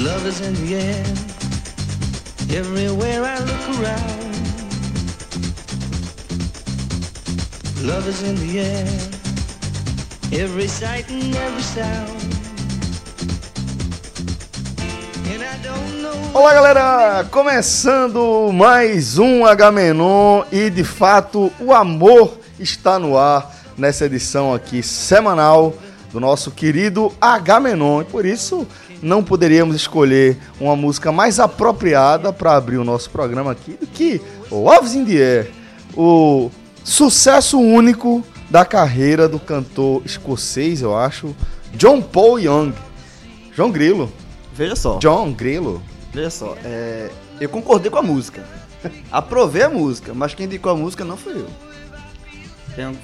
Love is in the air. Everywhere I look around. Love is in the air. Every sight and every sound. Olá galera, começando mais um H-Menon e de fato o amor está no ar nessa edição aqui semanal do nosso querido H-Menon e por isso não poderíamos escolher uma música mais apropriada para abrir o nosso programa aqui do que Loves in the Air, o sucesso único da carreira do cantor escocês, eu acho, John Paul Young. João Grilo. Veja só, John Grilo. veja só, é, eu concordei com a música. Aprovei a música, mas quem indicou a música não fui eu.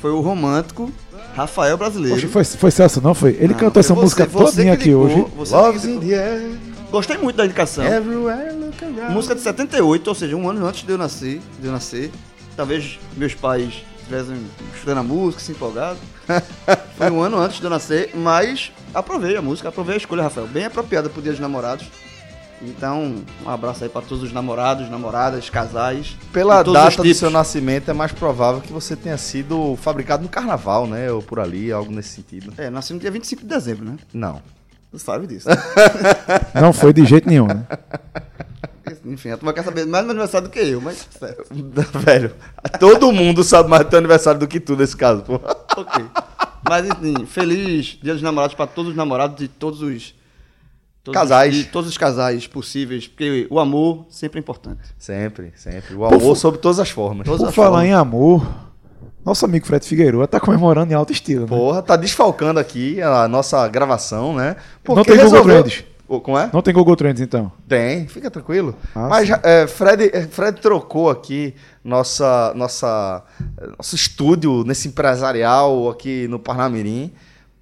Foi o romântico Rafael Brasileiro. Poxa, foi, foi Celso, não foi? Ele Não, cantou essa música você- você todinha aqui hoje. Loves que in the air. Gostei muito da indicação. Everywhere look around. Música de 78, ou seja, um ano antes de eu nascer. De eu nascer. Talvez meus pais estivessem estudando a música, se empolgado. Foi um ano antes de eu nascer, mas aprovei a música, aprovei a escolha, Rafael. Bem apropriada pro Dia dos Namorados. Então, um abraço aí pra todos os namorados, namoradas, casais. Pela data do seu nascimento, é mais provável que você tenha sido fabricado no carnaval, né? Ou por ali, algo nesse sentido. É, nasci no dia 25 de dezembro, né? Não. Tu sabe disso. Não foi de jeito nenhum, né? Enfim, a turma quer saber mais do meu aniversário do que eu, mas certo. Velho, todo mundo sabe mais do teu aniversário do que tu nesse caso, pô. Ok. Mas enfim, feliz Dia dos Namorados pra todos os namorados de todos os todos Casais. Os, todos os casais possíveis, porque o amor sempre é importante. Sempre, sempre. O amor sob todas as formas. Todas Por as falar formas. em amor, nosso amigo Fred Figueiredo tá comemorando em alto estilo, né? Porra, tá desfalcando aqui a nossa gravação, né? Não tem Google Trends. Como é? Não tem Google Trends, então. Tem, fica tranquilo. Ah, Mas é, Fred, é, Fred trocou aqui nossa, nossa, nosso estúdio nesse empresarial aqui no Parnamirim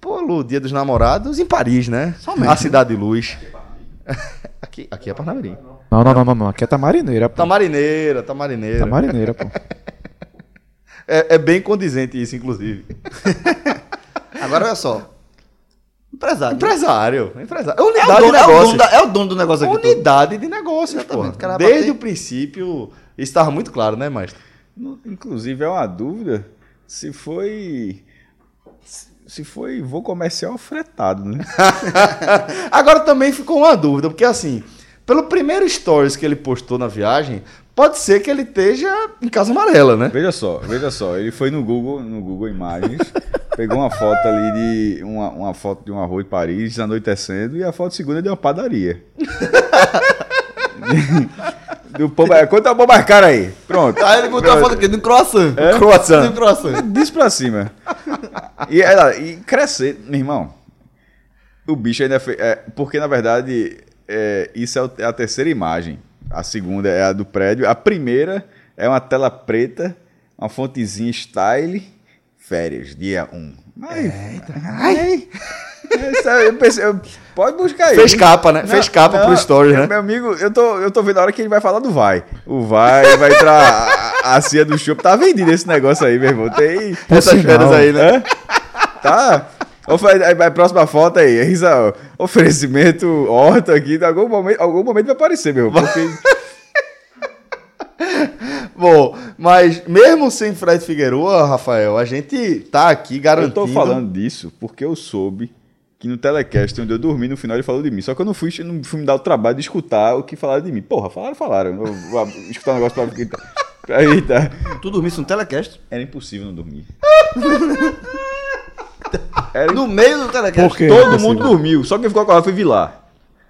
pelo Dia dos Namorados em Paris, né? Somente, A Cidade de Luz. aqui, aqui é Parnamirim. Não, não, não, não, não. Aqui é Tamarineira, pô. Tamarineira, Tamarineira. Tamarineira, pô. É, é bem condizente isso, inclusive. Agora olha só. Empresário. Empresário, empresário. É É o, unidade dono, de é, o negócio. dono da- é o dono do negócio aqui. todo. Unidade de negócio, Exatamente, pô. Desde bater- o princípio, isso estava muito claro, né, Maestro? No- Inclusive é uma dúvida se foi. Se- foi voo comercial fretado, né? Agora também ficou uma dúvida, porque assim, pelo primeiro stories que ele postou na viagem, pode ser que ele esteja em Casa Amarela, né? veja só, veja só. Ele foi no Google, no Google Imagens, pegou uma foto ali de. Uma, uma foto de uma rua de Paris anoitecendo e a foto segunda de uma padaria. do pão, mais- quanto é o pão mais caro aí? Pronto. Aí ele botou a foto aqui um croissant. É? Croissant. Um croissant. Diz pra cima. E, ela, e crescer, meu irmão. O bicho ainda fez. é, porque, na verdade, é, isso é, é a terceira imagem. A segunda é a do prédio. A primeira é uma tela preta, uma fontezinha style. Férias, dia 1. Um. Ai, ai. Isso aí, eu pensei, eu- pode buscar aí. Fez capa, né? Fez capa pro story, né? Meu amigo, eu tô, eu tô vendo a hora que ele vai falar do vai. O vai, vai entrar a, a cia do chopp. Tá vendido esse negócio aí, meu irmão. Tem Por Essas férias aí, né? Tá. Vai, próxima foto aí. Isa, oferecimento horta aqui. Algum momento, algum momento vai aparecer, meu irmão. Porque Bom, mas mesmo sem Fred Figueroa, Rafael, a gente tá aqui eu garantindo. tô falando disso porque eu soube que no telecast onde eu dormi, no final ele falou de mim. Só que eu não fui, não fui me dar o trabalho de escutar o que falaram de mim. Porra, falaram, falaram. Eu vou escutar um negócio pra... pra Eita. Tu dormisse no telecast? Era impossível não dormir. Era No meio do telecast. Todo Impossível. mundo dormiu, só quem ficou acordado foi Vilar.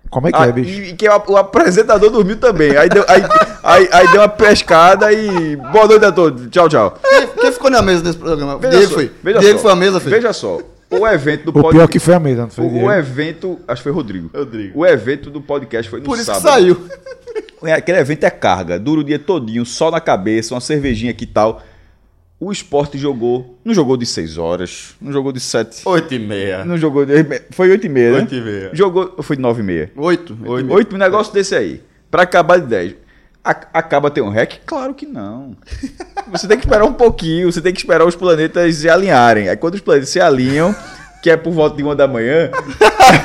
Como é que Ah, é, bicho? E, que o, o apresentador dormiu também. Aí deu, aí, aí, aí deu uma pescada e. Boa noite a todos. Tchau, tchau. Quem, quem ficou na mesa desse programa? Veja Diego só, foi. veja Diego só. foi a mesa, filho. Veja só. O evento do O podcast. pior que foi a mesa, não foi? O, o evento. Acho que foi Rodrigo. Rodrigo. O evento do podcast foi no Por isso que sábado. saiu. É, Aquele evento é carga, dura o dia todinho, sol na cabeça, uma cervejinha aqui e tal. O esporte jogou. Não jogou de 6 horas, não jogou de 7. Oito e meia. Não jogou de. Foi 8 e meia, né? Oito e meia. Jogou. ou Foi de 9 e meia. Oito. Oito. Oito um negócio desse aí. Pra acabar de 10. Acaba ter um rec? Claro que não. Você tem que esperar um pouquinho, você tem que esperar os planetas se alinharem. Aí quando os planetas se alinham, que é por volta de uma da manhã.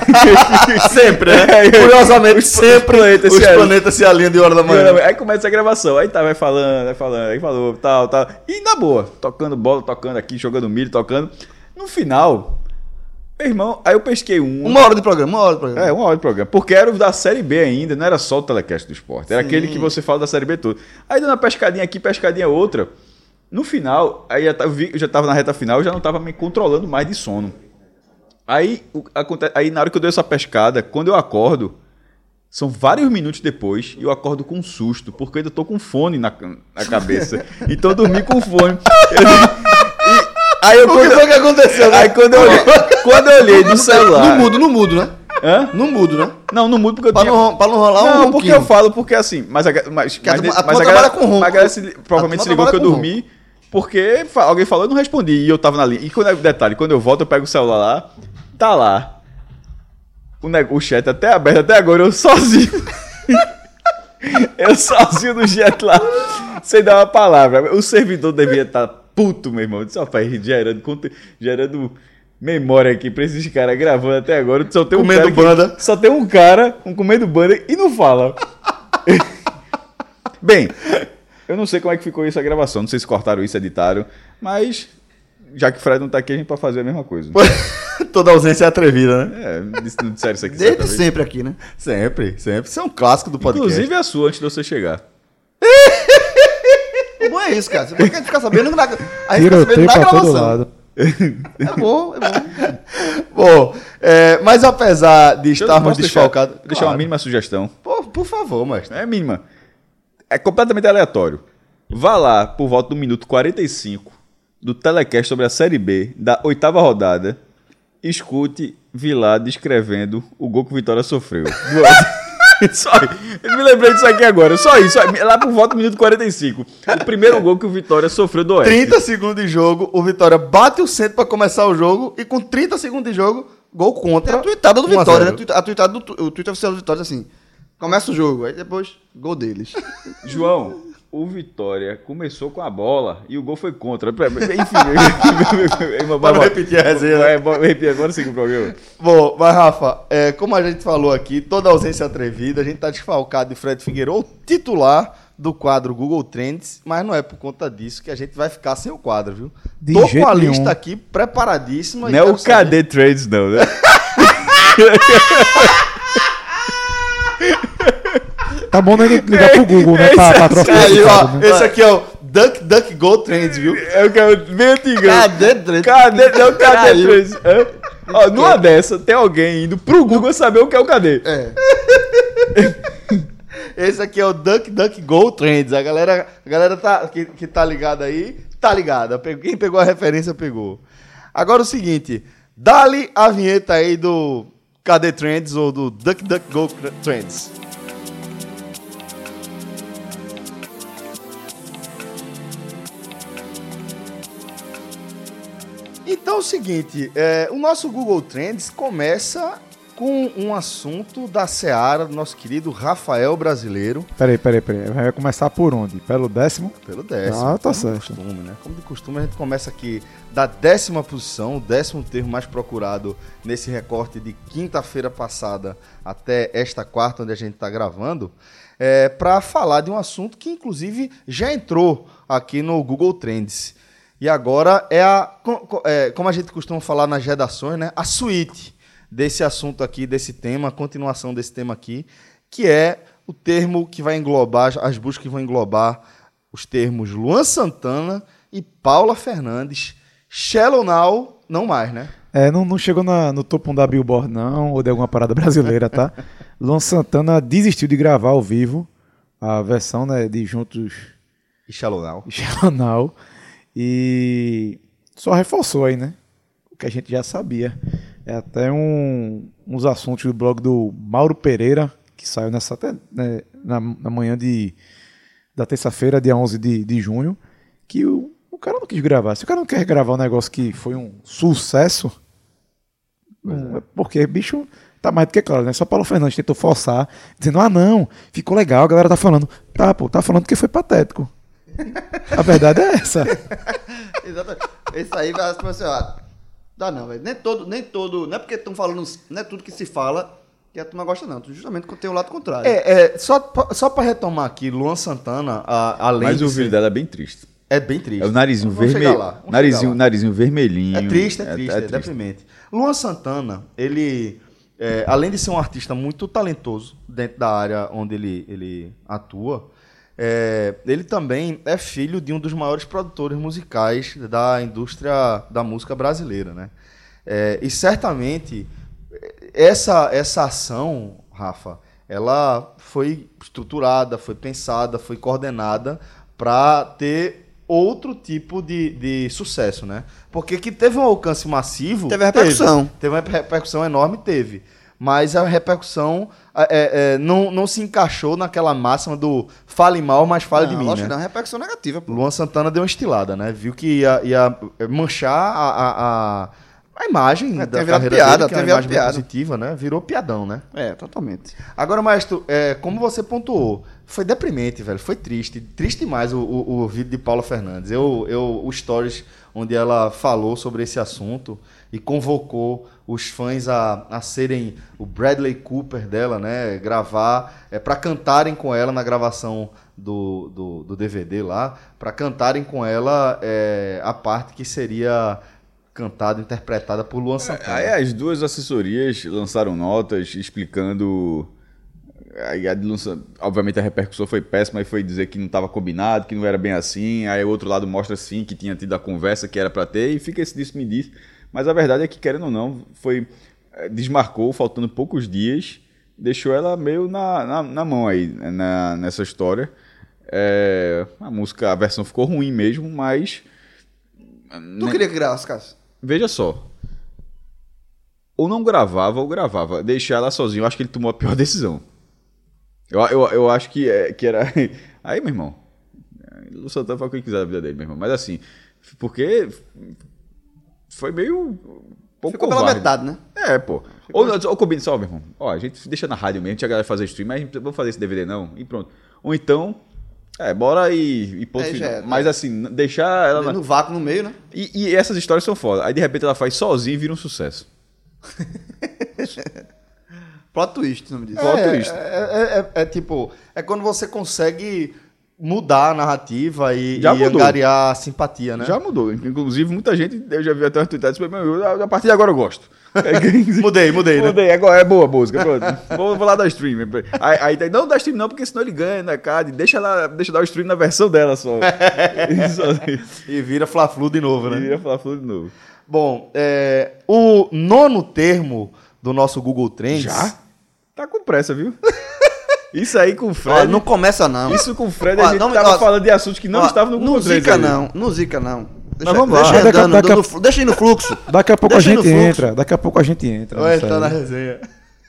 Sempre, né? É, Curiosamente, os sempre planetas os se planetas se alinham de hora da manhã. Aí começa a gravação, aí tá, vai falando, vai falando, aí falou, tal, tal. E na boa, tocando bola, tocando aqui, jogando milho, tocando. No final, meu irmão, aí eu pesquei um. Uma hora de programa, uma hora de programa. É, uma hora de programa. Porque era o da Série B ainda, não era só o telecast do esporte. Era aquele que você fala da Série B todo. Aí dando uma pescadinha aqui, pescadinha outra. No final, aí eu, já tava na reta final, eu já não tava me controlando mais de sono. Aí, aí na hora que eu dei essa pescada, quando eu acordo, são vários minutos depois, e eu acordo com um susto, porque eu ainda tô com fone na, na cabeça. então eu dormi com fone. Eu- aí eu, O que quando, foi que aconteceu? aí quando eu olhei, quando eu olhei no celular. No mudo, no mudo, né? Hã? No mudo, né? Não, no mudo porque eu Pra tinha... não, pra não rolar Não, um porque ronquinho. eu falo, porque assim, mas a, mas, Que a mas, a mas a galera, com ronco. mas a galera se, provavelmente se ligou que eu dormi, porque fa- alguém falou, eu não respondi, e eu tava na linha. E quando é detalhe, quando eu volto, eu pego o celular lá, tá lá. O, o chat até aberto, até agora, eu sozinho. eu sozinho no chat lá, sem dar uma palavra. O servidor devia estar puto, meu irmão. Só faz gerando, gerando memória aqui pra esses caras gravando até agora. Só tem um Comendo cara que- banda. só tem um cara, um comendo banda e não fala. Bem, eu não sei como é que ficou essa gravação, não sei se cortaram isso, editaram, mas já que o Fred não tá aqui, a gente pode fazer a mesma coisa. Toda ausência é atrevida, né? É, não disseram isso aqui Desde sempre aqui, né? Sempre, sempre. Isso é um clássico do podcast. Inclusive a sua, antes de você chegar. É isso, cara. Você pode ficar sabendo na, a gente fica sabendo na gravação. lado. É bom, é bom. Bom, é, mas apesar de estarmos posso deixar- desfalcados. Deixar uma mínima sugestão. Por, por favor, mestre. É mínima. É completamente aleatório. Vá lá por volta do minuto 45 do telecast sobre a Série B da oitava rodada. Escute Vilar descrevendo o gol que o Vitória sofreu. só, eu me lembrei disso aqui agora. Só isso. só- Lá por volta do minuto 45. O primeiro gol que o Vitória sofreu do Oeste. 30 segundos de jogo, o Vitória bate o centro pra começar o jogo e com 30 segundos de jogo, gol contra. a tweetada do 1 a Vitória, 0. né? A tweetada do o Twitter oficial do Vitória assim. Começa o jogo, aí depois, gol deles. João, o Vitória começou com a bola e o gol foi contra. Enfim. Não repetir a resenha, né? É, repetir agora sim o programa. Bom, mas Rafa, é, como a gente falou aqui, toda ausência atrevida, a gente tá desfalcado de Fred Figueiredo, titular do quadro Google Trends, mas não é por conta disso que a gente vai ficar sem o quadro, viu? De Tô com a nenhum. lista aqui preparadíssima. Não é o saber- KD Trades, não, né? Tá bom nem ligar pro Google, né? Pra, pra trocar Aí, esse ó, né? esse aqui é o Duck Duck Go Trends, viu? É o que é bem antigão. Cadê três? Cadê? Não, cadê. Trades? Hã? Ó, numa dessa, tem alguém indo pro Google saber o que é o KD. É. Esse aqui é o Duck Duck Go Trends. A galera, a galera tá, que, que tá ligada aí, tá ligada. Quem pegou a referência, pegou. Agora o seguinte, dá-lhe a vinheta aí do KD Trends ou do Duck Duck Go Trends. Então é o seguinte, é, o nosso Google Trends começa com um assunto da Seara, do nosso querido Rafael Brasileiro, Peraí, peraí, peraí. Vai começar por onde? Pelo décimo? pelo décimo. Ah, tá como certo. de costume, né? Como de costume, a gente começa aqui da décima posição, o décimo termo mais procurado nesse recorte de quinta-feira passada até esta quarta, onde a gente está gravando, é, para falar de um assunto que, inclusive, já entrou aqui no Google Trends. E agora é a, é, como a gente costuma falar nas redações, né? A suíte desse assunto aqui, desse tema, a continuação desse tema aqui, que é o termo que vai englobar, as buscas que vão englobar os termos Luan Santana e Paula Fernandes. Shallow Now, não mais, né? É, não, não chegou na- no topo 1 da Billboard, não, ou de alguma parada brasileira, tá? Luan Santana desistiu de gravar ao vivo a versão né, de Juntos E Shallow Now. e Shallow e só reforçou aí, né? O que a gente já sabia. É até um, uns assuntos do blog do Mauro Pereira, que saiu nessa, né, na, na manhã de, da terça-feira, dia 11 de, de junho, que o, o cara não quis gravar. Se o cara não quer gravar um negócio que foi um sucesso, não, é porque, bicho, tá mais do que claro, né? Só Paulo Fernandes tentou forçar, dizendo, ah, não, ficou legal, a galera tá falando. Tá, pô, tá falando que foi patético. A verdade é essa. Exatamente. Esse aí vai assim, ó. Dá não, velho. Nem todo, nem todo. Não é porque estão falando. Não é tudo que se fala que a turma gosta, não. Justamente tem o lado contrário. É, é só, pra- só pra retomar aqui, Luan Santana, a- além Mas o ser- vídeo dela é bem triste. é bem triste. É o narizinho vermelho. Narizinho, narizinho vermelhinho. É triste, é triste, é, deprimente. Luan Santana, ele, é, além de ser um artista muito talentoso dentro da área onde ele, ele atua, é, ele também é filho de um dos maiores produtores musicais da indústria da música brasileira, né? É, e certamente essa, essa ação, Rafa, ela foi estruturada, foi pensada, foi coordenada para ter outro tipo de, de sucesso, né? Porque que teve um alcance massivo... Teve repercussão. Teve, teve uma repercussão enorme, teve. Mas a repercussão é, é, não, não se encaixou naquela máxima do fale mal, mas fale não, de mim, lógico né? não, é repercussão negativa, pô. Luan Santana deu uma estilada, né? Viu que ia, ia manchar a, a, a, a imagem É, da carreira piada, dele, que é uma piada. positiva, né? Virou piadão, né? É, totalmente. Agora, maestro, é, como você pontuou, foi deprimente, velho. Foi triste. Triste demais o, o, o vídeo de Paula Fernandes. Eu, eu, o stories onde ela falou sobre esse assunto e convocou os fãs a, a serem o Bradley Cooper dela, né? Gravar, é, para cantarem com ela na gravação do, do, do DVD lá, para cantarem com ela é, a parte que seria cantada, interpretada por Luan Santana. Aí as duas assessorias lançaram notas explicando. Aí a obviamente a repercussão foi péssima e foi dizer que não estava combinado, que não era bem assim. Aí o outro lado mostra sim que tinha tido a conversa que era para ter e fica esse disse me disse. Mas a verdade é que querendo ou não, foi eh, desmarcou faltando poucos dias, deixou ela meio na, na, na mão aí na, nessa história. É, a música, a versão ficou ruim mesmo, mas Tu queria que gravasse, Cássio? Veja só. Ou não gravava ou gravava. Deixar ela sozinha, eu acho que ele tomou a pior decisão. Eu, eu, eu acho que, é, que era. Aí, meu irmão. O Santana faz o que ele quiser da vida dele, meu irmão. Mas assim, porque. Foi meio. um Pouco Ficou pela covarde. metade, né? É, pô. Ou, ou combina só, meu irmão. Ó, a gente deixa na rádio mesmo, tinha galera fazer stream, mas vamos fazer esse DVD não, e pronto. Ou então, é, bora e, e ponto É, final. é, mas é. assim, deixar ela. na- No vácuo no meio, né? e, e essas histórias são foda. Aí de repente ela faz sozinha e vira um sucesso. Plot twist, o nome disso. Plot é, twist. É, é- é- é tipo, é quando você consegue mudar a narrativa e, Já e mudou. angariar simpatia, né? Já mudou. Inclusive, muita gente, eu já vi até uma tweetada, disse, "Meu, a partir de agora eu gosto. Mudei, mudei, né? Mudei, agora é boa a música. Vou, vou lá dar stream. Aí, aí não dá stream não, porque senão ele ganha na CAD. Deixa, lá, deixa eu dar o stream na versão dela só. E vira Fla-Flu de novo, né? Ia falar tudo de novo. Bom, é, o nono termo do nosso Google Trends... Já? Tá com pressa, viu? Isso aí com o Ó, Fred. não começa, não. Isso com o Fred, Ó, a gente não tava ó, falando de assuntos que não estavam no Google Não Trends zica, não. Não zica, não. Deixa, vamos lá. deixa Daqui andando, daqui flu- deixa aí no fluxo. Daqui a pouco Deixa a gente entra. Daqui a pouco a gente entra. Vai entrar na resenha.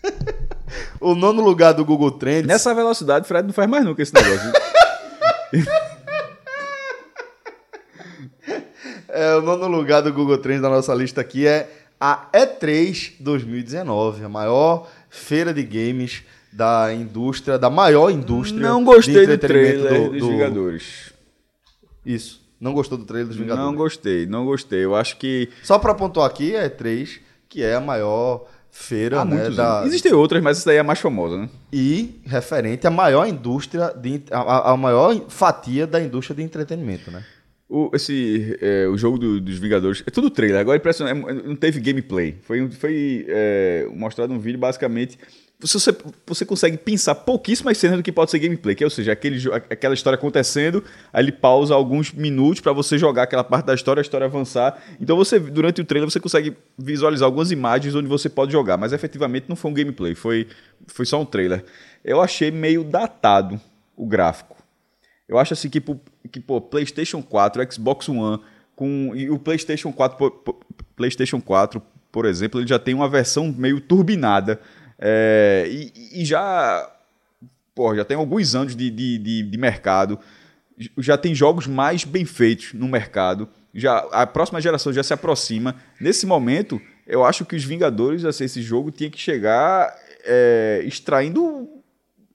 o nono lugar do Google Trends... Nessa velocidade, Fred não faz mais nunca esse negócio. É, o nono lugar do Google Trends da nossa lista aqui é a E3 2019, a maior feira de games da indústria, da maior indústria não gostei de do entretenimento trailer do- dos do- Vingadores. Isso. Não gostou do trailer dos Vingadores? Não gostei, não gostei. Eu acho que Só pra pontuar aqui, a E3, que é a maior feira, há né, da... Existem outras, mas essa daí é a mais famosa, né? e referente à maior indústria, de, a, a- maior fatia da indústria de entretenimento, né? O, esse, é, o jogo do- dos Vingadores, é tudo trailer, agora é impressionante, é, não teve gameplay. Foi, foi é, mostrado um vídeo basicamente. Você, você, consegue pensar pouquíssimas cenas do que pode ser gameplay, que é, ou seja, aquele, aquela história acontecendo, aí ele pausa alguns minutos para você jogar aquela parte da história, a história avançar. Então você, durante o trailer, você consegue visualizar algumas imagens onde você pode jogar, mas efetivamente não foi um gameplay, foi, foi só um trailer. Eu achei meio datado o gráfico. Eu acho assim que, que pô, PlayStation 4, Xbox One, com, e o PlayStation 4, po- po- PlayStation 4, por exemplo, ele já tem uma versão meio turbinada. É, e, e já, pô, já tem alguns anos de, de, de, de mercado. Já tem jogos mais bem feitos no mercado. Já, a próxima geração já se aproxima. Nesse momento, eu acho que os Vingadores, assim, esse jogo tinha que chegar é, extraindo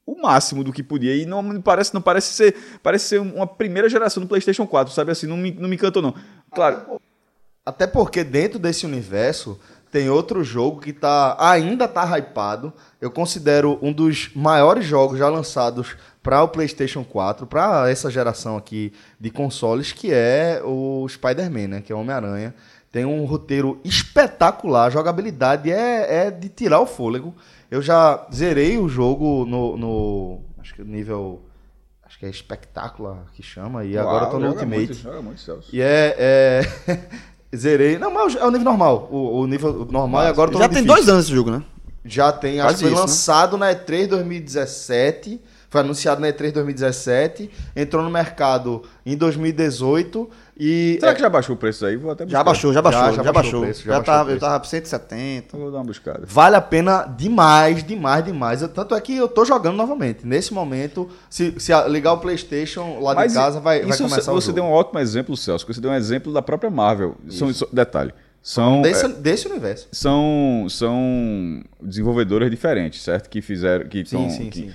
o máximo do que podia. E não parece, não parece ser, parece ser uma primeira geração do PlayStation 4, sabe assim, não me, não me encantou não. Claro, Até porque dentro desse universo tem outro jogo que tá, ainda tá hypado. Eu considero um dos maiores jogos já lançados para o PlayStation 4, para essa geração aqui de consoles, que é o Spider-Man, né? Que é o Homem-Aranha. Tem um roteiro espetacular, a jogabilidade é, é de tirar o fôlego. Eu já zerei o jogo no, no acho que nível acho que é espectacular que chama e agora eu tô no Ultimate. Muito, joga muito, Celso. E é, é zerei, não, mas é o nível normal, o, o nível normal e agora tô Já tem difícil. dois anos esse jogo, né? Já tem, acho Quase que foi isso, né? lançado na E3 2017. Foi anunciado na E3 2017. Entrou no mercado em 2018. E. Será é, que já baixou o preço aí? Vou até buscar. Já baixou, já baixou, Já, já, já baixou preço, já já baixou tava, eu tava por 170. Eu Vou dar uma buscada. Vale a pena demais, demais, demais. Eu- tanto é que eu tô jogando novamente. Nesse momento, se, se ligar o PlayStation lá de casa, vai, vai começar você o jogo. deu um ótimo exemplo, Celso. Você deu um exemplo da própria Marvel. São- detalhe. São, Desse, é, desse universo. são, são desenvolvedoras diferentes, certo? Que fizeram. Que Sim, tão- sim, que, sim.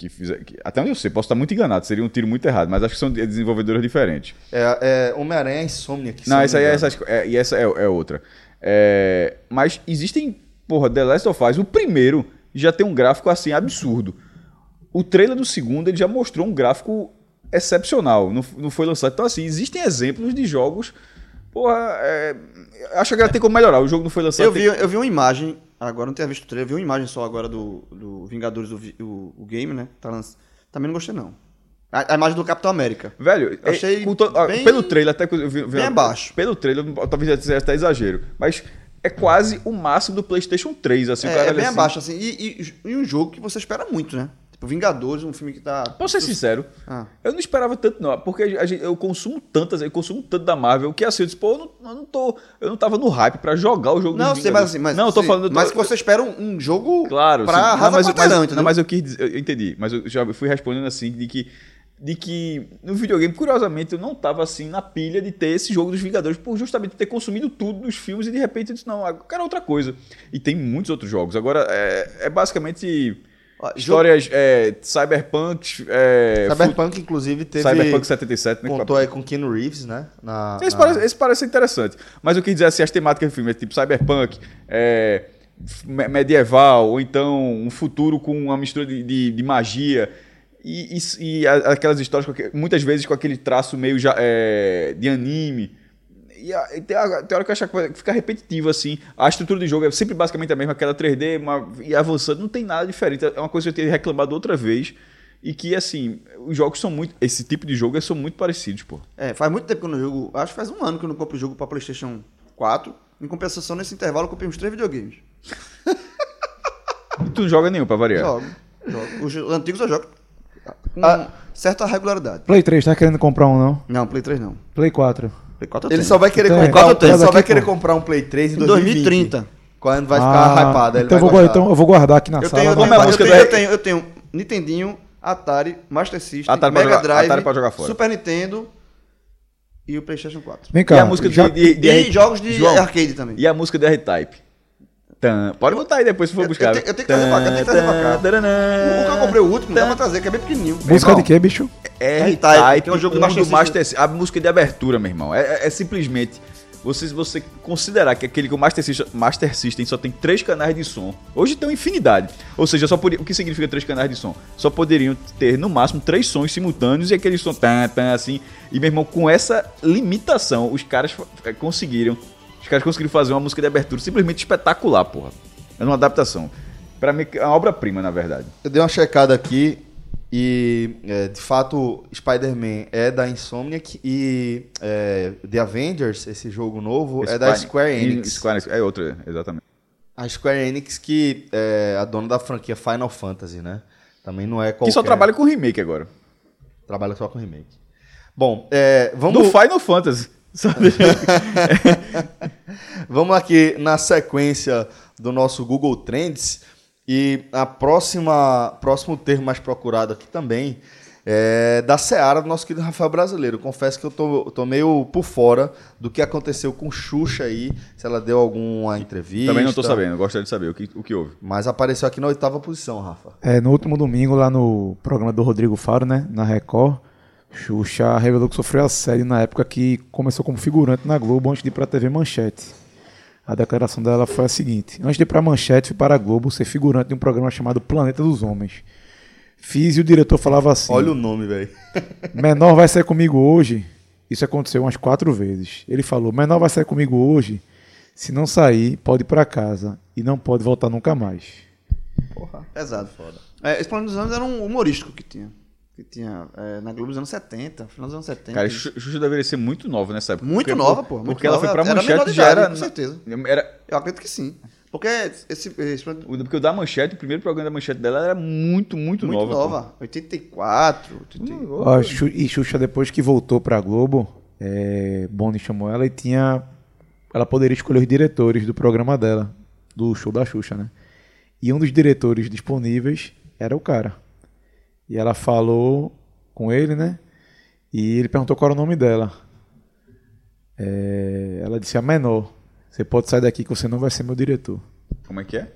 Que fizeram, que- até onde eu sei, posso estar muito enganado, seria um tiro muito errado, mas acho que são de- desenvolvedoras diferentes. É, é Homem-Aranha é Insomnia. Que, Não, essa aí é, essa, é, e essa é, é outra. É, mas existem, porra, The Last of Us, o primeiro já tem um gráfico assim absurdo. O trailer do segundo ele já mostrou um gráfico excepcional, não, não foi lançado. Então, assim, existem exemplos de jogos. Porra, é, acho que ela tem como melhorar. O jogo não foi lançado. Eu tem- vi, eu vi uma imagem, agora não tinha visto o trailer, vi uma imagem só agora do, do Vingadores, do o, o game, né? Tá lanç... Também não gostei, não. A, a imagem do Capitão América. Velho, Eu achei é, com to- bem- pelo trailer, até que eu vi, vi- bem abaixo. Pelo trailer, talvez seja até exagero. Mas é quase o máximo do PlayStation 3. Assim, o é, cara é bem assim, abaixo, assim. E, e- e um jogo que você espera muito, né? Tipo, Vingadores, um filme que tá. Posso ser sincero? Ah. Eu não esperava tanto, não, porque gente- eu consumo tantas, eu consumo tanto da Marvel que assim, eu disse, pô, eu não, eu não tô. Eu não tava no hype pra jogar o jogo Não, sei, mas assim, mas. Não, eu tô sim, falando. tô- Mas que você espera um, um jogo Claro, pra sim. Não, arrasar mas, quarteirão, mas, entendeu? não, mas eu quis dizer, eu entendi, mas eu já fui respondendo assim de que de que no videogame, curiosamente, eu não tava assim na pilha de ter esse jogo dos Vingadores, por justamente ter consumido tudo dos filmes e de repente eu disse, não, eu quero outra coisa. E tem muitos outros jogos. Agora, é, é basicamente histórias é, cyberpunk, é, Cyberpunk, inclusive, fu- teve. cyberpunk 77, né? Contou aí com Keanu Reeves, né? Na, Esse, na- parece, esse parece interessante. Mas eu quis dizer assim, as temáticas do filme é tipo cyberpunk, é, medieval, ou então um futuro com uma mistura de, de, de magia. E, e- e aquelas histórias, muitas vezes com aquele traço meio já, é, de anime. E, a- e tem, a- tem hora que eu acho que vai ficar repetitivo, assim. A estrutura do jogo é sempre basicamente a mesma, aquela 3D, uma, e avançando, não tem nada diferente. É uma coisa que eu tinha reclamado outra vez. E que, assim, os jogos são muito. Esse tipo de jogo são muito parecidos, pô. É, faz muito tempo que eu não jogo. Acho que faz um ano que eu não compro jogo pra PlayStation 4. Em compensação, nesse intervalo, eu comprei uns três videogames. E tu não joga nenhum pra variar. Jogo. jogo. Os antigos eu jogo. Com Ah. certa regularidade. Play 3, tá querendo comprar um não? Não, Play 3 não. Play 4. Play 4 eu Ele tenho. só vai querer Tem. comprar, eu tenho, ele só vai querer comprar um Play 3 em Em 2020. 2030. Quando vai ficar Ah, hypado, ele então, vou, então eu vou guardar aqui na Eu sala. tenho, Como tenho, é a eu, tenho, eu, tenho, eu tenho Nintendinho, Atari, Master System, Atari Mega jogar- Drive, Atari jogar fora. Super Nintendo e o PlayStation 4. Vem cá. E a música já- de, de, de E jogos de João, arcade também. E a música de R-Type. Tan. Pode botar aí depois se for Eu- buscar. eu tenho- eu tenho que trazer pra cá, eu tenho que trazer pra cá. O que eu comprei o último, dá pra trazer, que é bem pequenininho. Música de quê, bicho? R-Type, R-Type, que é um jogo do um Master do Master System. A música de abertura, meu irmão. É, é- é simplesmente. Você, você considerar que aquele que o Master System, Master System só tem três canais de som, hoje tem uma infinidade. Ou seja, só podia, o que significa três canais de som? Só poderiam ter, no máximo, três sons simultâneos e aquele som tan, tan, assim. E, meu irmão, com essa limitação, os caras eh, conseguiram. Caras conseguiram fazer uma música de abertura simplesmente espetacular, porra. É uma adaptação. Pra mim, é uma obra-prima, na verdade. Eu dei uma checada aqui e, é, de fato, Spider-Man é da Insomniac e é, The Avengers, esse jogo novo, é da Square Enix. Square Enix, é outra, exatamente. A Square Enix que é a dona da franquia Final Fantasy, né? Também não é qualquer... Que só trabalha com remake agora. Trabalha só com remake. Bom, é, vamos... No Final Fantasy. Sabe? Vamos aqui na sequência do nosso Google Trends e a próxima próximo termo mais procurado aqui também é da Seara do nosso querido Rafael Brasileiro. Confesso que eu tô, tô meio por fora do que aconteceu com Xuxa aí, se ela deu alguma entrevista. Também não tô sabendo, gostaria de saber o que, o que houve. Mas apareceu aqui na oitava posição, Rafa. É, no último domingo, lá no programa do Rodrigo Faro, né? Na Record, Xuxa revelou que sofreu assédio na época que começou como figurante na Globo antes de ir para a TV Manchete. A declaração dela foi a seguinte: Antes de ir para a Manchete, fui para a Globo ser figurante de um programa chamado Planeta dos Homens. Fiz e o diretor falava assim: Olha o nome, velho. Menor vai sair comigo hoje. Isso aconteceu umas quatro vezes. Ele falou: Menor vai sair comigo hoje. Se não sair, pode ir para casa e não pode voltar nunca mais. Pesado. Foda. É, esse Planeta dos Anos era um humorístico que tinha. Que tinha é, na Globo dos anos 70, final dos anos 70. Cara, Xu- Xuxa deveria ser muito nova nessa época. Muito Porque- nova, pô, muito Porque ela nova. foi pra manchete de já era. com certeza. era Eu acredito que sim. Porque esse, esse porque o da manchete, o primeiro programa da manchete dela era muito, muito, muito nova. nova. pô. 84, 80... Ó, Xu- e Xuxa, depois que voltou pra Globo, é, Boni chamou ela e tinha. Ela poderia escolher os diretores do programa dela, do show da Xuxa, né? E um dos diretores disponíveis era o cara. E ela falou com ele, né? E ele perguntou qual era o nome dela. É, ela disse a menor. Você pode sair daqui que você não vai ser meu diretor. Como é que é?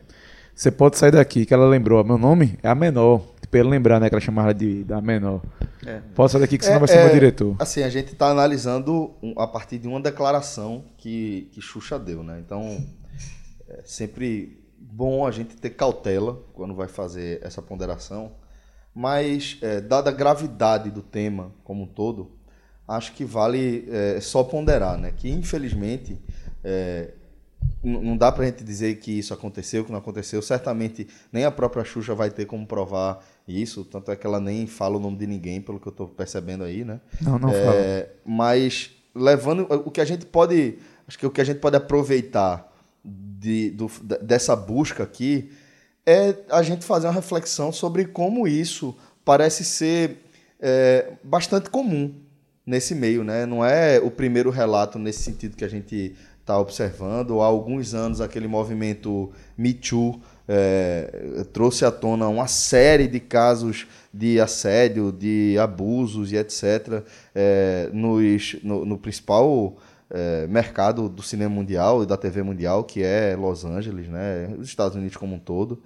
Você pode sair daqui, que ela lembrou. Meu nome é a menor. Tipo, ele lembrar, né? Que ela chamava de da menor. É. Pode sair daqui que você não vai ser meu diretor. Assim, a gente está analisando um- a partir de uma declaração que, que Xuxa deu, né? Então, é sempre bom a gente ter cautela quando vai fazer essa ponderação, mas, é, dada a gravidade do tema como um todo, acho que vale é, só ponderar, né? Que, infelizmente, é, não dá pra gente dizer que isso aconteceu, que não aconteceu. Certamente nem a própria Xuxa vai ter como provar isso, tanto é que ela nem fala o nome de ninguém, pelo que eu tô percebendo aí, né? Não, não fala. É, mas levando o que a gente pode, acho que o que a gente pode aproveitar de, do- dessa busca aqui é a gente fazer uma reflexão sobre como isso parece ser é, bastante comum nesse meio, né? Não é o primeiro relato nesse sentido que a gente está observando. Há alguns anos aquele movimento Me Too é, trouxe à tona uma série de casos de assédio, de abusos e etc. é, nos, no, no principal é, mercado do cinema mundial e da TV mundial, que é Los Angeles, né? os Estados Unidos como um todo.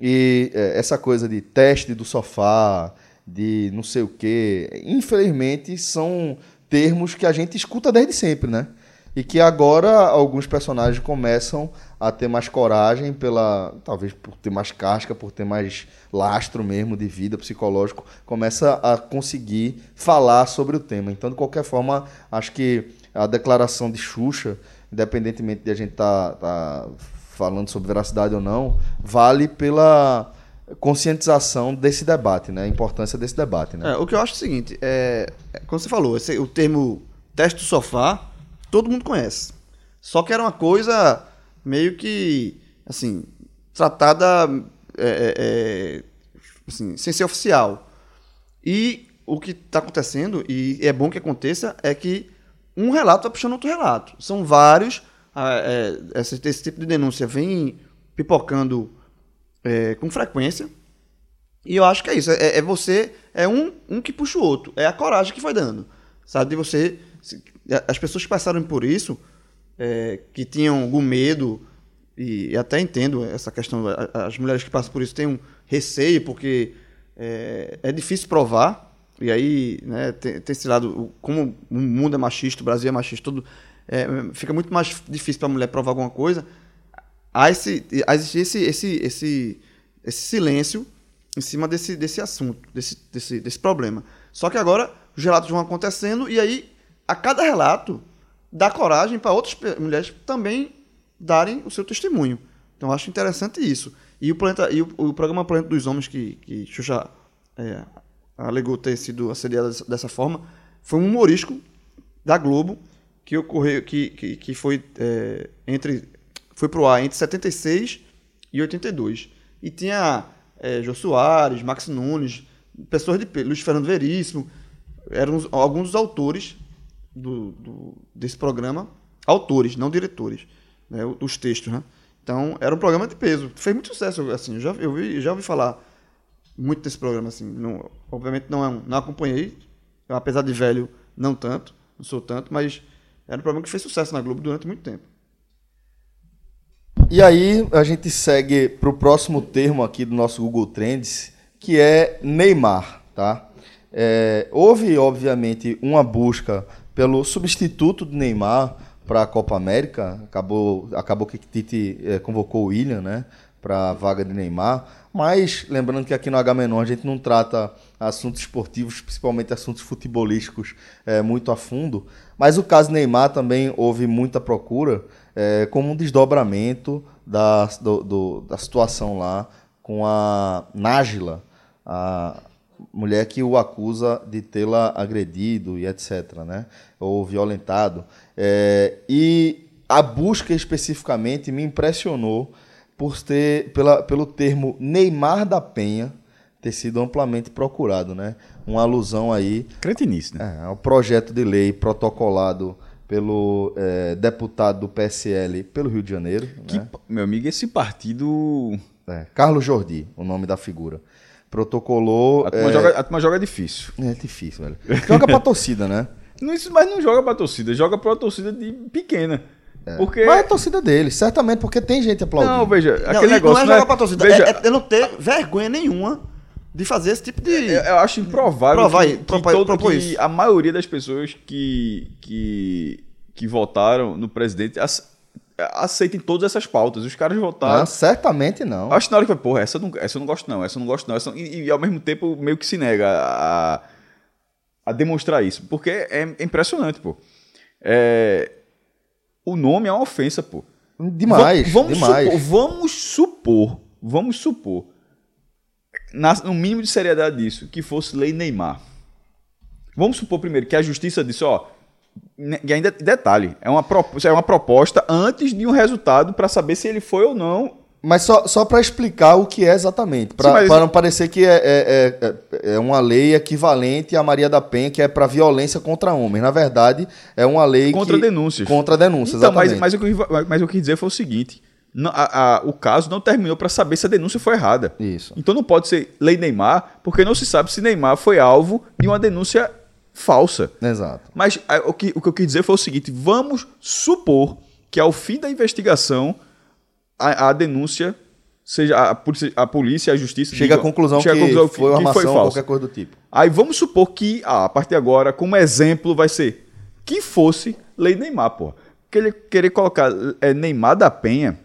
E é, essa coisa de teste do sofá, de não sei o quê, infelizmente são termos que a gente escuta desde sempre, né? E que agora alguns personagens começam a ter mais coragem pela, talvez por ter mais casca, por ter mais lastro mesmo de vida psicológico, começa a conseguir falar sobre o tema. Então, de qualquer forma, acho que a declaração de Xuxa, independentemente de a gente estar tá, falando sobre veracidade ou não, vale pela conscientização desse debate, né? A importância desse debate, né? É, o que eu acho é o seguinte, é, é, como você falou, esse- o termo teste do sofá, todo mundo conhece. Só que era uma coisa meio que, assim, tratada é, é, é, assim, sem ser oficial. E o que está acontecendo, e é bom que aconteça, é que um relato vai puxando outro relato. São vários. ah, é, esse, esse tipo de denúncia vem pipocando é, com frequência. E eu acho que é isso. É, é você. É um, um que puxa o outro. É a coragem que vai dando. Sabe? De você. As pessoas que passaram por isso, é, que tinham algum medo, e, e até entendo essa questão. As mulheres que passam por isso têm um receio, porque é, é difícil provar. E aí, né, tem, tem esse lado. Como o mundo é machista, o Brasil é machista, tudo. é, fica muito mais difícil para a mulher provar alguma coisa há esse, há esse, esse, esse, esse silêncio em cima desse, desse assunto, desse, desse, desse problema. Só que agora os relatos vão acontecendo e aí a cada relato dá coragem para outras mulheres também darem o seu testemunho. Então acho interessante isso. E o, planeta, e o, o programa Planeta dos Homens, que, que Xuxa é, alegou ter sido assediado dessa, forma, foi um humorístico da Globo que ocorreu que, que, que foi é, entre foi pro ar entre 76 e 82 e tinha é, Jô Soares, Max Nunes, pessoas de Luiz Fernando Veríssimo, eram alguns dos autores do, do- desse programa, autores, não diretores, né, os textos, né? Então era um programa de peso, fez muito sucesso, assim, eu já eu vi, já ouvi falar muito desse programa, assim, não, obviamente não é não acompanhei, apesar de velho, não tanto, não sou tanto, mas era um programa que fez sucesso na Globo durante muito tempo. E aí a gente segue para o próximo termo aqui do nosso Google Trends, que é Neymar, tá? É, houve, obviamente, uma busca pelo substituto do Neymar para a Copa América. Acabou, acabou que Tite é, convocou o William, né? Para a vaga de Neymar. Mas, lembrando que aqui no H-Menor a gente não trata assuntos esportivos, principalmente assuntos futebolísticos, é, muito a fundo. Mas o caso Neymar também houve muita procura, é, como um desdobramento da, do- do- da situação lá com a Nájila, a mulher que o acusa de tê-la agredido e etc, né? Ou violentado. É, e a busca especificamente me impressionou por ter, pela, pelo termo Neymar da Penha ter sido amplamente procurado, né? Uma alusão aí Cretinice, né? é, ao projeto de lei protocolado pelo é, deputado do PSL pelo Rio de Janeiro, Que, né? meu amigo, esse partido. É, Carlos Jordi, o nome da figura. Protocolou. A turma, é, joga, a turma joga difícil. é difícil, velho. Joga pra torcida, né? Não, isso, mas não joga pra torcida, joga pra torcida de pequena. Porque. Mas é a torcida dele, certamente, porque tem gente aplaudindo. Não, veja, Não, aquele negócio. não é né? jogar pra torcida, Veja, é, é não ter vergonha nenhuma de fazer esse tipo de. eu, eu acho improvável Provar que, que todo- que a maioria das pessoas que, que, que votaram no presidente ace- aceitem todas essas pautas. Os caras votaram. Ah, certamente não. Acho que na hora que foi, porra, essa eu não, essa eu não gosto não, essa eu não gosto não. Essa, e, e ao mesmo tempo meio que se nega a, a demonstrar isso. Porque é, é impressionante, pô. É, o nome é uma ofensa, pô. Demais, Va- vamos demais. Supor, vamos supor, vamos supor, na- no mínimo de seriedade disso, que fosse lei Neymar. Vamos supor primeiro que a justiça disse, ó, e ainda detalhe, é uma, é uma proposta antes de um resultado para saber se ele foi ou não Mas só, só para explicar o que é exatamente, para mas- não parecer que é, é, é, é uma lei equivalente à Maria da Penha, que é para violência contra homens. Na verdade, é uma lei Contra que... denúncias. Contra denúncias, Então, mas, exatamente. mas, o que eu, mas eu quis dizer foi o seguinte: não- a- a- o caso não terminou para saber se a denúncia foi errada. Isso. Então não pode ser lei Neymar, porque não se sabe se Neymar foi alvo de uma denúncia falsa. Exato. Mas a- o que, o que eu quis dizer foi o seguinte: vamos supor que ao fim da investigação a, a denúncia seja a, polícia, a polícia, a justiça Chega à conclusão chega que à conclusão foi uma que armação ou falsa. qualquer coisa do tipo. Aí vamos supor que, ah, a partir de agora, como exemplo, vai ser que fosse lei Neymar, pô. Porque ele querer colocar é, Neymar da Penha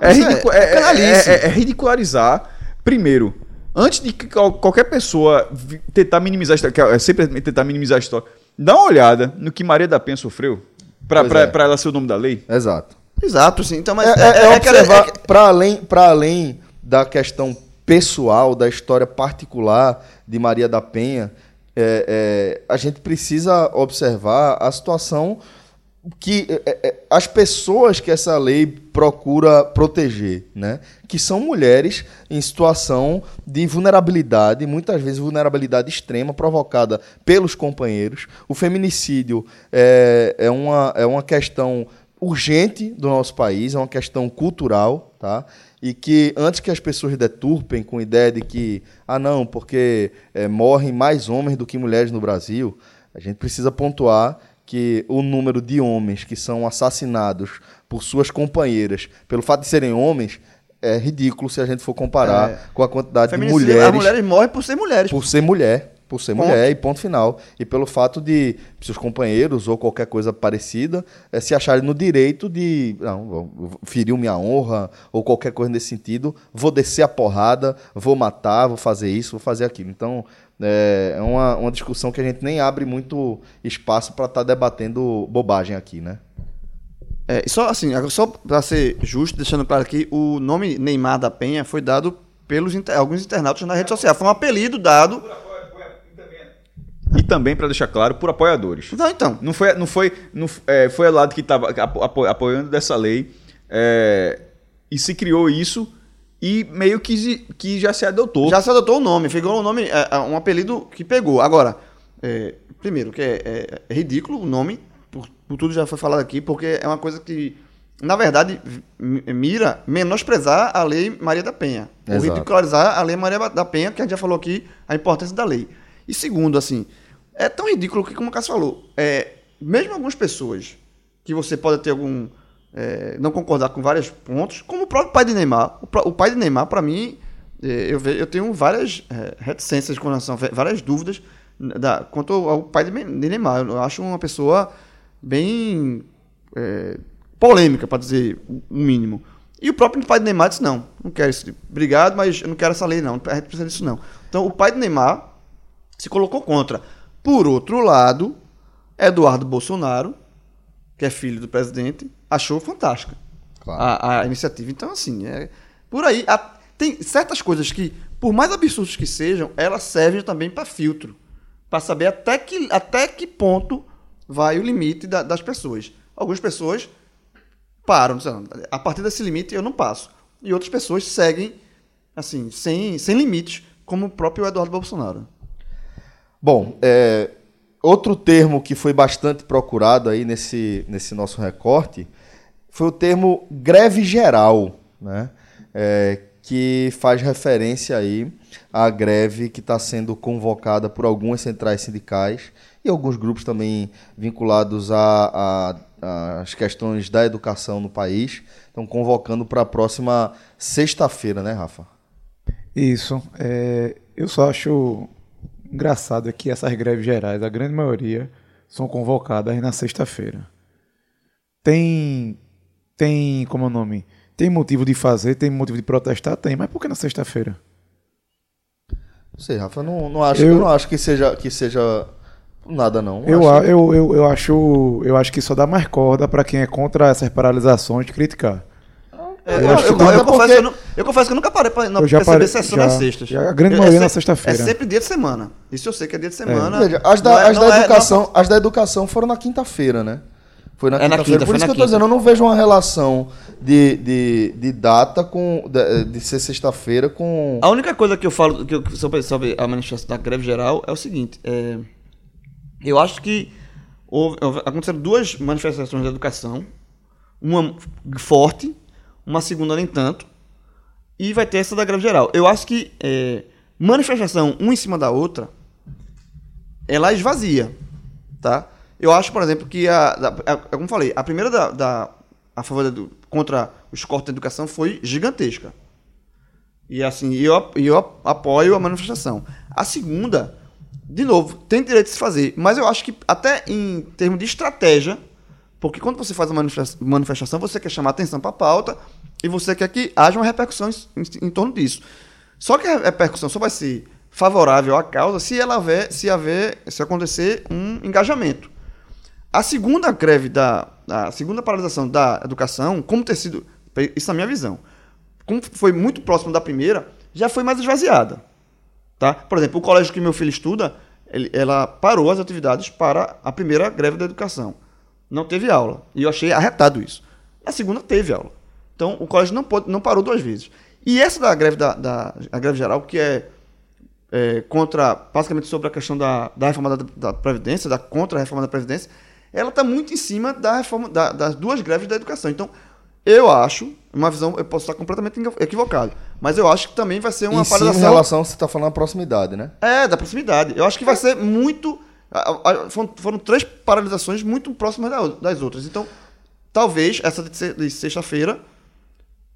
é, é- ridicu- é é- é- é- é ridicularizar, primeiro, antes de que qual- qualquer pessoa tentar minimizar a história, que é simplesmente tentar minimizar a história, dá uma olhada no que Maria da Penha sofreu pra ela ser o nome da lei. Exato. Exato, sim. Então, mas É, é, é aquela- observar, é- para além, pra além da questão pessoal, da história particular de Maria da Penha, é, é, a gente precisa observar a situação que é, é, as pessoas que essa lei procura proteger, né? que são mulheres em situação de vulnerabilidade, muitas vezes vulnerabilidade extrema provocada pelos companheiros. O feminicídio é, é, uma, é uma questão urgente do nosso país, é uma questão cultural, tá? E que antes que as pessoas deturpem com a ideia de que, ah não, porque é, morrem mais homens do que mulheres no Brasil, a gente precisa pontuar que o número de homens que são assassinados por suas companheiras pelo fato de serem homens é ridículo se a gente for comparar É. com a quantidade de mulheres As mulheres morrem por ser mulheres. por ser mulher, por ser Ponto. mulher e ponto final. E pelo fato de seus companheiros ou qualquer coisa parecida eh, se acharem no direito de, não, feriu minha honra ou qualquer coisa nesse sentido, vou descer a porrada, vou matar, vou fazer isso, vou fazer aquilo. Então, é é uma, uma discussão que a gente nem abre muito espaço para estar debatendo bobagem aqui, né? É, só assim, só para ser justo, deixando claro aqui, o nome Neymar da Penha foi dado pelos inter- alguns internautas na rede social. Foi um apelido dado. E também, para deixar claro, por apoiadores. Não, então. Não foi, não foi, não, é, foi a lado que estava apoiando dessa lei é, e se criou isso e meio que, que já se adotou. Já se adotou o nome, ficou um nome, é, é, um apelido que pegou. Agora, é, primeiro, que é, é- é ridículo o nome, por, por tudo já foi falado aqui, porque é uma coisa que, na verdade, mi- mira menosprezar a lei Maria da Penha. Ou Exato. ridicularizar a lei Maria da Penha, que a gente já falou aqui, a importância da lei. E segundo, assim, é tão ridículo que, como o Cássio falou, é, mesmo algumas pessoas que você pode ter algum. é, não concordar com vários pontos, como o próprio pai de Neymar. O, o pai de Neymar, para mim, é, eu, eu tenho várias é, reticências com relação, várias dúvidas da, quanto ao pai de de Neymar. Eu acho uma pessoa bem é, polêmica, para dizer o mínimo. E o próprio pai de Neymar disse: não, não quero isso. Obrigado, mas eu não quero essa lei, não. A gente precisa disso, não. Então o pai de Neymar se colocou contra. Por outro lado, Eduardo Bolsonaro, que é filho do presidente, achou fantástica Claro. a, a iniciativa. Então, assim, é, por aí. a- tem certas coisas que, por mais absurdas que sejam, elas servem também para filtro. Para saber até que, até que ponto vai o limite da- das pessoas. Algumas pessoas param, a partir desse limite eu não passo. E outras pessoas seguem, assim, sem, sem limites, como o próprio Eduardo Bolsonaro. Bom, é, outro termo que foi bastante procurado aí nesse, nesse nosso recorte foi o termo greve geral, né? É, que faz referência aí à greve que está sendo convocada por algumas centrais sindicais e alguns grupos também vinculados às questões da educação no país. Estão convocando para a próxima sexta-feira, né, Rafa? Isso. é, eu só acho engraçado é que essas greves gerais, a grande maioria, são convocadas na sexta-feira. Tem. Tem. Como é o nome? Tem motivo de fazer, tem motivo de protestar? Tem, mas por que na sexta-feira? Não sei, Rafa, não, não acho, Eu- eu não acho que seja, que seja nada, não. Eu, acho eu, eu, eu, acho, eu acho que só dá mais corda pra quem é contra essas paralisações de criticar. É, Eu eu, eu- eu confesso eu, não- eu confesso que eu nunca parei pra não Eu já perceber sessão já- nas sextas. já- a grande Eu- maioria é na se- sexta-feira. É sempre dia de semana. Isso eu sei que é dia de semana. Veja, as da, é- as da é- educação, as da educação foram na quinta-feira, né? Foi na É na quinta-feira. quinta, Por isso que eu tô quinta. dizendo, eu não vejo uma relação de, de, de data com. De, de ser sexta-feira com. A única coisa que eu falo que eu, sobre, sobre a manifestação da greve geral é o seguinte: é, eu acho que houve- aconteceram duas manifestações da educação, uma forte, uma segunda nem tanto, e vai ter essa da greve geral. Eu acho que é, manifestação uma em cima da outra, ela esvazia, tá? Eu acho, por exemplo, que a, a- a- como falei, a primeira da, da- a favor edu- contra os cortes da educação foi gigantesca. E assim, eu, eu apoio a manifestação. A segunda, de novo, tem direito de se fazer, mas eu acho que até em termos de estratégia, porque quando você faz uma manifesta- manifestação, você quer chamar atenção para a pauta e você quer que haja uma repercussão em, em- torno disso. Só que a repercussão só vai ser favorável à causa se ela haver, se haver, se acontecer um engajamento. A segunda greve da. A segunda paralisação da educação, como ter sido. Isso é a minha visão. Como foi muito próximo da primeira, já foi mais esvaziada. Tá? Por exemplo, o colégio que meu filho estuda, ele- ela parou as atividades para a primeira greve da educação. Não teve aula. E eu achei arretado isso. A segunda teve aula. Então o colégio não, pode, não parou duas vezes. E essa da greve da, da a greve geral, que é é, contra, basicamente sobre a questão da, da reforma da, da Previdência, da contra a reforma da Previdência, ela está muito em cima da reforma, da- das duas greves da educação. Então, eu acho, uma visão, eu posso estar completamente equivocado, mas eu acho que também vai ser uma em cima em paralisação. relação, você está falando da proximidade, né? É, da proximidade. Eu acho que vai ser muito. A- a- Foram, foram três paralisações muito próximas da- das outras. Então, talvez essa de se- de sexta-feira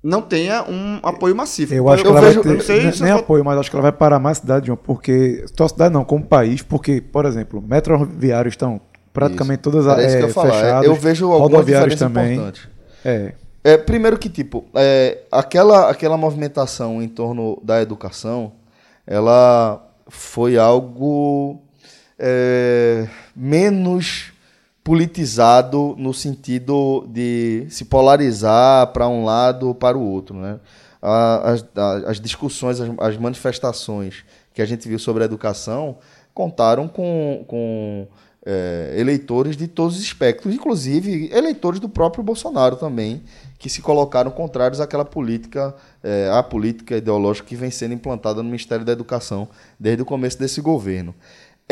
não tenha um apoio massivo. Eu acho que eu ela vejo- vai não ter, sei nem, se nem eu- apoio, mas acho que ela vai parar mais cidade, João, porque, só cidade não, como país, porque, por exemplo, metroviários estão praticamente todas Era isso é, que eu ia falar. fechadas, Eu vejo rodoviários também. É, É, primeiro que, tipo, é, aquela, aquela movimentação em torno da educação, ela foi algo é, menos politizado no sentido de se polarizar para um lado ou para o outro, né? As, as discussões, as, as manifestações que a gente viu sobre a educação contaram com, com é, eleitores de todos os espectros, inclusive eleitores do próprio Bolsonaro também, que se colocaram contrários àquela política, é, à política ideológica que vem sendo implantada no Ministério da Educação desde o começo desse governo.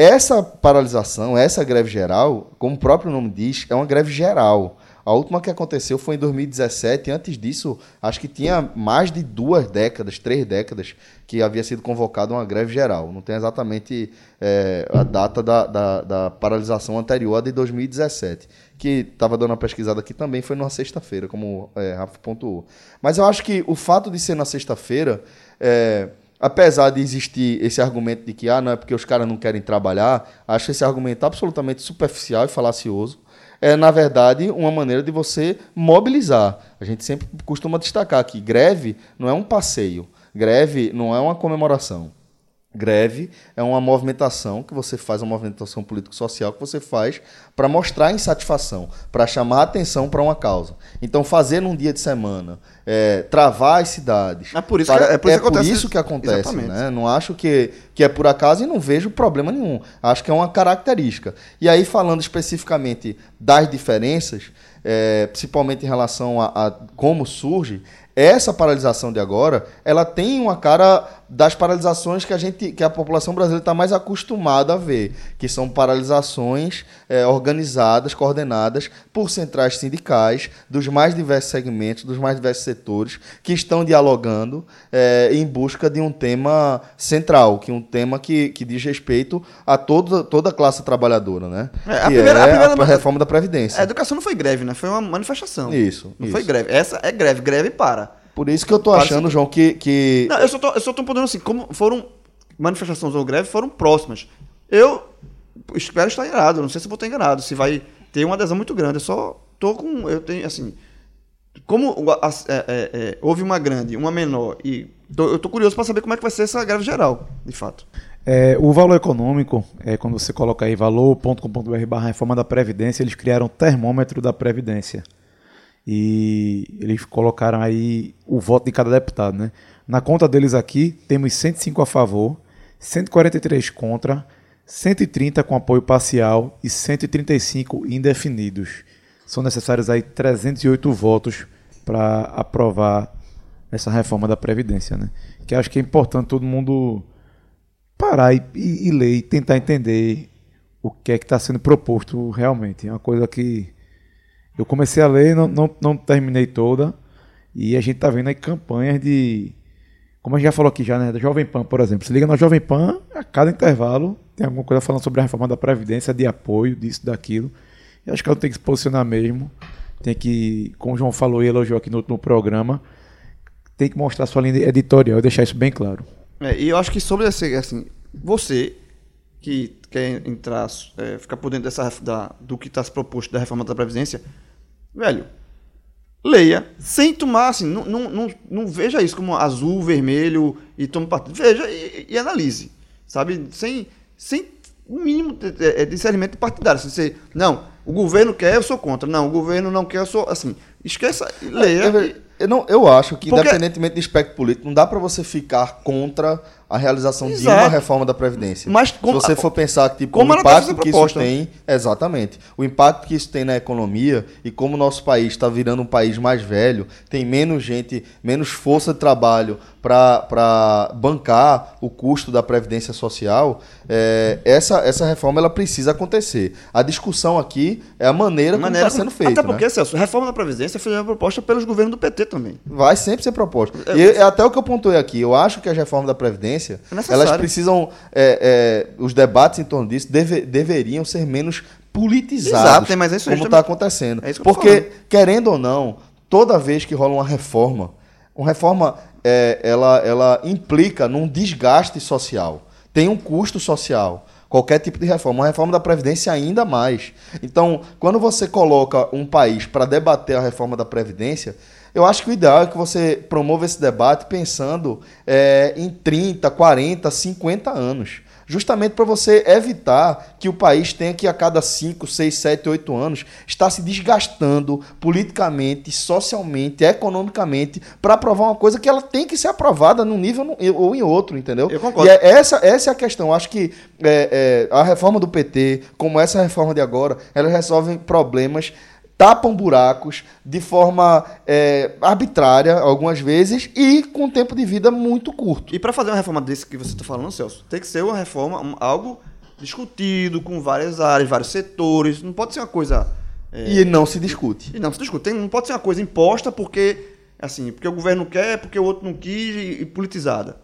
Essa paralisação, essa greve geral, como o próprio nome diz, é uma greve geral. A última que aconteceu foi em 2017. Antes disso, acho que tinha mais de duas décadas, três décadas, que havia sido convocada uma greve geral. Não tem exatamente é, a data da, da, da paralisação anterior à de 2017. Que estava dando uma pesquisada aqui também, foi numa sexta-feira, como é, Rafa pontuou. Mas eu acho que o fato de ser na sexta-feira. é, apesar de existir esse argumento de que ah, não é porque os caras não querem trabalhar, acho esse argumento absolutamente superficial e falacioso. É, na verdade, uma maneira de você mobilizar. A gente sempre costuma destacar que greve não é um passeio, greve não é uma comemoração. Greve é uma movimentação que você faz, uma movimentação político-social que você faz para mostrar insatisfação, para chamar atenção para uma causa. Então, fazer num dia de semana, é, travar as cidades. É por isso para- que- é por isso que por acontece- isso que acontece. Né? Não acho que, que é por acaso e não vejo problema nenhum. Acho que é uma característica. E aí, falando especificamente das diferenças, é, principalmente em relação a, a como surge, essa paralisação de agora, ela tem uma cara das paralisações que a gente, que a população brasileira está mais acostumada a ver, que são paralisações é, organizadas, coordenadas por centrais sindicais dos mais diversos segmentos, dos mais diversos setores, que estão dialogando é, em busca de um tema central, que é um tema que, que diz respeito a toda, toda a classe trabalhadora, né? É, a que primeira- a é primeira- a reforma da Previdência. A educação não foi greve, né? Foi uma manifestação. Isso, Não isso. foi greve. Essa é greve. Greve para. Por isso que eu tô achando, João, que, que Não, eu só tô, eu só tô podendo assim, como foram manifestações ou greve, foram próximas. Eu espero estar enganado, não sei se vou estar enganado, se vai ter uma adesão muito grande. Eu só tô com. Eu tenho, assim. Como é, é, é, houve uma grande, uma menor, e tô- eu tô curioso para saber como é que vai ser essa greve geral, de fato. É, o valor econômico, é, quando você coloca aí valor.com.br barra reforma da Previdência, eles criaram o termômetro da Previdência. E eles colocaram aí o voto de cada deputado, né? Na conta deles aqui, temos 105 a favor, 143 contra, 130 com apoio parcial e 135 indefinidos. São necessários aí 308 votos para aprovar essa reforma da Previdência, né? Que acho que é importante todo mundo parar e, e, ler e tentar entender o que é que está sendo proposto realmente. É uma coisa que eu comecei a ler, não, não, não terminei toda, e a gente tá vendo aí campanhas de. Como a gente já falou aqui já, né? Da Jovem Pan, por exemplo. Se liga na Jovem Pan, a cada intervalo tem alguma coisa falando sobre a reforma da Previdência, de apoio, disso, daquilo. E acho que ela tem que se posicionar mesmo. Tem que, como o João falou e elogiou aqui no último programa, tem que mostrar sua linha editorial e deixar isso bem claro. É, e eu acho que sobre esse, assim, você que quer entrar, é, ficar por dentro dessa, da, do que está se proposto da reforma da Previdência, velho, leia, sem tomar, assim, não, não, não, não veja isso como azul, vermelho e tome partido. Veja e, e analise, sabe? Sem, sem o mínimo de, de discernimento partidário. Assim, você, não, o governo quer, eu sou contra. Não, o governo não quer, eu sou, assim, esqueça, e leia. Eu, e- eu não, eu acho que, Porque- independentemente do espectro político, não dá para você ficar contra a realização de Exato. uma reforma da Previdência. Mas como- Se você for pensar que tipo, como o tá impacto que isso tem. Exatamente. O impacto que isso tem na economia e como o nosso país está virando um país mais velho, tem menos gente, menos força de trabalho para bancar o custo da Previdência Social, é, essa, essa reforma ela precisa acontecer. A discussão aqui é a maneira, maneira como está sendo feita. Até porque, né? Celso, a reforma da Previdência foi uma proposta pelos governos do PT também. Vai sempre ser proposta. E é até o que eu pontuei aqui. Eu acho que as reformas da Previdência, É elas precisam. é, é, os debates em torno disso deve- deveriam ser menos politizados. Exato, tem mais isso Como está acontecendo. É isso que eu Porque, querendo ou não, toda vez que rola uma reforma, uma reforma é, ela, ela implica num desgaste social. Tem um custo social. Qualquer tipo de reforma. Uma reforma da Previdência ainda mais. Então, quando você coloca um país para debater a reforma da Previdência, eu acho que o ideal é que você promova esse debate pensando é, em 30, 40, 50 anos. Justamente para você evitar que o país tenha que a cada 5, 6, 7, 8 anos estar se desgastando politicamente, socialmente, economicamente para aprovar uma coisa que ela tem que ser aprovada num nível ou em outro, entendeu? Eu concordo. E é- essa, essa é a questão. Eu Acho que é, a reforma do PT, como essa reforma de agora, elas resolvem problemas, tapam buracos de forma é, arbitrária, algumas vezes, e com tempo de vida muito curto. E para fazer uma reforma desse que você está falando, Celso, tem que ser uma reforma, um- algo discutido com várias áreas, vários setores. Não pode ser uma coisa. é, E não se discute. E não, se discute. Tem- não pode ser uma coisa imposta porque, assim, porque o governo quer, porque o outro não quis e, e politizada.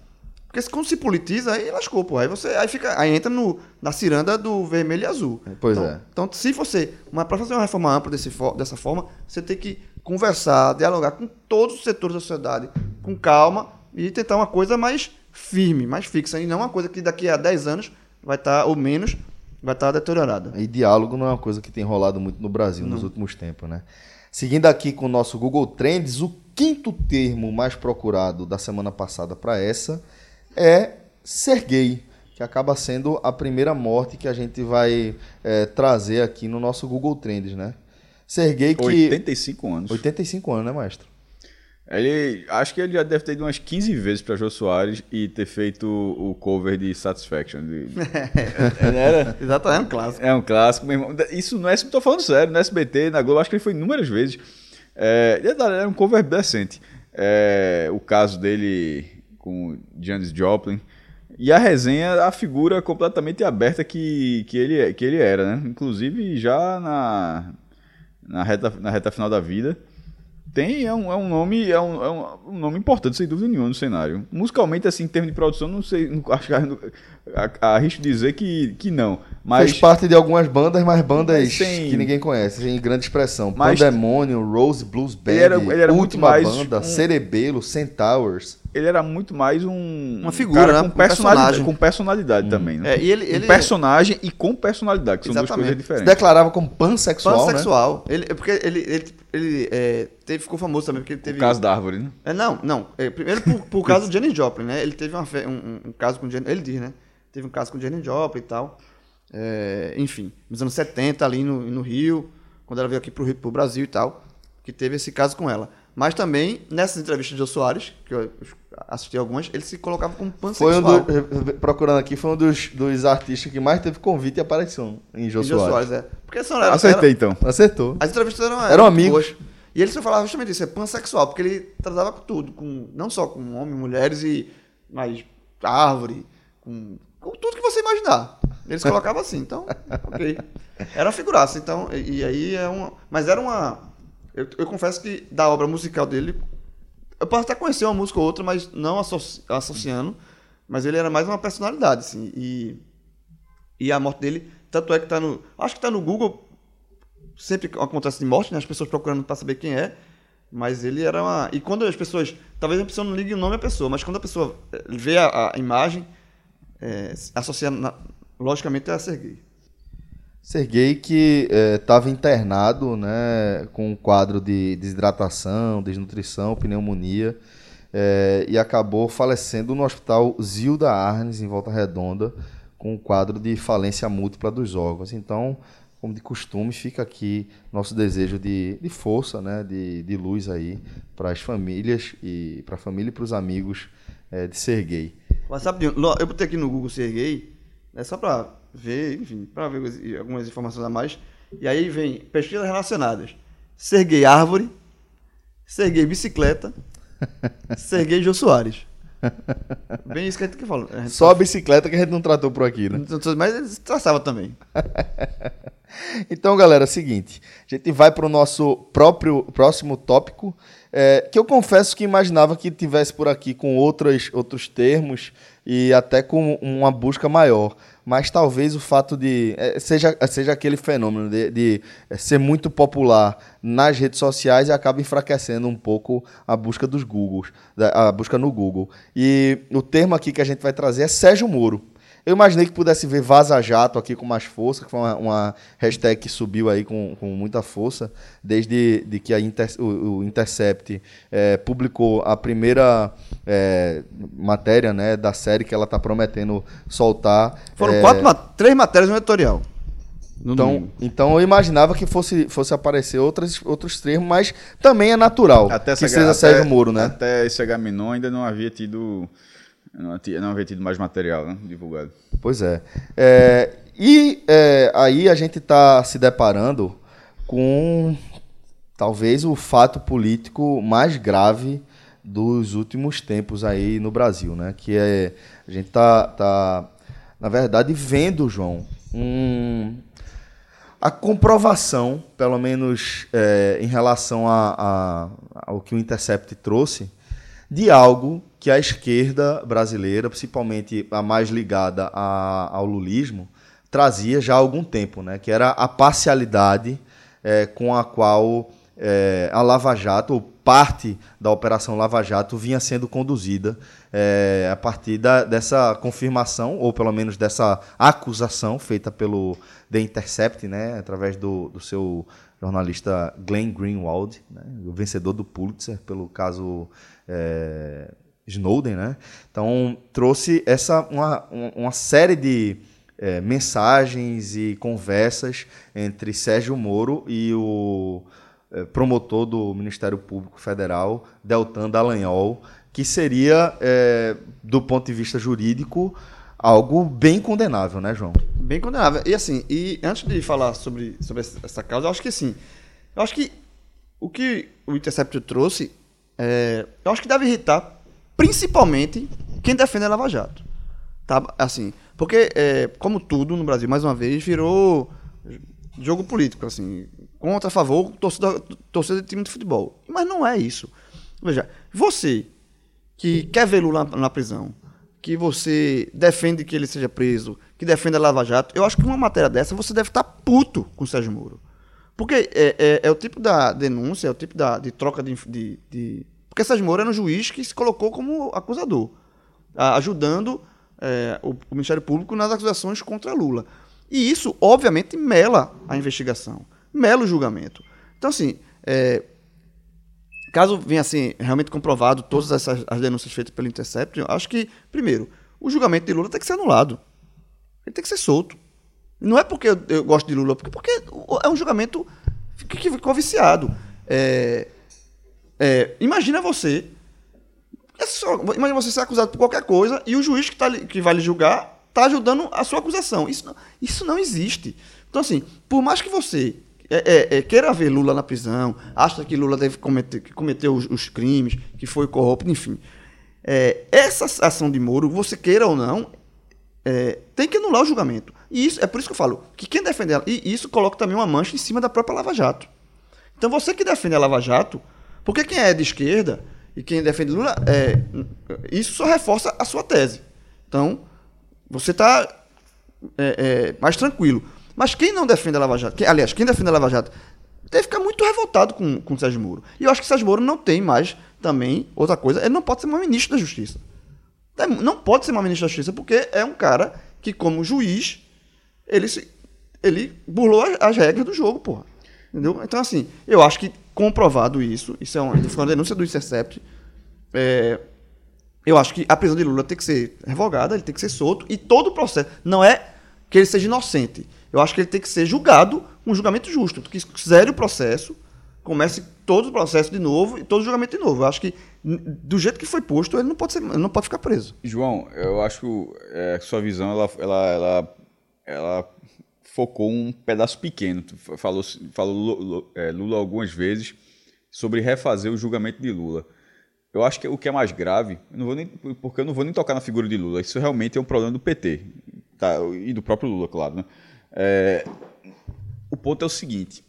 Porque se- quando se politiza, aí lascou, pô. Aí você aí fica, aí entra no, na ciranda do vermelho e azul. Pois então, é. Então, se você, mas para fazer uma reforma ampla desse, dessa forma, você tem que conversar, dialogar com todos os setores da sociedade, com calma e tentar uma coisa mais firme, mais fixa, e não uma coisa que daqui a 10 anos vai estar, ou menos, vai estar deteriorada. E diálogo não é uma coisa que tem rolado muito no Brasil nos últimos tempos, né? Seguindo aqui com o nosso Google Trends, o quinto termo mais procurado da semana passada para essa é ser gay, que acaba sendo a primeira morte que a gente vai é, trazer aqui no nosso Google Trends, né? Ser gay que... 85 anos. 85 anos, né, maestro? Ele, acho que ele já deve ter ido umas 15 vezes pra Jô Soares e ter feito o cover de Satisfaction. De... Era- Exatamente, é um clássico. É um clássico, meu irmão. Isso não é, tô falando sério, no SBT, na Globo, acho que ele foi inúmeras vezes. É, era um cover decente. É, o caso dele com Janis Joplin. E a resenha, a figura completamente aberta que, que, ele, que ele era, né? Inclusive já na, na, reta, na reta final da vida. Tem, é um, é um nome, é um, é um, nome importante, sem dúvida nenhuma, no cenário. Musicalmente, assim, em termos de produção, não sei, não, acho que arrisco dizer que, que não. Mas Fez parte de algumas bandas, mas bandas Mas tem- que ninguém conhece, sem grande expressão. Mas- Pandemonium, Rose Blues Band, Ele era- ele era muito Última mais Banda, um- Cerebelo, Centaurs. ele era muito mais um. Uma um figura, cara né? Com Um personalidade, personagem. com personalidade também, né? É, e ele, ele um personagem e com personalidade, que são duas Exatamente. coisas Se diferentes. declarava como pansexual, né? pansexual. Ele, é porque ele, ele, ele é, teve, ficou famoso também, porque ele teve... O caso da árvore, né? É, não, não. É, primeiro por, por causa do Janis Joplin, né? Ele teve uma fe- um, um- um caso com Janis... Ele diz, né? Teve um caso com Janis Joplin e tal. É, enfim, nos anos 70, ali no, no Rio, quando ela veio aqui pro, Rio, pro Brasil e tal, que teve esse caso com ela. Mas também, nessas entrevistas de Jô Soares, que eu assisti algumas, ele se colocava como Foi um pansexual. do, procurando aqui, foi um dos, dos artistas que mais teve convite e aparição em Jô Em Jô Soares. Soares, é. Porque são, era, Acertei, então. Acertou. As entrevistas eram, Eram amigos. boas. E ele só falava justamente isso, é pansexual, porque ele tratava com tudo, com, não só com homens, mulheres e mas árvore, com tudo que você imaginar. Ele se colocava assim, então, ok. Era uma figuraça, então, e, e aí é uma. Mas era uma. Eu, eu confesso que da obra musical dele, eu posso até conhecer uma música ou outra, mas não associ- associando, mas ele era mais uma personalidade, assim, e. E a morte dele, tanto é que tá no. Acho que tá no Google sempre acontece de morte, né? As pessoas procurando para saber quem é. Mas ele era uma. E quando as pessoas. Talvez a pessoa não ligue o nome à pessoa, mas quando a pessoa eh, vê a, a imagem, é, associa na- logicamente a ser gay. Serguei que estava internado né, com um quadro de desidratação, desnutrição, pneumonia eh, e acabou falecendo no hospital Zilda Arnes, em Volta Redonda, com um quadro de falência múltipla dos órgãos. Então, como de costume, fica aqui nosso desejo de, de força, né, de, de luz aí para as famílias e para a família e para os amigos eh, de Serguei. Mas sabe, eu botei aqui no Google ser gay, né, só pra ver, enfim, pra ver as- algumas informações a mais. E aí vem pesquisas relacionadas. Ser gay árvore, ser gay bicicleta, ser gay Jô Soares. Bem isso que a gente que fala. A gente Só a bicicleta que a gente não tratou por aqui, né? Mas eles traçavam também. Então, galera, é o seguinte, a gente vai para o nosso próprio próximo tópico, é, que eu confesso que imaginava que tivesse por aqui com outros, outros termos e até com uma busca maior. Mas talvez o fato de. é, seja, seja aquele fenômeno de, de é, ser muito popular nas redes sociais e acaba enfraquecendo um pouco a busca dos Googles, a busca no Google. E o termo aqui que a gente vai trazer é Sérgio Moro. Eu imaginei que pudesse ver Vaza Jato aqui com mais força, que foi uma, uma hashtag que subiu aí com, com muita força, desde de que a Inter- o, o Intercept eh, publicou a primeira eh, matéria né, da série que ela está prometendo soltar. Foram Eh, quatro, três matérias no editorial. No então, domingo. então eu imaginava que fosse, fosse aparecer outras, outros termos, mas também é natural Até que seja até- Sérgio Moro, né? Até esse H-Menon ainda não havia tido. Não, não havia tido mais material né, divulgado. Pois é. É, e é, aí a gente está se deparando com talvez o fato político mais grave dos últimos tempos aí no Brasil, né? Que é a gente tá, tá na verdade vendo, João, um, a comprovação, pelo menos é, em relação a, a- ao que o Intercept trouxe, de algo que a esquerda brasileira, principalmente a mais ligada a- ao lulismo, trazia já há algum tempo, né? que era a parcialidade eh, com a qual é, a Lava Jato, ou parte da Operação Lava Jato, vinha sendo conduzida é, a partir da, dessa confirmação, ou pelo menos dessa acusação feita pelo The Intercept, né, através do, do seu jornalista Glenn Greenwald, né, o vencedor do Pulitzer pelo caso é, Snowden. Né? Então, trouxe essa, uma, uma série de é, mensagens e conversas entre Sérgio Moro e o é, promotor do Ministério Público Federal, Deltan Dallagnol, que seria, é, do ponto de vista jurídico, algo bem condenável, né, João? Bem condenável. E assim, e antes de falar sobre, sobre essa causa, eu acho que sim. Eu acho que o que o Intercept trouxe, é, eu acho que deve irritar principalmente quem defende a Lava Jato. Tá? Assim, porque, é, como tudo no Brasil, mais uma vez, virou jogo político, assim, contra, a favor, torcida, torcida de time de futebol. Mas não é isso. Veja, você que quer ver Lula na, na prisão, que você defende que ele seja preso, que defende a Lava Jato, eu acho que uma matéria dessa você deve estar puto com o Sérgio Moro. Porque é, é, é o tipo da denúncia, é o tipo da, de troca de, de, de... Porque Sérgio Moro era um juiz que se colocou como acusador, ajudando é, o, o, Ministério Público nas acusações contra Lula. E isso, obviamente, mela a investigação, mela o julgamento. Então, assim, é, caso venha assim, realmente comprovado todas essas as denúncias feitas pelo Intercept, acho que, primeiro, o julgamento de Lula tem que ser anulado. Ele tem que ser solto. Não é porque eu, eu gosto de Lula, porque, porque é um julgamento que, que ficou viciado. É, é, imagina você é só, imagina você ser acusado por qualquer coisa e o juiz que, tá, que vai lhe julgar está ajudando a sua acusação. Isso não, isso não existe. Então, assim, por mais que você é, é, é, queira ver Lula na prisão, acha que Lula deve cometer, que cometeu os, os crimes, que foi corrupto, enfim. É, essa ação de Moro, você queira ou não, é, tem que anular o julgamento. E isso é por isso que eu falo que quem defende ela, e isso coloca também uma mancha em cima da própria Lava Jato. Então você que defende a Lava Jato, porque quem é de esquerda e quem defende Lula, é, isso só reforça a sua tese. Então, você está é, é, mais tranquilo. Mas quem não defende a Lava Jato, quem, aliás, quem defende a Lava Jato, deve ficar muito revoltado com, com o Sérgio Moro. E eu acho que o Sérgio Moro não tem mais também outra coisa, ele não pode ser mais ministro da Justiça. É, não pode ser mais ministro da Justiça porque é um cara que, como juiz, ele, se, ele burlou as, as regras do jogo, porra. Entendeu? Então, assim, eu acho que comprovado isso, isso é uma, foi uma denúncia do Intercept, é, eu acho que a prisão de Lula tem que ser revogada, ele tem que ser solto, e todo o processo, não é que ele seja inocente, eu acho que ele tem que ser julgado um julgamento justo, que zere o processo, comece todo o processo de novo e todo o julgamento de novo. Eu acho que, do jeito que foi posto, ele não pode, ser, não pode ficar preso. João, eu acho que é, sua visão, ela, ela, ela, ela focou um pedaço pequeno. Falou, falou Lula, é, Lula algumas vezes sobre refazer o julgamento de Lula. Eu acho que o que é mais grave, eu nem, porque eu não vou nem tocar na figura de Lula, isso realmente é um problema do PT, tá? e do próprio Lula, claro. Né? É, o ponto é o seguinte: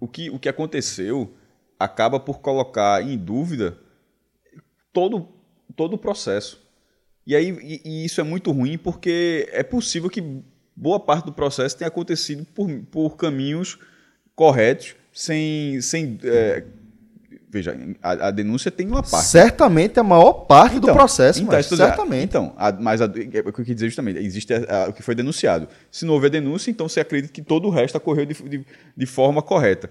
o que, o que aconteceu acaba por colocar em dúvida todo, todo o processo. E aí e, e isso é muito ruim porque é possível que boa parte do processo tem acontecido por, por caminhos corretos, sem. sem é, veja, a, a, denúncia tem uma parte. Certamente a maior parte então, do processo, então, mas, certamente. Então, a, mas a, é o que eu quis dizer justamente, existe o que foi denunciado. Se não houver denúncia, então você acredita que todo o resto ocorreu de, de, de forma correta.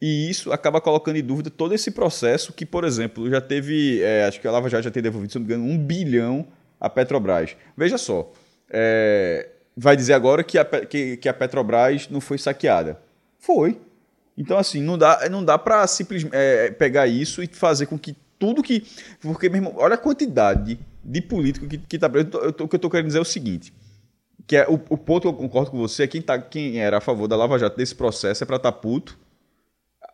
E isso acaba colocando em dúvida todo esse processo que, por exemplo, já teve, é, acho que a Lava Jato já tem devolvido, se não me engano, um bilhão a Petrobras. Veja só, é, vai dizer agora que a, que, que a Petrobras não foi saqueada. Foi. Então, assim, não dá, não dá para simplesmente é, pegar isso e fazer com que tudo que. Porque, meu irmão, olha a quantidade de político que, que tá preso. O que eu estou querendo dizer é o seguinte: que é o, o, ponto que eu concordo com você é quem, tá, quem era a favor da Lava Jato desse processo é para estar tá puto.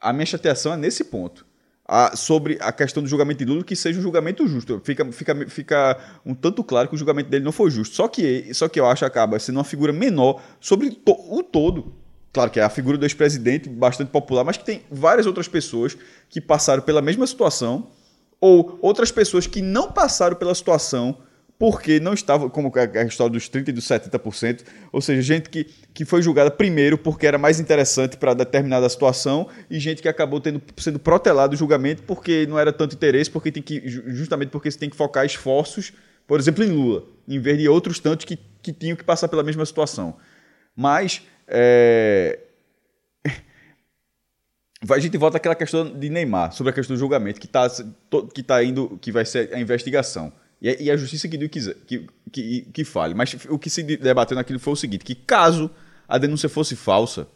A minha chateação é nesse ponto a, sobre a questão do julgamento de Lula que seja um julgamento justo. Fica, fica, fica um tanto claro que o julgamento dele não foi justo. Só que, só que eu acho que acaba sendo uma figura menor sobre to, o todo. Claro que é a figura do ex-presidente bastante popular, mas que tem várias outras pessoas que passaram pela mesma situação ou outras pessoas que não passaram pela situação porque não estava, como a história dos 30% e dos 70%, ou seja, gente que, que foi julgada primeiro porque era mais interessante para determinada situação e gente que acabou tendo, sendo protelado o julgamento porque não era tanto interesse, porque tem que, justamente porque você tem que focar esforços, por exemplo, em Lula, em vez de outros tantos que, que tinham que passar pela mesma situação. Mas é, a gente volta àquela questão de Neymar, sobre a questão do julgamento, que está que tá indo, que vai ser a investigação. E, e a justiça que, que, que, que fale. Mas o que se debateu naquilo foi o seguinte: que caso a denúncia fosse falsa,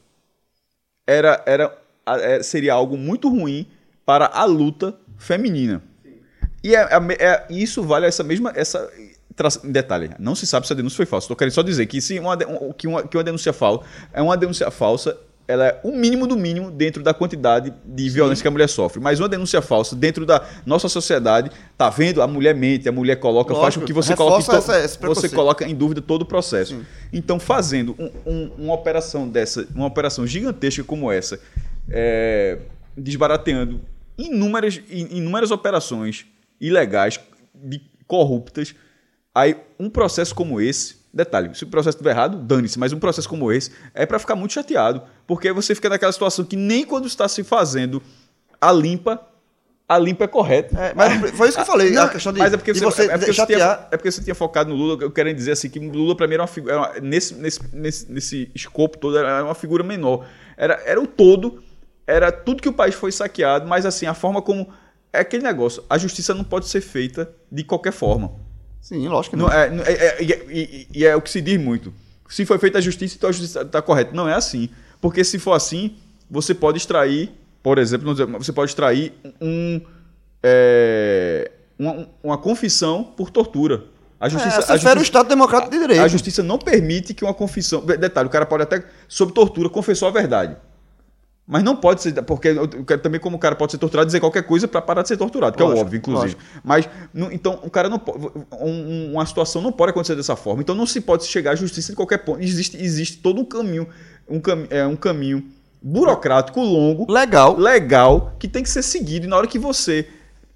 era, era, é, seria algo muito ruim para a luta feminina. E é, é, é, isso vale essa mesma. Essa, detalhe, não se sabe se a denúncia foi falsa. Estou querendo só dizer que se uma, que uma, que uma denúncia falsa é uma denúncia falsa ela é o mínimo do mínimo dentro da quantidade de Sim. violência que a mulher sofre. Mas uma denúncia falsa dentro da nossa sociedade, tá vendo? A mulher mente, a mulher coloca, Lógico, faz com que você coloque essa, você coloca em dúvida todo o processo. Sim. Então, fazendo um, um, uma operação dessa, uma operação gigantesca como essa, é, desbarateando inúmeras, inúmeras operações ilegais, de, corruptas, aí um processo como esse Detalhe, se o processo estiver errado, dane-se, mas um processo como esse é para ficar muito chateado, porque você fica naquela situação que nem quando está se fazendo a limpa, a limpa é correta. É, mas foi isso que eu falei, não, a questão de, mas é porque você, você, é porque você tinha, é porque você tinha focado no Lula, eu quero dizer assim, que Lula para mim era uma figura, nesse, nesse, nesse, nesse escopo todo, era uma figura menor. Era, era o todo, era tudo que o país foi saqueado, mas assim, a forma como. É aquele negócio, a justiça não pode ser feita de qualquer forma. Sim, lógico que não. não é, é, é, e, e, é o que se diz muito. Se foi feita a justiça, então a justiça está correta. Não é assim. Porque se for assim, você pode extrair, por exemplo, você pode extrair um, é, uma, uma confissão por tortura. A justiça, é, a justiça, o Estado Democrático de Direito. A justiça não permite que uma confissão. Detalhe, o cara pode até, sob tortura, confessou a verdade. Mas não pode ser, porque eu quero também como o cara pode ser torturado dizer qualquer coisa para parar de ser torturado, que lógico, é óbvio, inclusive. Lógico. Mas não, então o cara não um, uma situação não pode acontecer dessa forma. Então não se pode chegar à justiça de qualquer ponto. Existe, existe todo um caminho, um, cam, é, um caminho burocrático longo, legal, legal que tem que ser seguido. E na hora que você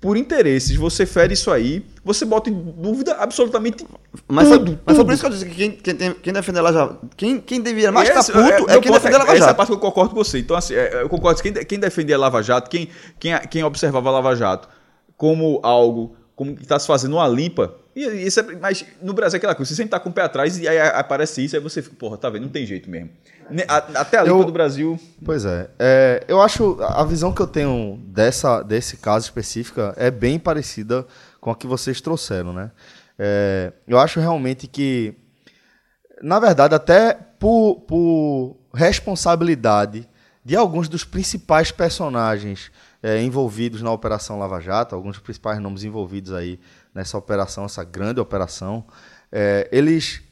por interesses, você fere isso aí, você bota em dúvida absolutamente mas tudo. Foi, mas foi por isso que eu disse que quem, quem, quem defende a Lava Jato, quem, quem deveria mais estar puto é, é quem defende a Lava Jato. Essa é a parte que eu concordo com você. Então, assim, é, eu concordo. Quem, quem defendia a Lava Jato, quem, quem, quem observava a Lava Jato como algo, como que está se fazendo uma limpa, e, isso é, mas no Brasil é aquela coisa, você sempre tá com o pé atrás e aí aparece isso, aí você fica, porra, tá vendo? Não tem jeito mesmo. Até a limpa eu, do Brasil. Pois é, é. Eu acho. A visão que eu tenho dessa, desse caso específico é bem parecida com a que vocês trouxeram, né? É, eu acho realmente que. Na verdade, até por, por responsabilidade de alguns dos principais personagens é, envolvidos na Operação Lava Jato, alguns dos principais nomes envolvidos aí nessa operação, essa grande operação, é, eles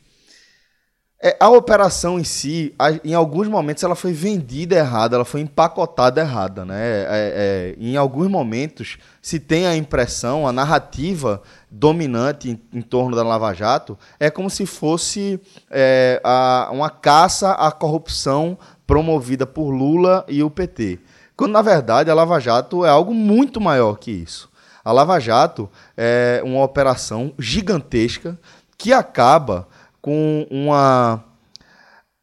é, a operação em si, a, em alguns momentos, ela foi vendida errada, ela foi empacotada errada. Né? É, é, em alguns momentos, se tem a impressão, a narrativa dominante em, em torno da Lava Jato é como se fosse é, a, uma caça à corrupção promovida por Lula e o PT. Quando, na verdade, a Lava Jato é algo muito maior que isso. A Lava Jato é uma operação gigantesca que acaba com uma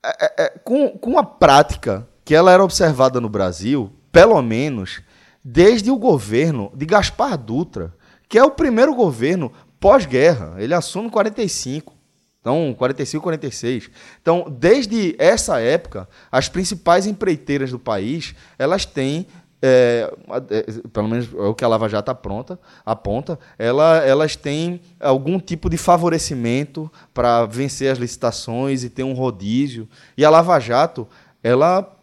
é, é, é, com, com uma prática que ela era observada no Brasil, pelo menos desde o governo de Gaspar Dutra, que é o primeiro governo pós-guerra. Ele assume em 45. Então, 45, 46. Então, desde essa época, as principais empreiteiras do país, elas têm é, é, pelo menos é o que a Lava Jato apronta, aponta, ela, elas têm algum tipo de favorecimento para vencer as licitações e ter um rodízio. E a Lava Jato, ela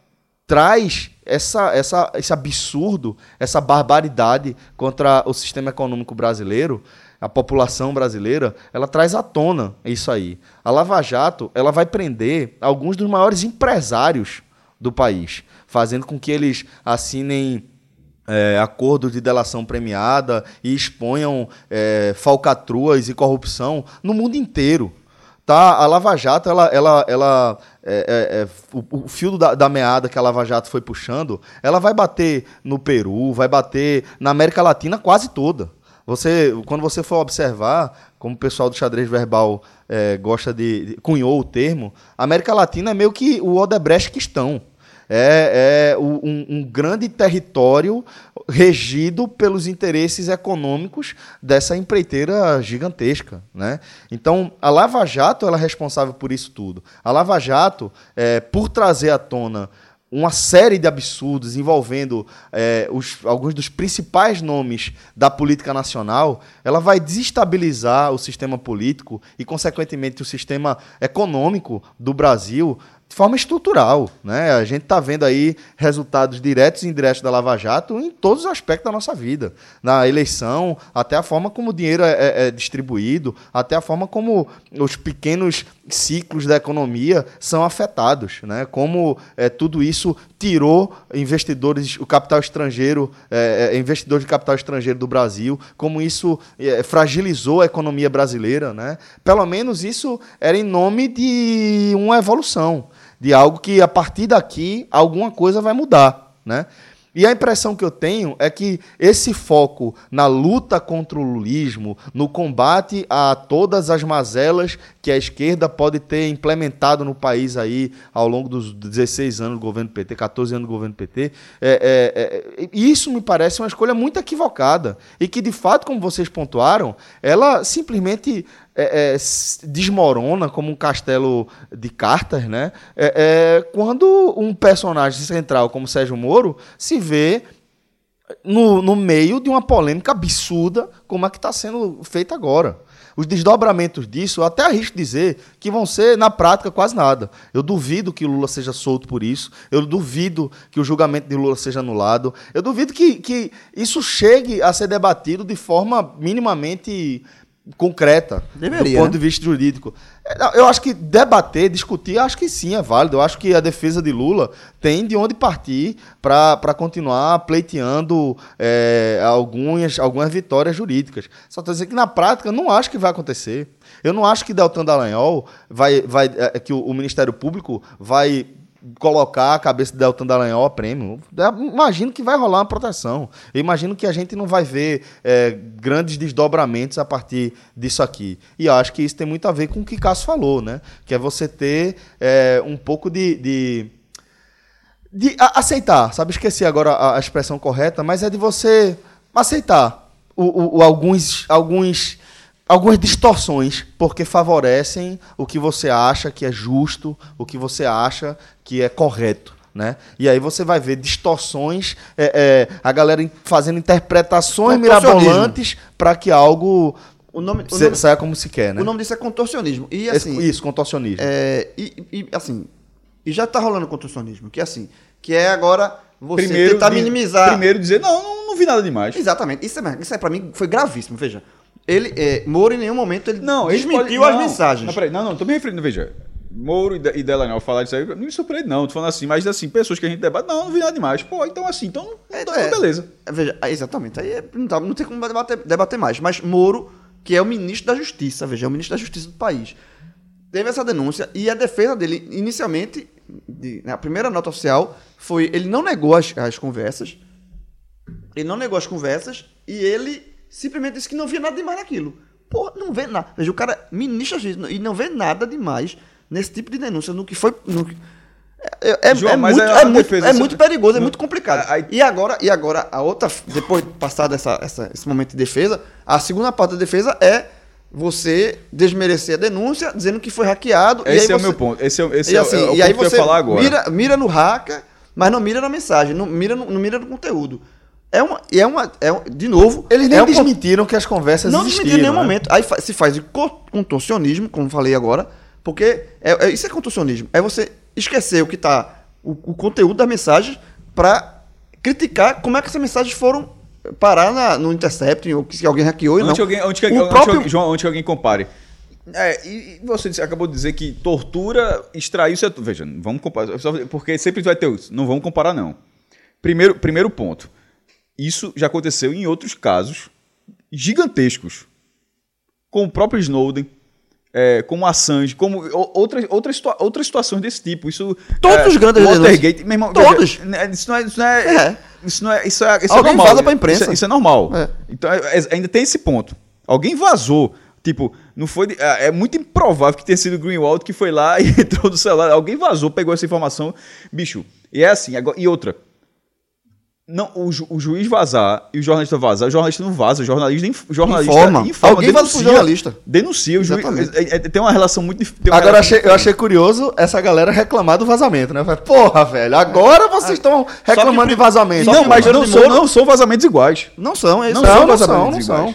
traz essa, essa, esse absurdo, essa barbaridade contra o sistema econômico brasileiro, a população brasileira, ela traz à tona isso aí. A Lava Jato, ela vai prender alguns dos maiores empresários do país fazendo com que eles assinem é, acordos de delação premiada e exponham é, falcatruas e corrupção no mundo inteiro. Tá? A Lava Jato, ela, ela, ela é, é, é o, o, fio da, da, meada que a Lava Jato foi puxando, ela vai bater no Peru, vai bater na América Latina quase toda. Você, quando você for observar, como o pessoal do xadrez verbal é, gosta de, de cunhou o termo, a América Latina é meio que o Odebrecht questão. É, é um, um, grande território regido pelos interesses econômicos dessa empreiteira gigantesca. Né? Então, a Lava Jato ela é responsável por isso tudo. A Lava Jato, é, por trazer à tona uma série de absurdos envolvendo é, os, alguns dos principais nomes da política nacional, ela vai desestabilizar o sistema político e, consequentemente, o sistema econômico do Brasil de forma estrutural. Né? A gente está vendo aí resultados diretos e indiretos da Lava Jato em todos os aspectos da nossa vida. Na eleição, até a forma como o dinheiro é, é, é distribuído, até a forma como os pequenos ciclos da economia são afetados. Né? Como é, tudo isso tirou investidores, o capital estrangeiro, é, é de capital estrangeiro do Brasil, como isso é, fragilizou a economia brasileira. Né? Pelo menos isso era em nome de uma evolução de algo que a partir daqui alguma coisa vai mudar, né? E a impressão que eu tenho é que esse foco na luta contra o lulismo, no combate a todas as mazelas que a esquerda pode ter implementado no país aí ao longo dos 16 anos do governo PT, 14 anos do governo PT, é, é, é, isso me parece uma escolha muito equivocada. E que, de fato, como vocês pontuaram, ela simplesmente é, é, desmorona como um castelo de cartas, né? É, é, quando um personagem central como Sérgio Moro se vê no, no meio de uma polêmica absurda como a que está sendo feita agora. Os desdobramentos disso, eu até arrisco dizer que vão ser, na prática, quase nada. Eu duvido que Lula seja solto por isso. Eu duvido que o julgamento de Lula seja anulado. Eu duvido que, que isso chegue a ser debatido de forma minimamente concreta Deveria, do ponto né? de vista jurídico. É, eu acho que debater, discutir, acho que sim, é válido. Eu acho que a defesa de Lula tem de onde partir para continuar pleiteando é, algumas, algumas vitórias jurídicas. Só estou dizendo que na prática não acho que vai acontecer. Eu não acho que Deltan Dallagnol vai, vai é, que o, o Ministério Público vai colocar a cabeça de Deltan Dallagnol a prêmio. Imagino que vai rolar uma proteção. Eu imagino que a gente não vai ver é, grandes desdobramentos a partir disso aqui. E acho que isso tem muito a ver com o que Cássio falou, né? Que é você ter é, um pouco de, de, de aceitar, sabe? Esqueci agora a, a, expressão correta, mas é de você aceitar o, o, o alguns, alguns algumas distorções, porque favorecem o que você acha que é justo, o que você acha que é correto. Né? E aí você vai ver distorções, é, é, a galera fazendo interpretações mirabolantes para que algo o nome, o nome, saia como se quer. Né? O nome disso é contorcionismo. E, assim, Isso, contorcionismo. É, e, e, assim, e já está rolando contorcionismo, que é assim, que é agora você primeiro, tentar minimizar. Primeiro dizer, não, não, não vi nada demais. Exatamente. Isso é, isso é para mim foi gravíssimo, veja. Ele, é, Moro, em nenhum momento, ele não, desmentiu pode, as mensagens. Não, peraí, não, não, tô me referindo, veja. Moro e Delanel falar disso aí, não me surpreende, não. Tô falando assim, mas assim, pessoas que a gente debate, não, não vi nada demais. Pô, então assim, então, é, então é, beleza. Veja, exatamente, aí é, não, tá, não tem como debater, debater mais. Mas Moro, que é o ministro da Justiça, veja, é o ministro da Justiça do país, teve essa denúncia e a defesa dele, inicialmente, de, né, a primeira nota oficial foi, ele não negou as, as conversas, ele não negou as conversas e ele simplesmente disse que não via nada demais naquilo. Porra, não vê nada. Veja, o cara ministra justiça e não vê nada demais nesse tipo de denúncia, no que foi. No, é, é, João, é, muito, é, muito, é muito perigoso, é muito complicado. Aí, e, agora, e agora, a outra, depois de passar essa, essa, esse momento de defesa, a segunda parte da defesa é você desmerecer a denúncia, dizendo que foi hackeado. Esse é você, o meu ponto. Esse é, esse e é, assim, é o e ponto aí que eu ia falar agora. Mira, mira no hacker, mas não mira na mensagem, não mira no, não mira no conteúdo. É uma, é uma, é de novo. Eles nem é um, desmentiram que as conversas não existiram. Não desmentiram em nenhum né? momento. Aí se faz contorcionismo, como falei agora, porque é, é, isso é contorcionismo. É você esquecer o que está, o, o, conteúdo das mensagens, para criticar como é que essas mensagens foram parar na, no Intercept, ou que alguém hackeou e não. Onde alguém, onde que, o onde próprio... que, João, onde que alguém compare. É, e você acabou de dizer que tortura extraiu isso. Veja, vamos comparar. Porque sempre vai ter isso. Não vamos comparar, não. Primeiro, primeiro ponto. Isso já aconteceu em outros casos gigantescos. Com o próprio Snowden, é, como Assange, como outras, outras, outras situações desse tipo. Isso, Todos é, os grandes Watergate, meu irmão, Todos. Veja, isso não é. Isso não é, é. Isso não é, isso é, isso Alguém é normal. vaza pra imprensa. Isso, é- isso é normal. É. Então é- é- ainda tem esse ponto. Alguém vazou. Tipo, não foi. de- é é muito improvável que tenha sido o Greenwald que foi lá e entrou no celular. Alguém vazou, pegou essa informação. Bicho, e é assim. Agora, e outra. Não, o, ju- o juiz vazar e o jornalista vazar, o jornalista não vaza, o jornalista, inf- o jornalista Informa. Alguém vaza pro jornalista. Denuncia. O juiz, Exatamente. é- é- tem uma relação muito dif- tem uma Agora relação achei, eu achei curioso essa galera reclamar do vazamento, né? Falei, Porra, velho, agora vocês estão reclamando de vazamento. Não, que mas não são, não são vazamentos iguais. Não são, é. Não, Não, são não são, não são.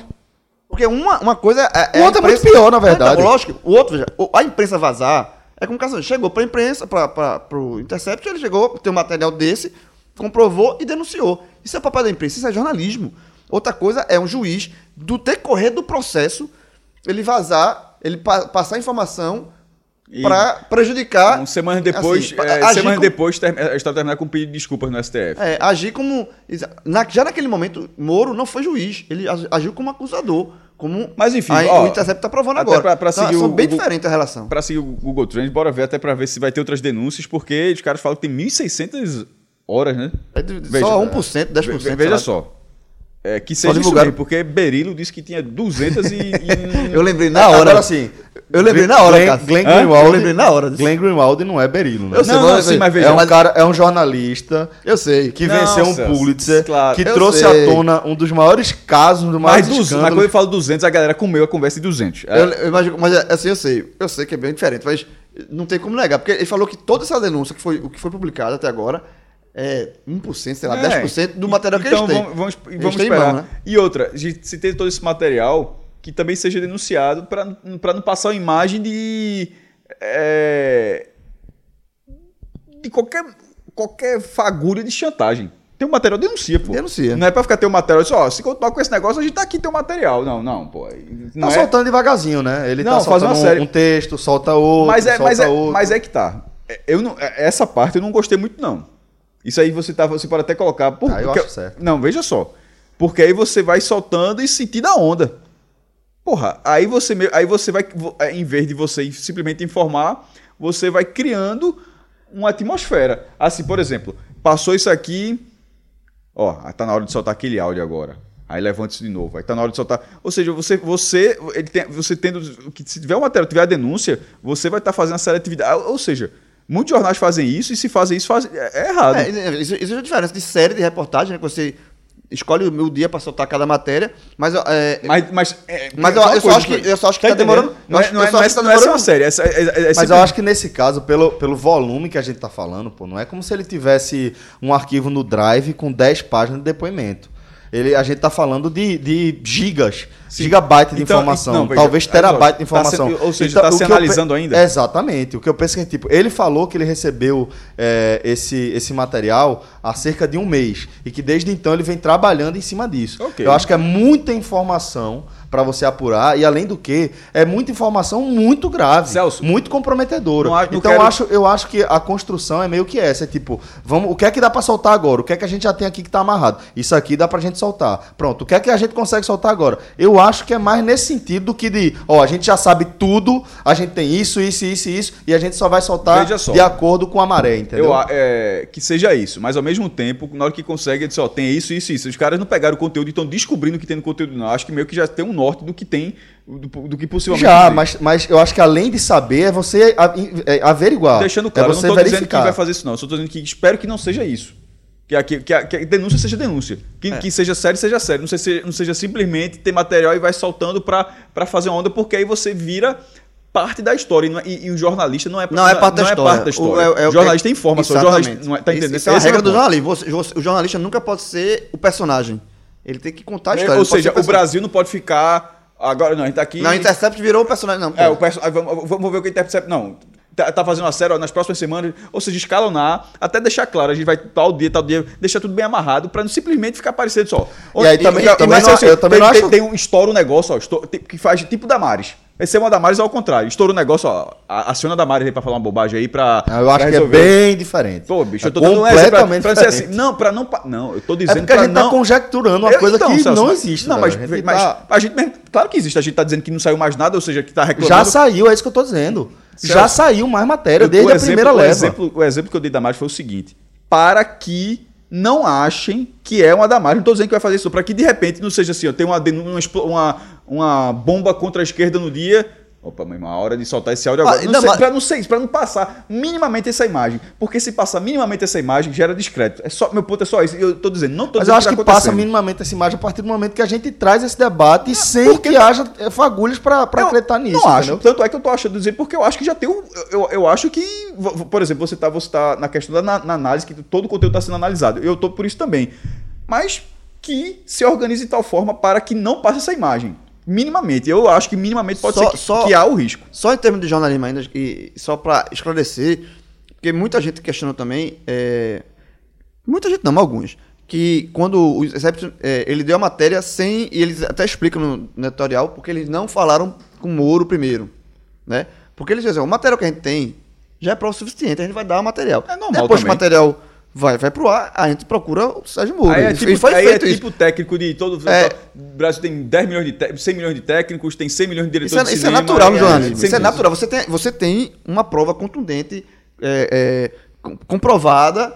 Porque uma, uma coisa é. é O a outro é muito imprensa- pior, na verdade. Então, lógico, o outro, veja, o- a imprensa vazar é como o caso chegou pra imprensa, pra, pra, pro Intercept, ele chegou, tem um material desse, comprovou e denunciou. Isso é papel da imprensa, isso é jornalismo. Outra coisa é um juiz, do decorrer do processo, ele vazar, ele pa- passar informação pra prejudicar. Um semana depois, assim, é, agir semana como- depois a história terminar com um pedido de desculpas no STF. É, agir como. na- já naquele momento, Moro não foi juiz. Ele ag- agiu como acusador. Como Mas, enfim, ó, o Intercept está provando agora. pra- pra Então, seguir são o- bem diferentes a relação. Pra seguir o Google Trends, bora ver até pra ver se vai ter outras denúncias, porque os caras falam que tem 1.600 horas, né? É de- Veja, só 1%, 10%. Ve- sei Veja só. É, que seja isso divulgaram. mesmo, porque Berilo disse que tinha 200 e... e- Eu lembrei na hora. Agora assim, Eu lembrei na hora, Glenn, Cássio. Glenn? Greenwald, Eu lembrei na hora disso. Glenn Greenwald não é berilo, né? Eu sei, Não, mas- não, sim, mas veja. é um cara, é um jornalista Eu sei. que Não, venceu um Pulitzer, claro. que Eu trouxe sei. à tona um dos maiores casos, do Mas, 200, mas quando eu falo 200, a galera comeu a conversa de 200. É, Eu, eu imagino, mas assim, eu sei. Eu sei que é bem diferente, mas não tem como negar. Porque ele falou que toda essa denúncia, que foi, o que foi publicado até agora, é 1%, sei lá, É. 10% do material que então, eles têm. Vamos, vamos, vamos esperar. mão, né? E outra, se ter todo esse material, que também seja denunciado para não passar uma imagem de. é, de qualquer, qualquer fagulha de chantagem. Tem um material, denuncia, pô. Denuncia. Não é pra ficar teu material só, se continuar com esse negócio, a gente tá aqui teu material. Não, não, pô. Não Tá é- soltando devagarzinho, né? Ele Não, tá faz uma um, série. um texto, solta outro, mas é, solta mas, é, outro. mas é que tá. É, Eu não, é- essa parte eu não gostei muito, não. Isso aí você, tá, você pode até colocar. Por, Ah, eu porque- acho certo. Não, veja só. Porque aí você vai soltando e sentindo a onda. Porra, aí você, aí você vai, é, em vez de você simplesmente informar, você vai criando uma atmosfera. Assim, por exemplo, passou isso aqui. Ó, tá na hora de soltar aquele áudio agora. Aí levanta isso de novo. Aí tá na hora de soltar. Ou seja, você, você, ele tem, você tendo. que Se tiver uma matéria, tiver a denúncia, você vai estar fazendo a seletividade. Ou- Ou seja, muitos jornais fazem isso e se fazem isso, faz, é, é errado. É, isso, isso é a diferença de série de reportagem, né? Que você escolhe o meu dia pra soltar cada matéria, mas é, Mas, mas, é, Mas eu- uma eu só acho que- eu só acho que tá entendendo? demorando- Não é, não é, só não é, tá não é uma série. É, é, é, é Mas simplesmente- eu acho que nesse caso, pelo, pelo volume que a gente tá falando, pô, não é como se ele tivesse um arquivo no Drive com 10 páginas de depoimento. Ele, a gente tá falando de, de gigas, gigabyte de Então, informação, não, talvez tá terabyte de informação. sendo- ou seja, tá o se eu pe- analisando ainda? Exatamente. O que eu penso é que, tipo, ele falou que ele recebeu é, esse, esse material há cerca de um mês e que desde então ele vem trabalhando em cima disso. Ok. Eu acho que é muita informação para você apurar e além do que é muita informação muito grave, Celso, muito comprometedora. não não então quero- eu acho eu acho que a construção é meio que essa, é tipo, vamos, o que é que dá para soltar agora? O que é que a gente já tem aqui que tá amarrado? Isso aqui dá pra gente soltar. Pronto, o que é que a gente consegue soltar agora? Eu acho que é mais nesse sentido do que de, ó, a gente já sabe tudo, a gente tem isso, isso, isso isso e a gente só vai soltar só. de acordo com a maré, entendeu? Eu, é, que seja isso, mas ao mesmo tempo, na hora que consegue, ele diz, ó, tem isso, isso, isso. Os caras não pegaram o conteúdo e estão descobrindo o que tem no conteúdo, não. Acho que meio que já tem um norte do que tem, do, do que possivelmente Já, tem. mas, mas eu acho que além de saber, é você a- é averiguar. Deixando claro, é eu não você estou dizendo que vai fazer isso, não. Eu só estou dizendo que espero que não seja isso. Que a, que, que a, que a denúncia seja denúncia. Que, que seja sério, seja sério. Não, sei se, não seja simplesmente ter material e vai soltando para fazer onda, porque aí você vira parte da história. E, não é- e- o jornalista não é, Não é parte da não história. É parte da história. O, é- é- o jornalista informa, só o jornalista não é, tá Isso- entendendo? Isso é uma Esse regra do jornalismo. Você- você- o jornalista nunca pode ser o personagem. Ele tem que contar a história. Ou seja, o Brasil não pode ficar. Agora, não, a gente tá aqui. Não, o Intercept virou o personagem. Não, É, o perso... vamos, vamos ver o que o Intercept. Não. Tá, tá fazendo uma série ó, nas próximas semanas, ou seja, escalonar, até deixar claro, a gente vai tal dia, tal dia, deixar tudo bem amarrado, pra não simplesmente ficar parecendo só. E aí também- também mas, não- assim, eu também tem, não tem, acho- tem um estoura o negócio, ó, tem- que faz tipo Damares. Esse é uma Damares ao contrário. Estoura o negócio, ó. a- Aciona a Damares aí pra falar uma bobagem aí pra. Ah, Eu acho que é bem diferente. Pô, bicho, É eu tô dando um exemplo pra, dizer assim. Não, pra não. Não, eu tô É dizendo porque a pra gente não. tá conjecturando uma Eu- coisa então, que Celso, não existe. Não, velho. mas, a gente mas tá- a gente mesmo. Claro que existe. A gente tá dizendo que não saiu mais nada, ou seja, que tá reclamando. Já saiu, é isso que eu tô dizendo. Já Celso, saiu mais matéria desde a primeira leva. O exemplo, o exemplo que eu dei da Mari foi o seguinte: para que não achem que é uma damagem. Não tô dizendo que vai fazer isso, para que de repente não seja assim, ó, tem uma, uma, uma bomba contra a esquerda no dia. Opa, mas uma hora de soltar esse áudio Ah, agora. ainda não sei, mais- pra não ser isso, pra não passar minimamente essa imagem. Porque se passar minimamente essa imagem, gera descrédito. É só, meu ponto é só isso. Eu tô dizendo, não tô Mas eu acho que tá passa acontecendo. minimamente essa imagem a partir do momento que a gente traz esse debate sem que haja eh, fagulhas pra pra Eu acreditar nisso. Não acho. entendeu? Tanto é que eu tô achando dizer, porque eu acho que já tem um. Eu, eu acho que, por exemplo, você tá, você tá na questão da na, na análise, que todo o conteúdo está sendo analisado. Eu tô por isso também. Mas que se organize de tal forma para que não passe essa imagem. Minimamente. Eu acho que minimamente pode Só- ser que, só- que há o risco. Só em termos de jornalismo ainda, e só para esclarecer, porque muita gente questionou também, é, muita gente não, mas alguns, que quando o Zé, é, ele deu a matéria sem, e eles até explicam no, no editorial, porque eles não falaram com o Moro primeiro, né? Porque eles dizem, o material que a gente tem já é prova suficiente, a gente vai dar o material. É normal Depois que o também. material vai, vai pro ar, a gente procura o Sérgio Moro. Aí é tipo, foi aí é isso. tipo técnico de todo. É. O Brasil tem 10 milhões de té- 100 milhões de técnicos, tem 100 milhões de Isso diretores é, de isso é cinema. natural no jornalismo. sempre Isso é natural. Você tem, você tem uma prova contundente, é, é, com- comprovada.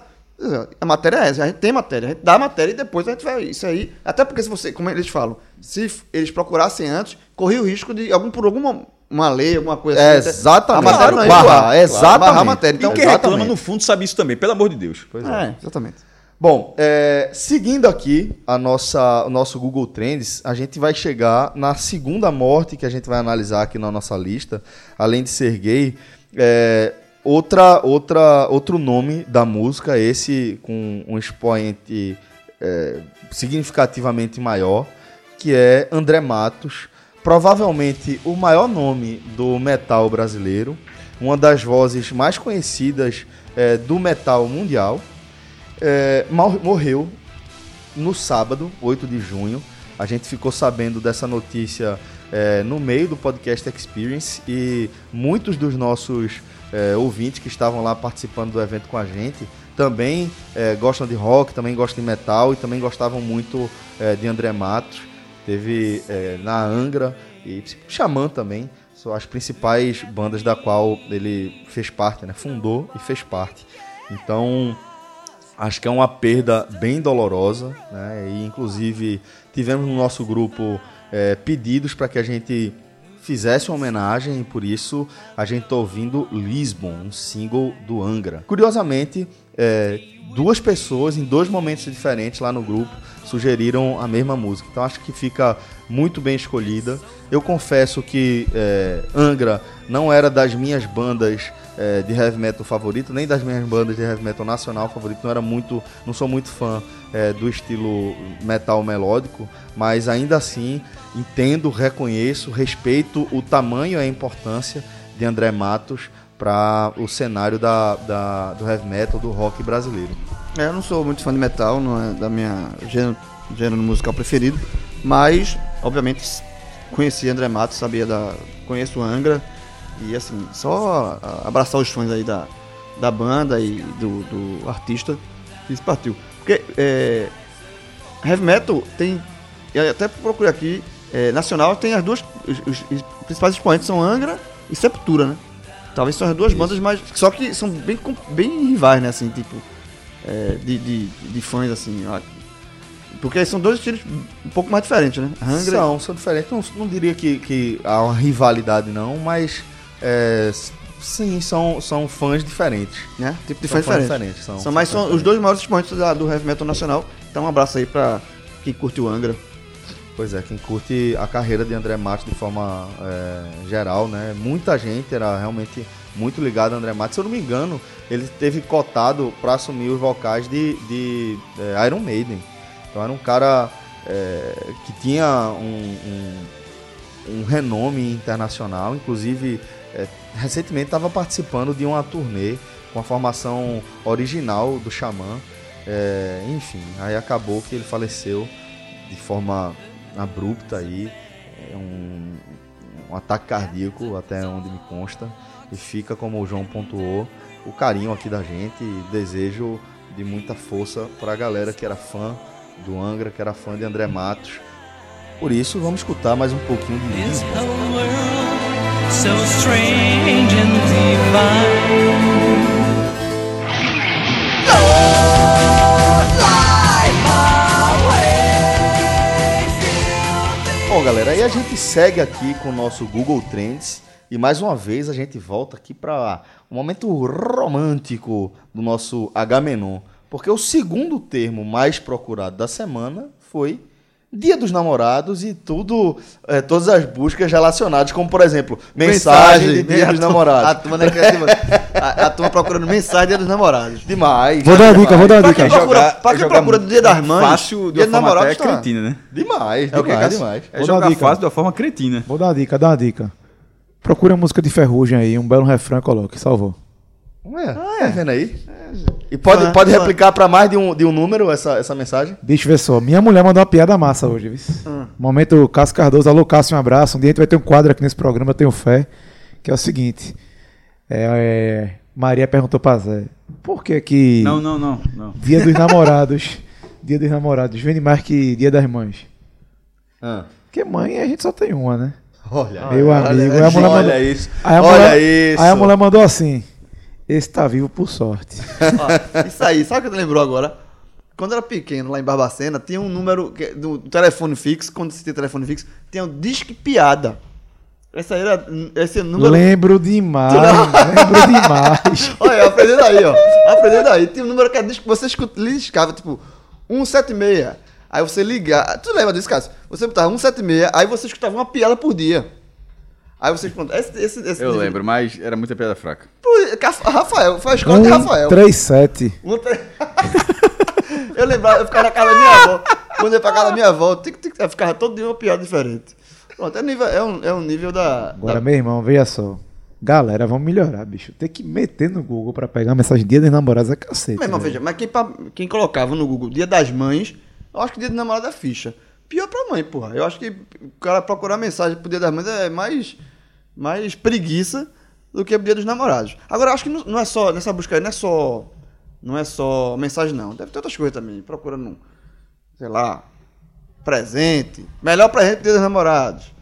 A matéria é essa. A gente tem matéria. A gente dá matéria e depois a gente vai. Isso aí. Até porque se você, como eles falam, se eles procurassem antes, corria o risco de algum por alguma uma lei, alguma coisa É, assim. exatamente. A matéria não ar. exatamente. Barrar a matéria. Então, Então, quem reclama exatamente. no fundo sabe isso também, pelo amor de Deus. Pois é. é, exatamente. Bom, é, seguindo aqui a nossa, o nosso Google Trends, a gente vai chegar na segunda morte que a gente vai analisar aqui na nossa lista, além de ser gay, é, outra, outra, outro nome da música, esse com um expoente é, significativamente maior, que é André Matos, provavelmente o maior nome do metal brasileiro, uma das vozes mais conhecidas é, do metal mundial é, mor- morreu no sábado, 8 de junho. A gente ficou sabendo dessa notícia é, no meio do podcast Experience e muitos dos nossos é, ouvintes que estavam lá participando do evento com a gente também é, gostam de rock, também gostam de metal e também gostavam muito é, de André Matos. Teve é, na Angra e Xamã também, são as principais bandas da qual ele fez parte, né? fundou e fez parte. Então, Acho que é uma perda bem dolorosa, né? E inclusive tivemos no nosso grupo é, pedidos para que a gente fizesse uma homenagem e por isso a gente está ouvindo Lisbon, um single do Angra. Curiosamente, é, duas pessoas em dois momentos diferentes lá no grupo sugeriram a mesma música. Então acho que fica muito bem escolhida. Eu confesso que é, Angra não era das minhas bandas é, de heavy metal favorito, nem das minhas bandas de heavy metal nacional favorito. Não era muito, não sou muito fã é, do estilo metal melódico, mas ainda assim entendo, reconheço, respeito o tamanho e a importância de André Matos para o cenário da, da- do heavy metal, do rock brasileiro. É, eu não sou muito fã de metal, não é da minha gênero, gênero musical preferido, mas, obviamente, conheci André Matos, sabia da. conheço Angra, e assim, só abraçar os fãs aí da, da banda e do, do artista, isso partiu. Porque é, heavy metal tem. Eu até procurei aqui, é, nacional tem as duas. Os, os- os principais expoentes são Angra e Sepultura, né? Talvez são as duas bandas mais. Só que são bem, bem rivais, né? Assim, tipo. é, de, de, de fãs, assim. ó. Porque são dois estilos um pouco mais diferentes, né? Angra. São, são diferentes. Não, não diria que, que há uma rivalidade, não, mas é, sim, são, são fãs diferentes. né? Tipo de São fãs fãs diferentes. diferentes, são- São, mas são são fãs os dois maiores expoentes do heavy metal nacional. Então um abraço aí pra quem curte o Angra. Pois é, quem curte a carreira de André Matos de forma é, geral, né? Muita gente era realmente muito ligado a André Matos. Se eu não me engano, ele teve cotado para assumir os vocais de, de é, Iron Maiden. Então era um cara é, que tinha um, um, um renome internacional. Inclusive, é, recentemente estava participando de uma turnê com a formação original do Xamã. É, enfim, aí acabou que ele faleceu de forma abrupta aí, é um, um ataque cardíaco, até onde me consta, e fica, como o João pontuou, o carinho aqui da gente e desejo de muita força para a galera que era fã do Angra, que era fã de André Matos. Por isso, vamos escutar mais um pouquinho de This so strange and divine. Galera, aí a gente segue aqui com o nosso Google Trends e mais uma vez a gente volta aqui para um momento romântico do nosso Agamenon, porque o segundo termo mais procurado da semana foi Dia dos Namorados e tudo, eh, todas as buscas relacionadas, como por exemplo, mensagem, de Dia dos Namorados. A turma, é criativa. a, a turma procurando mensagem dia dos namorados. Demais. Vou dar uma dica, vou dar uma Pra dica. quem procura, jogar- pra quem procura do dia das mães, Fácil de dia dos namorados tá. cretina, né? Demais, É o que, demais, demais. É Vou dar jogar fácil de uma forma cretina. Vou dar uma dica, dá uma dica. Procure a música de Ferrugem aí, um belo refrão e coloque. Salvou. É, tá vendo aí? E pode, Fã, pode replicar para mais de um, de um número essa, essa mensagem? Bicho, vê só. Minha mulher mandou uma piada massa hoje, viu? Hum. Momento Cássio Cardoso. Alô, Cássio, um abraço. Um dia a gente vai ter um quadro aqui nesse programa, eu tenho fé. Que é o seguinte. É, é, Maria perguntou pra Zé. Por que que Não, não, não, não. dia dos namorados, dia dos namorados, vende mais que dia das mães? Ah. Porque mãe a gente só tem uma, né? Olha, Meu olha, amigo, olha, a mulher olha mandou- isso. Aí a olha mulher, isso. Aí a mulher mandou assim. Esse tá vivo por sorte. Ó, isso aí, sabe o que lembrou agora? Quando era pequeno, lá em Barbacena, tinha um número do telefone fixo, quando se tinha telefone fixo, tinha um disque piada. Esse aí era. Esse número. Lembro demais, lembro demais. Olha, aprendendo aí, ó. Aprendendo aí. Tinha um número que você escuta, liscava, tipo, 176. Aí você ligava. Tu lembra disso, Cássio? Você botava 176, aí você escutava uma piada por dia. Aí você escuta. Esse, esse, esse Eu lembro, mas era muita piada fraca. Rafael, foi a escola de Rafael. Um, três, sete. Um tre- eu lembrava, eu ficava na casa da minha avó. Quando eu ia pra casa da minha avó, tic, tic, eu ficava todo dia uma piada diferente. Pronto, é, nível, é, um, é um nível da. Agora, da- meu irmão, veja só. Galera, vamos melhorar, bicho. Tem que meter no Google pra pegar a mensagem dia dos namorados é cacete. Meu irmão, veja, mas quem, quem colocava no Google Dia das Mães, eu acho que Dia do Namorado é ficha. Pior pra mãe, porra. Eu acho que o cara procurar mensagem pro Dia das Mães é mais, mais preguiça do que pro Dia dos Namorados. Agora, eu acho que não, não é só, nessa busca aí, não é só. Não é só mensagem, não. Deve ter outras coisas também. Procurando, sei lá, presente. Melhor presente pro Dia dos Namorados.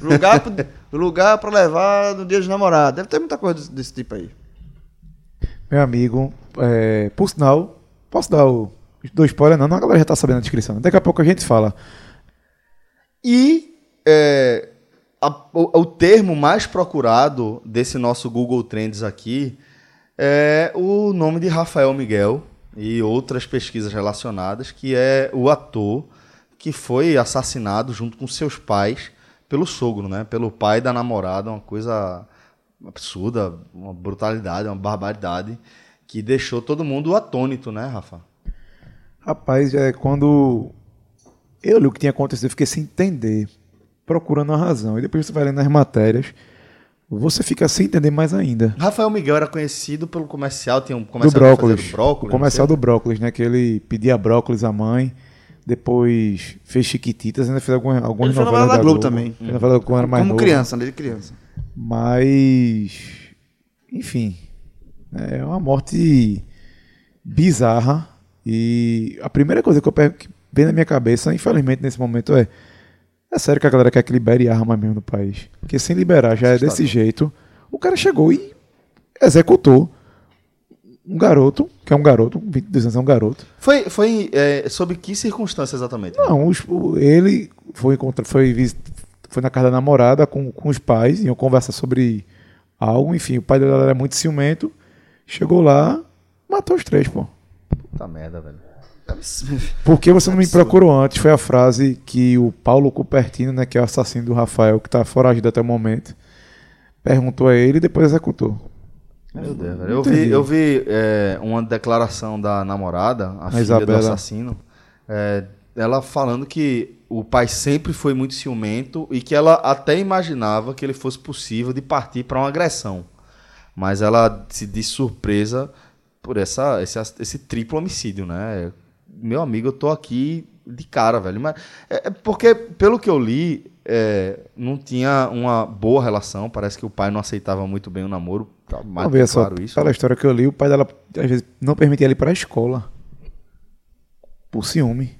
Lugar, pro- lugar pra levar no Dia dos Namorados. Deve ter muita coisa desse, desse tipo aí. Meu amigo, é, por sinal, posso dar o. Do spoiler, não, não, a galera já tá sabendo a descrição. Daqui a pouco a gente fala. E é, a- o, o termo mais procurado desse nosso Google Trends aqui é o nome de Rafael Miguel e outras pesquisas relacionadas, que é o ator que foi assassinado junto com seus pais pelo sogro, né? Pelo pai da namorada, uma coisa absurda, uma brutalidade, uma barbaridade que deixou todo mundo atônito, né, Rafa? Rapaz, é quando eu li o que tinha acontecido, eu fiquei sem entender, procurando a razão. E depois você vai lendo as matérias, você fica sem entender mais ainda. Rafael Miguel era conhecido pelo comercial, tinha um Do comercial que brócolis. do brócolis. o comercial do brócolis, né? Que ele pedia brócolis à mãe, depois fez Chiquititas, ainda fez algumas, algumas Ele novelas novela da da Globo Globo também. Novela quando era mais Como novo. criança, desde criança. Mas, enfim, é uma morte bizarra. E a primeira coisa que eu pego que vem na minha cabeça, infelizmente, nesse momento é: é sério que a galera quer que libere arma mesmo no país? Porque sem liberar já é desse jeito. O cara chegou e executou um garoto, que é um garoto, 22 anos é um garoto. Foi, foi é, sob que circunstância exatamente? Não, os- ele foi, encontra, foi, foi na casa da namorada com, com os pais, iam conversar sobre algo, enfim, o pai dela era muito ciumento, chegou lá, matou os três, pô. Puta merda, velho. Por que você não me procurou antes? Foi a frase que o Paulo Cupertino, né, que é o assassino do Rafael, que tá foragido até o momento, perguntou a ele e depois executou. Meu Deus, velho. Eu vi, eu vi é, uma declaração da namorada, a, filha Isabela. do assassino, é, ela falando que o pai sempre foi muito ciumento e que ela até imaginava que ele fosse possível de partir para uma agressão. Mas ela se disse surpresa por essa, esse, esse triplo homicídio, né? Meu amigo, eu tô aqui de cara, velho. Mas é é porque, pelo que eu li, é, não tinha uma boa relação. Parece que o pai não aceitava muito bem o namoro. Tá mais Vamos ver que só, claro isso. pela história que eu li, o pai dela às vezes não permitia ele ir pra escola. Por ciúme.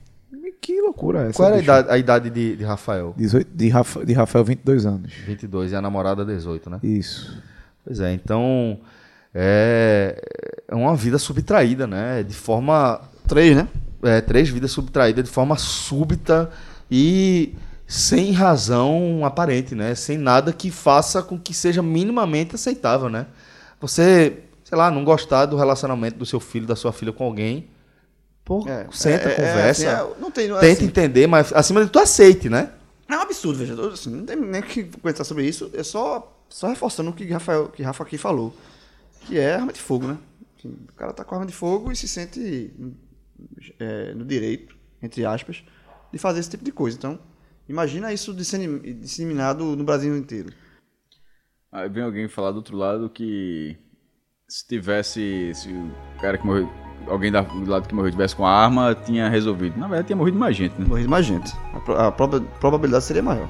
Que loucura é essa? Qual era a idade, a idade de, de Rafael? 18, de, Rafa, de Rafael, 22 anos. 22 e a namorada 18, né? Isso. Pois é, então é, é uma vida subtraída, né? De forma Três, né? É, três vidas subtraídas de forma súbita e sem razão aparente, né? Sem nada que faça com que seja minimamente aceitável, né? Você, sei lá, não gostar do relacionamento do seu filho, da sua filha com alguém, pô, É, senta, é, é, conversa, assim, é, não tem, não é tenta assim. entender, mas acima de tudo aceite, né? É um absurdo, veja. Assim, não tem nem que comentar sobre isso. É só, só reforçando o que Rafael, que Rafa aqui falou. Que é arma de fogo, né? O cara tá com arma de fogo e se sente é, no direito, entre aspas, de fazer esse tipo de coisa. Então, imagina isso dissemi- disseminado no Brasil inteiro. Aí vem alguém falar do outro lado que se tivesse. Se o cara que morreu. Alguém da- do lado que morreu tivesse com a arma, tinha resolvido. Na verdade, tinha morrido mais gente, né? Morrer mais gente. A, a proba- probabilidade seria maior.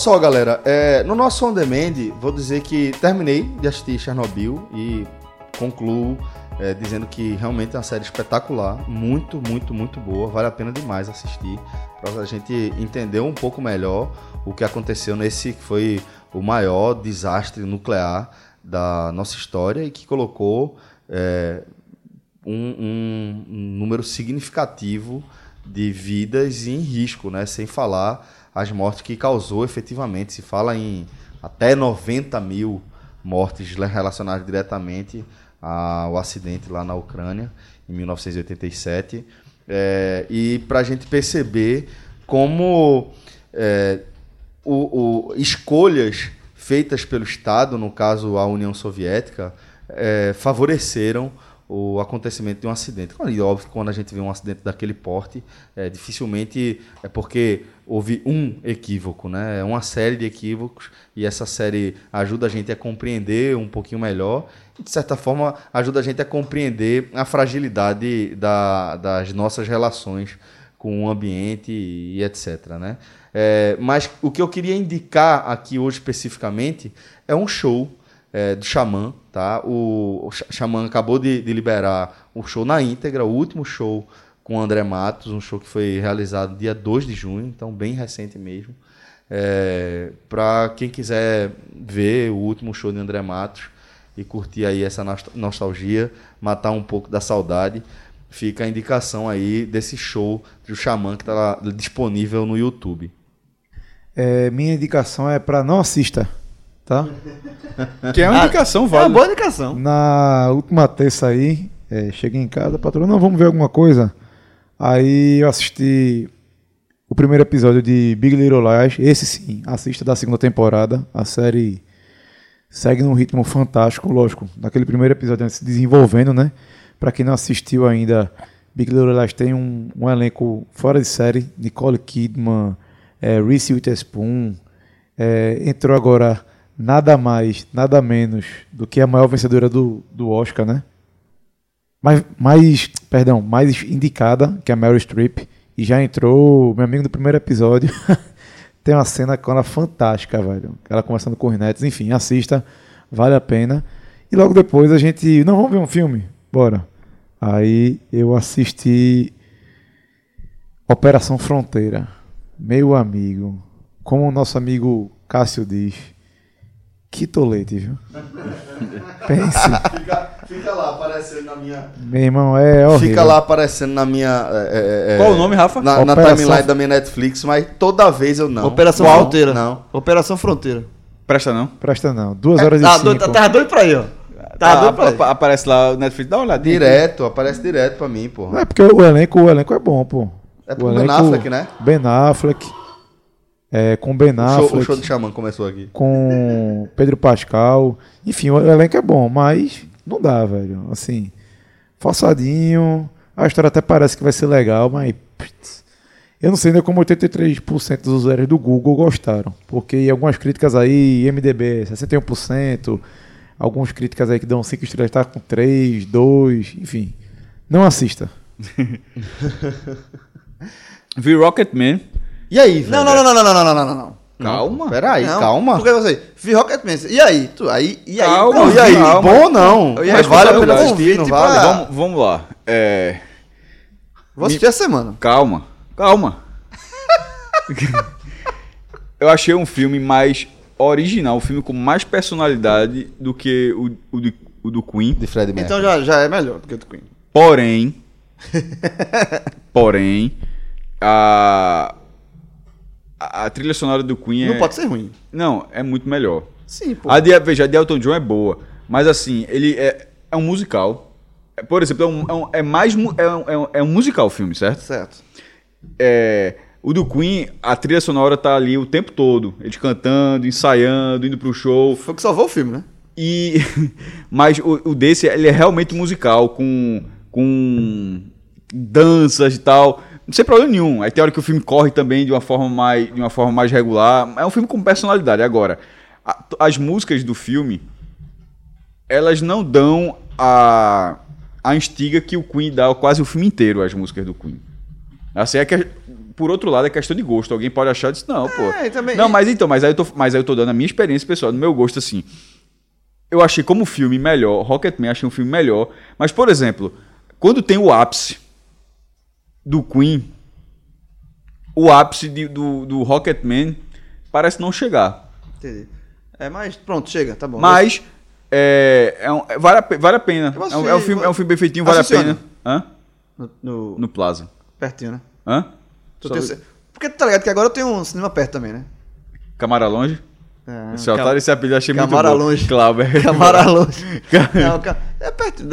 Só, galera, é, no nosso On Demand, vou dizer que terminei de assistir Chernobyl e concluo é, dizendo que realmente é uma série espetacular, muito, muito, muito boa, vale a pena demais assistir, para a gente entender um pouco melhor o que aconteceu nesse que foi o maior desastre nuclear da nossa história e que colocou é, um, um- um número significativo de vidas em risco, né? Sem falar as mortes que causou efetivamente. Se fala em até 90 mil mortes relacionadas diretamente ao acidente lá na Ucrânia, em 1987. É, e para a gente perceber como é, o, o- escolhas feitas pelo Estado, no caso a União Soviética, eh, favoreceram o acontecimento de um acidente. E óbvio que quando a gente vê um acidente daquele porte, eh, dificilmente é porque houve um equívoco, né? É uma série de equívocos e essa série ajuda a gente a compreender um pouquinho melhor e, de certa forma, ajuda a gente a compreender a fragilidade da- das nossas relações com o ambiente e etc. Né? É, mas o que eu queria indicar aqui hoje especificamente é um show é, do Xamã. Tá? O, o Xa- Xamã acabou de, de liberar o show na íntegra, o último show com o André Matos, um show que foi realizado dia 2 de junho, então bem recente mesmo. É, Para quem quiser ver o último show de André Matos e curtir aí essa nost- nostalgia, matar um pouco da saudade, fica a indicação aí desse show do Xamã que está disponível no YouTube. É, minha indicação é para não assista, tá? Que é uma indicação É uma boa indicação. Na última terça aí, é, cheguei em casa, a patroa, não, vamos ver alguma coisa. Aí eu assisti o primeiro episódio de Big Little Lies, esse sim, assista da segunda temporada. A série segue num ritmo fantástico, lógico. Naquele primeiro episódio se desenvolvendo, né? Pra quem não assistiu ainda, Big Little Lies tem um, um elenco fora de série. Nicole Kidman, é, Reese Witherspoon, é, entrou agora nada mais, nada menos do que a maior vencedora do, do Oscar, né? Mais, mais, perdão, mais indicada, que a Meryl Streep. E já entrou, meu amigo, no primeiro episódio. Tem uma cena com ela fantástica, velho. Ela conversando com os netos. Enfim, assista, vale a pena. E logo depois a gente. Não, vamos ver um filme? Bora. Aí eu assisti Operação Fronteira. Meu amigo. Como o nosso amigo Cássio diz. Que tolete, viu? Pense. Fica, fica lá aparecendo na minha. Meu irmão, é horrível. Fica lá aparecendo na minha. é, é, é, Qual o nome, Rafa? Na, na timeline da minha Netflix, mas toda vez eu não. Operação Qual? Fronteira. Não. Operação Fronteira. Presta não. Presta não. Duas horas e Tá cinco. doido, tá doido pra ir, ó. Tá Ah, doido pra ir. apa- aparece lá o Netflix, dá uma olhada. Direto, aparece direto pra mim, pô. É porque o elenco, o elenco é bom, pô. É O pro Ben elenco- Affleck, né? Ben Affleck. É, com Ben O show, Affleck. o show do Xamã começou aqui. com Pedro Pascal. Enfim, o elenco é bom, mas não dá, velho. Assim, forçadinho. A história até parece que vai ser legal, mas. putz, eu não sei ainda como 83% dos usuários do Google gostaram. Porque algumas críticas aí, MDB 61%, algumas críticas aí que dão 5 estrelas tá com 3, 2, enfim. Não assista. Vi Rocketman. E aí, velho? Não, não, não, não, não, não, não, não, não, não. Calma. Peraí, Não, calma. Porque você, vi Rocketman. E aí? Tu, aí, e aí? Calma, Não, e aí? Calma. Bom não. Ia Mas vale a pena assistir, não vale? pra- Vamos, vamos lá. É, Vou assistir a semana. calma. Calma. eu achei um filme mais original, um filme com mais personalidade do que o, o, do, o do Queen. De Fred Mercury. Então já, já é melhor do que o do Queen. Porém, porém, a, a, a trilha sonora do Queen Não é, pode ser ruim. não, é muito melhor. Sim, pô. A de, veja, a de Elton John é boa, mas assim, ele é, é um musical. É, Por exemplo, é, um, é, um- é mais é um, é, um, é um musical o filme, certo? Certo. É, o do Queen, a trilha sonora tá ali o tempo todo, eles cantando, ensaiando, indo pro show. Foi o que salvou o filme, né? E mas o, o desse ele é realmente musical com com danças e tal. Não tem problema nenhum. Aí tem hora que o filme corre também de uma forma mais de uma forma mais regular. É um filme com personalidade. Agora, a- as músicas do filme elas não dão a a instiga que o Queen dá quase o filme inteiro as músicas do Queen. Assim é que por outro lado é questão de gosto. Alguém pode achar disso não, pô. É, também- Não, mas então, mas aí eu tô, mas aí eu tô dando a minha experiência pessoal, no meu gosto assim eu achei como filme melhor, Rocketman achei um filme melhor, mas por exemplo, quando tem o ápice do Queen, o ápice de- do, do Rocketman parece não chegar. Entendi. É, mas pronto, chega, tá bom. Mas é, é um- é- vale, a, vale a pena. É um, é um filme, é um filme bem feitinho, vale a pena. Hã? No, no- No Plaza. Pertinho, né? Hã? Tu Só- tem Porque tu tá ligado que agora eu tenho um cinema perto também, né? Camara Longe? É, Esse otário, esse apelido eu achei Camara muito bom. Longe. Clauber. Camara longe. Não, é perto.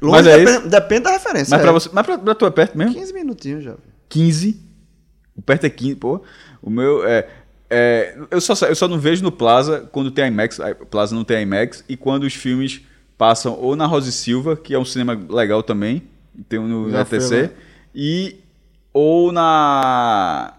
Longe Mas é depende, depende da referência. Mas é. pra, você, mas pra, pra tu é perto mesmo? 15 minutinhos já. 15. O perto é 15, pô. O meu é. é, eu, só, eu só não vejo no Plaza quando tem IMAX. a Plaza não tem IMAX. E quando os filmes passam ou na Rosa e Silva, que é um cinema legal também. Tem um no Já foi ETC. E. Ou na.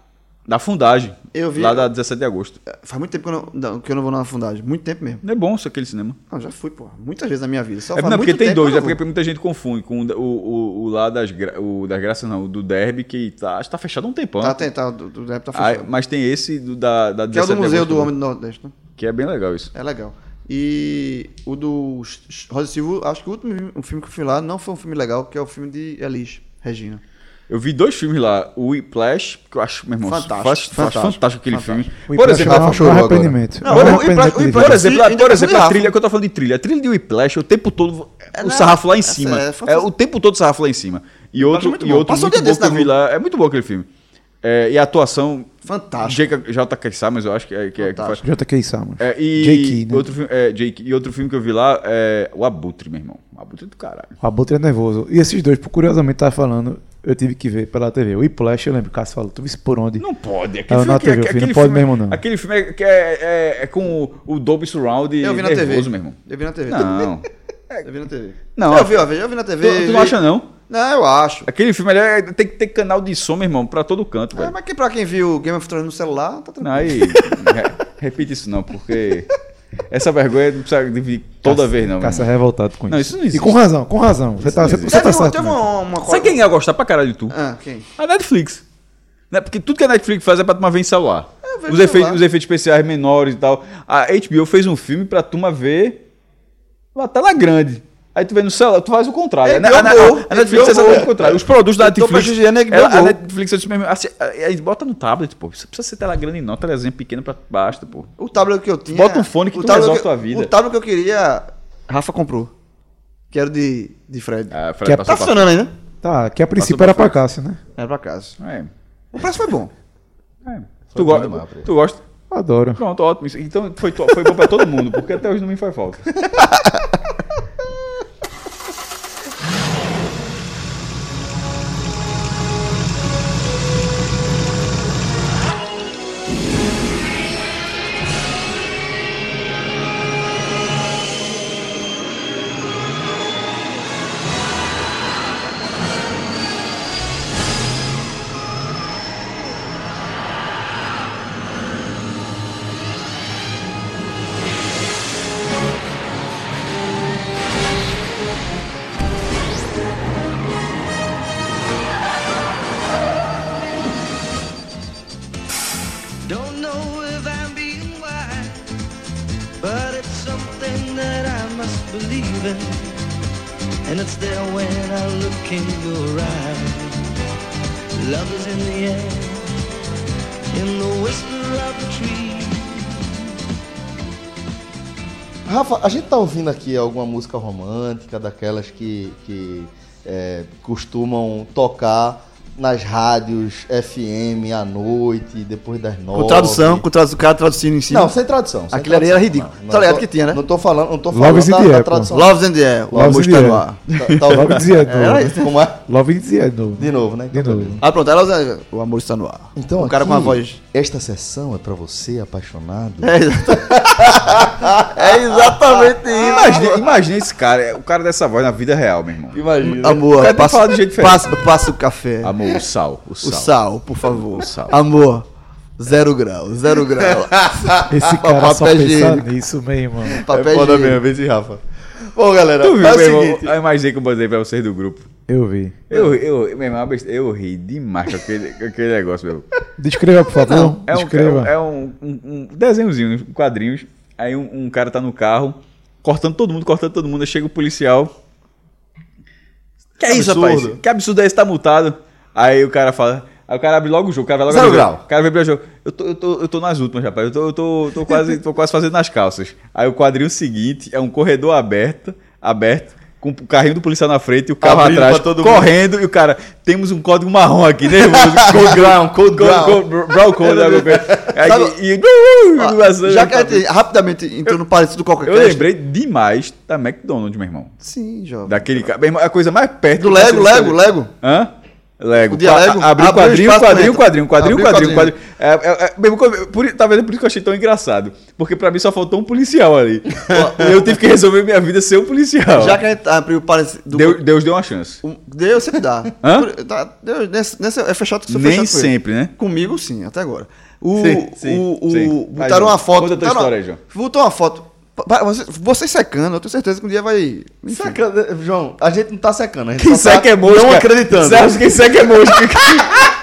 Da Fundagem. Eu vi- Lá da 17 de agosto. Faz muito tempo que eu não, não, que eu não vou na fundagem. Muito tempo mesmo. Não é bom isso aquele cinema. Não, já fui, pô. Muitas vezes na minha vida. Só É, não, porque tem dois, é porque muita gente confunde com o, o, o lá das, gra- o das graças, não, o do Derby, que tá, acho que tá fechado há um tempão. Tá, tem, tá. Do, do, deve tá Ah, fechado. mas tem esse do, da, da que é o 17 do de Museu agosto do Homem do Nordeste, né? Que é bem legal isso. É legal. E o do Rosa Silva, acho que o último o filme que eu fui lá não foi um filme legal, que é o filme de Elis, Regina. Eu vi dois filmes lá, o Whiplash, que eu acho, meu irmão, Fantástico, acho fantástico, fantástico aquele fantástico. filme. Por exemplo, é um chorou arrependimento. Não, É um o arrependimento por exemplo, por exemplo a trilha que eu tô falando de trilha, a trilha de Whiplash, o tempo todo É, o não, sarrafo lá em cima. é É, fantástico. o tempo todo o sarrafo lá em cima. E outro, e outro Passou muito bom que eu vi lá, é muito bom aquele filme. É, e a atuação Fantástico. J.K. Summers, eu acho que é que, é, Fantástico. J.K. Summers. É, e, J.K., né? outro filme, é, Jake, e outro filme que eu vi lá é O Abutre, meu irmão. O Abutre do caralho. O Abutre é nervoso. E esses dois, curiosamente, tava falando, eu tive que ver pela TV. O Whiplash, eu lembro, o Cássio falou, tu viste por onde? Não pode. É, na que- TV, filho, não pode mesmo, não. Aquele filme é, que é, é- é com o, o Dolby Surround Eu vi na nervoso, TV. meu irmão. Eu vi na TV. Não. Eu vi na TV. Não. Eu vi, ó, eu vi na tu, TV. tu não vi- acha, não? Não, eu acho. Aquele filme é- tem que ter canal de som, meu irmão, pra todo canto, É, velho. mas que pra quem viu Game of Thrones no celular, tá tranquilo. Não, aí, re- repite isso não, porque essa vergonha não precisa dividir toda vez, não. é irmão. revoltado com Não, isso. isso não existe. E com razão, com razão. Você tá, você, você tá certo. teve né? uma, uma Sabe quem ia gostar pra caralho de tu? Ah, quem? A Netflix. Né? Porque tudo que a Netflix faz é pra turma ver em celular. Vejo Os efeitos, os efeitos especiais menores e tal. A HBO fez um filme pra turma ver uma tela grande. Aí tu vê no celular, tu faz o contrário. HBO a, a- a- Go, a Netflix é exatamente o contrário. Os produtos da Eu tô Netflix. HBO ela- a. Netflix é isso mesmo. Assim, aí bota no tablet, pô. Isso precisa ser tela grande, não. Telezinha pequena pra basta, pô. O tablet que eu tinha. Bota um fone que o tu resolve que- tua vida. O tablet que eu queria, Rafa comprou. Que era de, de Fred. Ah, Que é- tá funcionando ainda? Tá, que a princípio era pra. Cássio, né? Era pra casa. É, O preço foi bom. é. Tu, go tu gosta? Adoro. Pronto, ótimo. Então foi, foi bom pra todo mundo, porque até hoje não me faz falta. ouvindo aqui alguma música romântica, daquelas que, que é, costumam tocar nas rádios FM à noite, depois das nove. Com tradução, com tradução, o cara traduzindo em cima. Não, sem tradução. sem Aquilo ali era ridículo. Não, Tá ligado tô- que tinha, né? Não tô falando, não tô Love falando is in da, the da air, pô. tradução. Loves and the Air, amor in está the no air. ar. Tá- tá Logo ouvindo? dizia de Era novo. isso. Como é? Love dizia de novo. De novo, né? De Então, novo. Ah, pronto, ela, o amor está no ar. Então, o cara com uma aqui, voz. Esta sessão é pra você, apaixonado. É, exata- é exatamente isso. Imagina, imagina esse cara, é o cara dessa voz na vida real, meu irmão. Imagina. Amor, passa, de jeito passa, passa o café. Amor, o sal, o O sal. sal, por favor. O sal. Amor, zero grau, zero grau. Esse cara só Papel pensa nisso, meu irmão. Papel é foda mesmo, esse Rafa. Bom, galera, Tu viu, é o meu irmão? seguinte. Eu imaginei que eu botei pra vocês do grupo. Eu vi. Eu, eu, meu irmão, eu ri demais com aquele, com aquele negócio, meu. Descreva, por favor. Não, é um, Descreva. é um, um, um desenhozinho, um quadrinhos. Aí um, um cara tá no carro, cortando todo mundo, cortando todo mundo. Aí chega o policial. Que é isso, Absurdo. rapaz? Que absurdo é esse? Tá multado. Aí o cara fala. Aí o cara abre logo o jogo, o cara vai logo Zero abrir o jogo. grau. O cara vai abrir o jogo. Eu tô, eu tô, eu tô nas últimas, rapaz. Eu tô, eu tô, tô, quase, tô quase fazendo nas calças. Aí o quadrinho seguinte é um corredor aberto, aberto, com o carrinho do policial na frente e o carro Abrindo atrás, todo mundo. correndo. E o cara, temos um código marrom aqui, nervoso. Cold ground, cold Cold, ground. brown code, né, alguma coisa. Aí, e, Ó, já que a gente rapidamente entrou no parecido do Coca eu lembrei demais da McDonald's, meu irmão. Sim, jovem. Daquele cara. A coisa mais perto Do Lego, Lego, Lego. Hã? Lego. O dia Qua- Lego, a- Abriu abriu quadrinho, quadrinho, quadrinho, quadrinho, quadrinho, quadrinho. É, é, é, por, talvez é por isso que eu achei tão engraçado. Porque pra mim só faltou um policial ali. eu tive que resolver minha vida ser um policial. Já que a gente abriu o parecido do Deus, Deus deu uma chance. Deus sempre dá. Tá, Deus, nesse, é fechado que você Nem sempre, né? Comigo, sim, até agora. O, Sim, sim, o, o, sim. Botaram uma foto. Conta a tua botaram- história aí, João. Botou uma foto. Você, você secando, eu tenho certeza que um dia vai. enfim. Saca- João, a gente não tá secando. A gente Quem tá seca é mosca. Não acreditando. Celso, quem seca é mosca.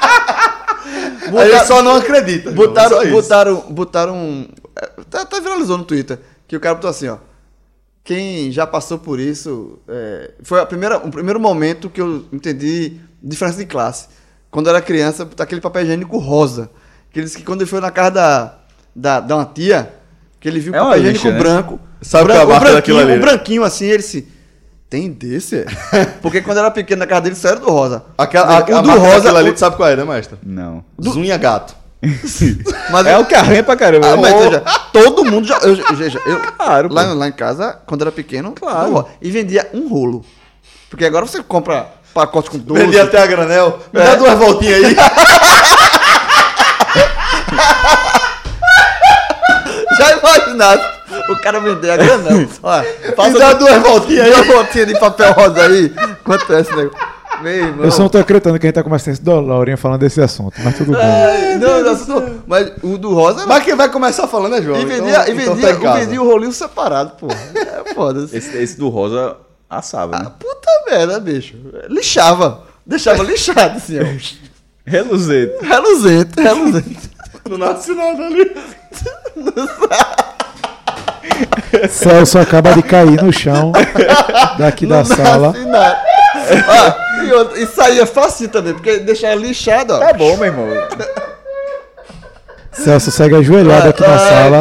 Gente só não acredita. João, Botaram, isso. botaram, botaram. Até, até viralizou no Twitter. Que o cara botou assim, ó. Quem já passou por isso. é, foi a primeira, o primeiro momento que eu entendi diferença de classe. Quando eu era criança, aquele papel higiênico rosa. Que ele disse que quando ele foi na casa da, da, da uma tia, que ele viu o É papel higiênico né? branco. Sabe branco, qual é a marca daquilo ali, um branquinho assim, ele se. Tem desse? é?" Porque quando eu era pequeno na casa dele, só era do rosa. Aquela, a, o a do rosa. ali, o- tu sabe qual é, né, mestre? Não. Zunha gato. mas É o que arranha pra caramba. Ah, né? mas veja, todo mundo já. Eu, eu, Claro, lá, lá em casa, quando era pequeno, Claro. do ro- e vendia um rolo. Porque agora você compra pacote com 12. Vendi até a granel. Me É. dá duas voltinhas aí. Imaginasse o cara vender a. Olha, Me passa dá duas voltinhas aí. uma voltinha de papel rosa aí. Quanto é esse negócio? Meu irmão. Eu só não tô acreditando que a gente tá começando esse Dolorinha falando desse assunto, mas tudo bem. Ai, não, não, não, mas o do rosa era. Mas quem vai começar falando é João. e então- vendia, e então vendia, tá em casa. vendia o rolinho separado, pô. É foda. Esse, esse do rosa assava, Ah, né? puta merda, bicho. Lixava. Deixava lixado, assim, ó. Reluzente. Reluzente, reluzente. Não nasce nada ali. Celso acaba de cair no chão daqui da sala. Nasce nada. Ah, e, e saía fácil também, porque deixava lixado, ó. Tá bom, meu irmão. Celso segue ajoelhado aqui na sala.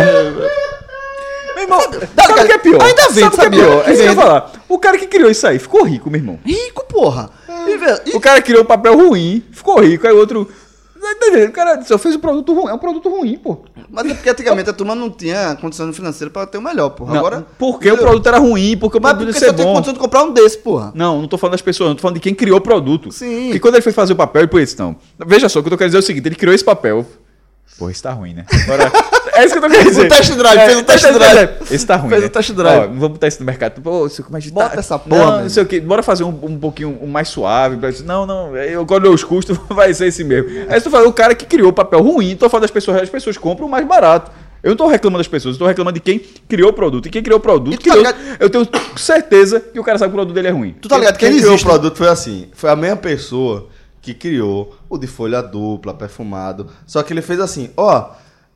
Meu irmão, sabe o que é pior? ainda vem, sabe o que é sabia? pior? É isso que eu ia falar. O cara que criou isso aí ficou rico, meu irmão. Rico, porra. E, e- O cara criou um papel ruim, ficou rico, aí o outro. Tá? O cara só fez um produto ruim. É um produto ruim, pô. Mas é porque antigamente a turma não tinha condição financeira pra ter o melhor, porra. Não, Agora. porque o produto era ruim, porque o Mas produto porque ia só ser tem bom. condição de comprar um desse, porra. Não, não tô falando das pessoas, não tô falando de quem criou o produto. Sim. Porque quando ele foi fazer o papel, ele pôs não. Veja só, o que eu tô querendo dizer é o seguinte: ele criou esse papel. Pô, esse tá ruim, né? Agora, é isso que eu tô querendo dizer. O test drive, fez um test drive. Esse tá ruim. Fez né? o test drive. Ó, vamos botar isso no mercado. Pô, isso, a gente Bota tá... essa porra, Não, não sei o que. Bora fazer um, um pouquinho mais suave. Não, não. Eu quando os custos vai ser esse mesmo. Aí tu fala, o cara que criou o papel ruim, tô falando das pessoas, as pessoas compram o mais barato. Eu não tô reclamando das pessoas, eu tô reclamando de quem criou o produto. E quem criou o produto, tá criou- ligado- eu tenho certeza que o cara sabe que o produto dele é ruim. Tu tá ligado que Quem ele criou o produto foi assim. Foi a mesma pessoa que criou o de folha dupla, perfumado. Só que ele fez assim, ó.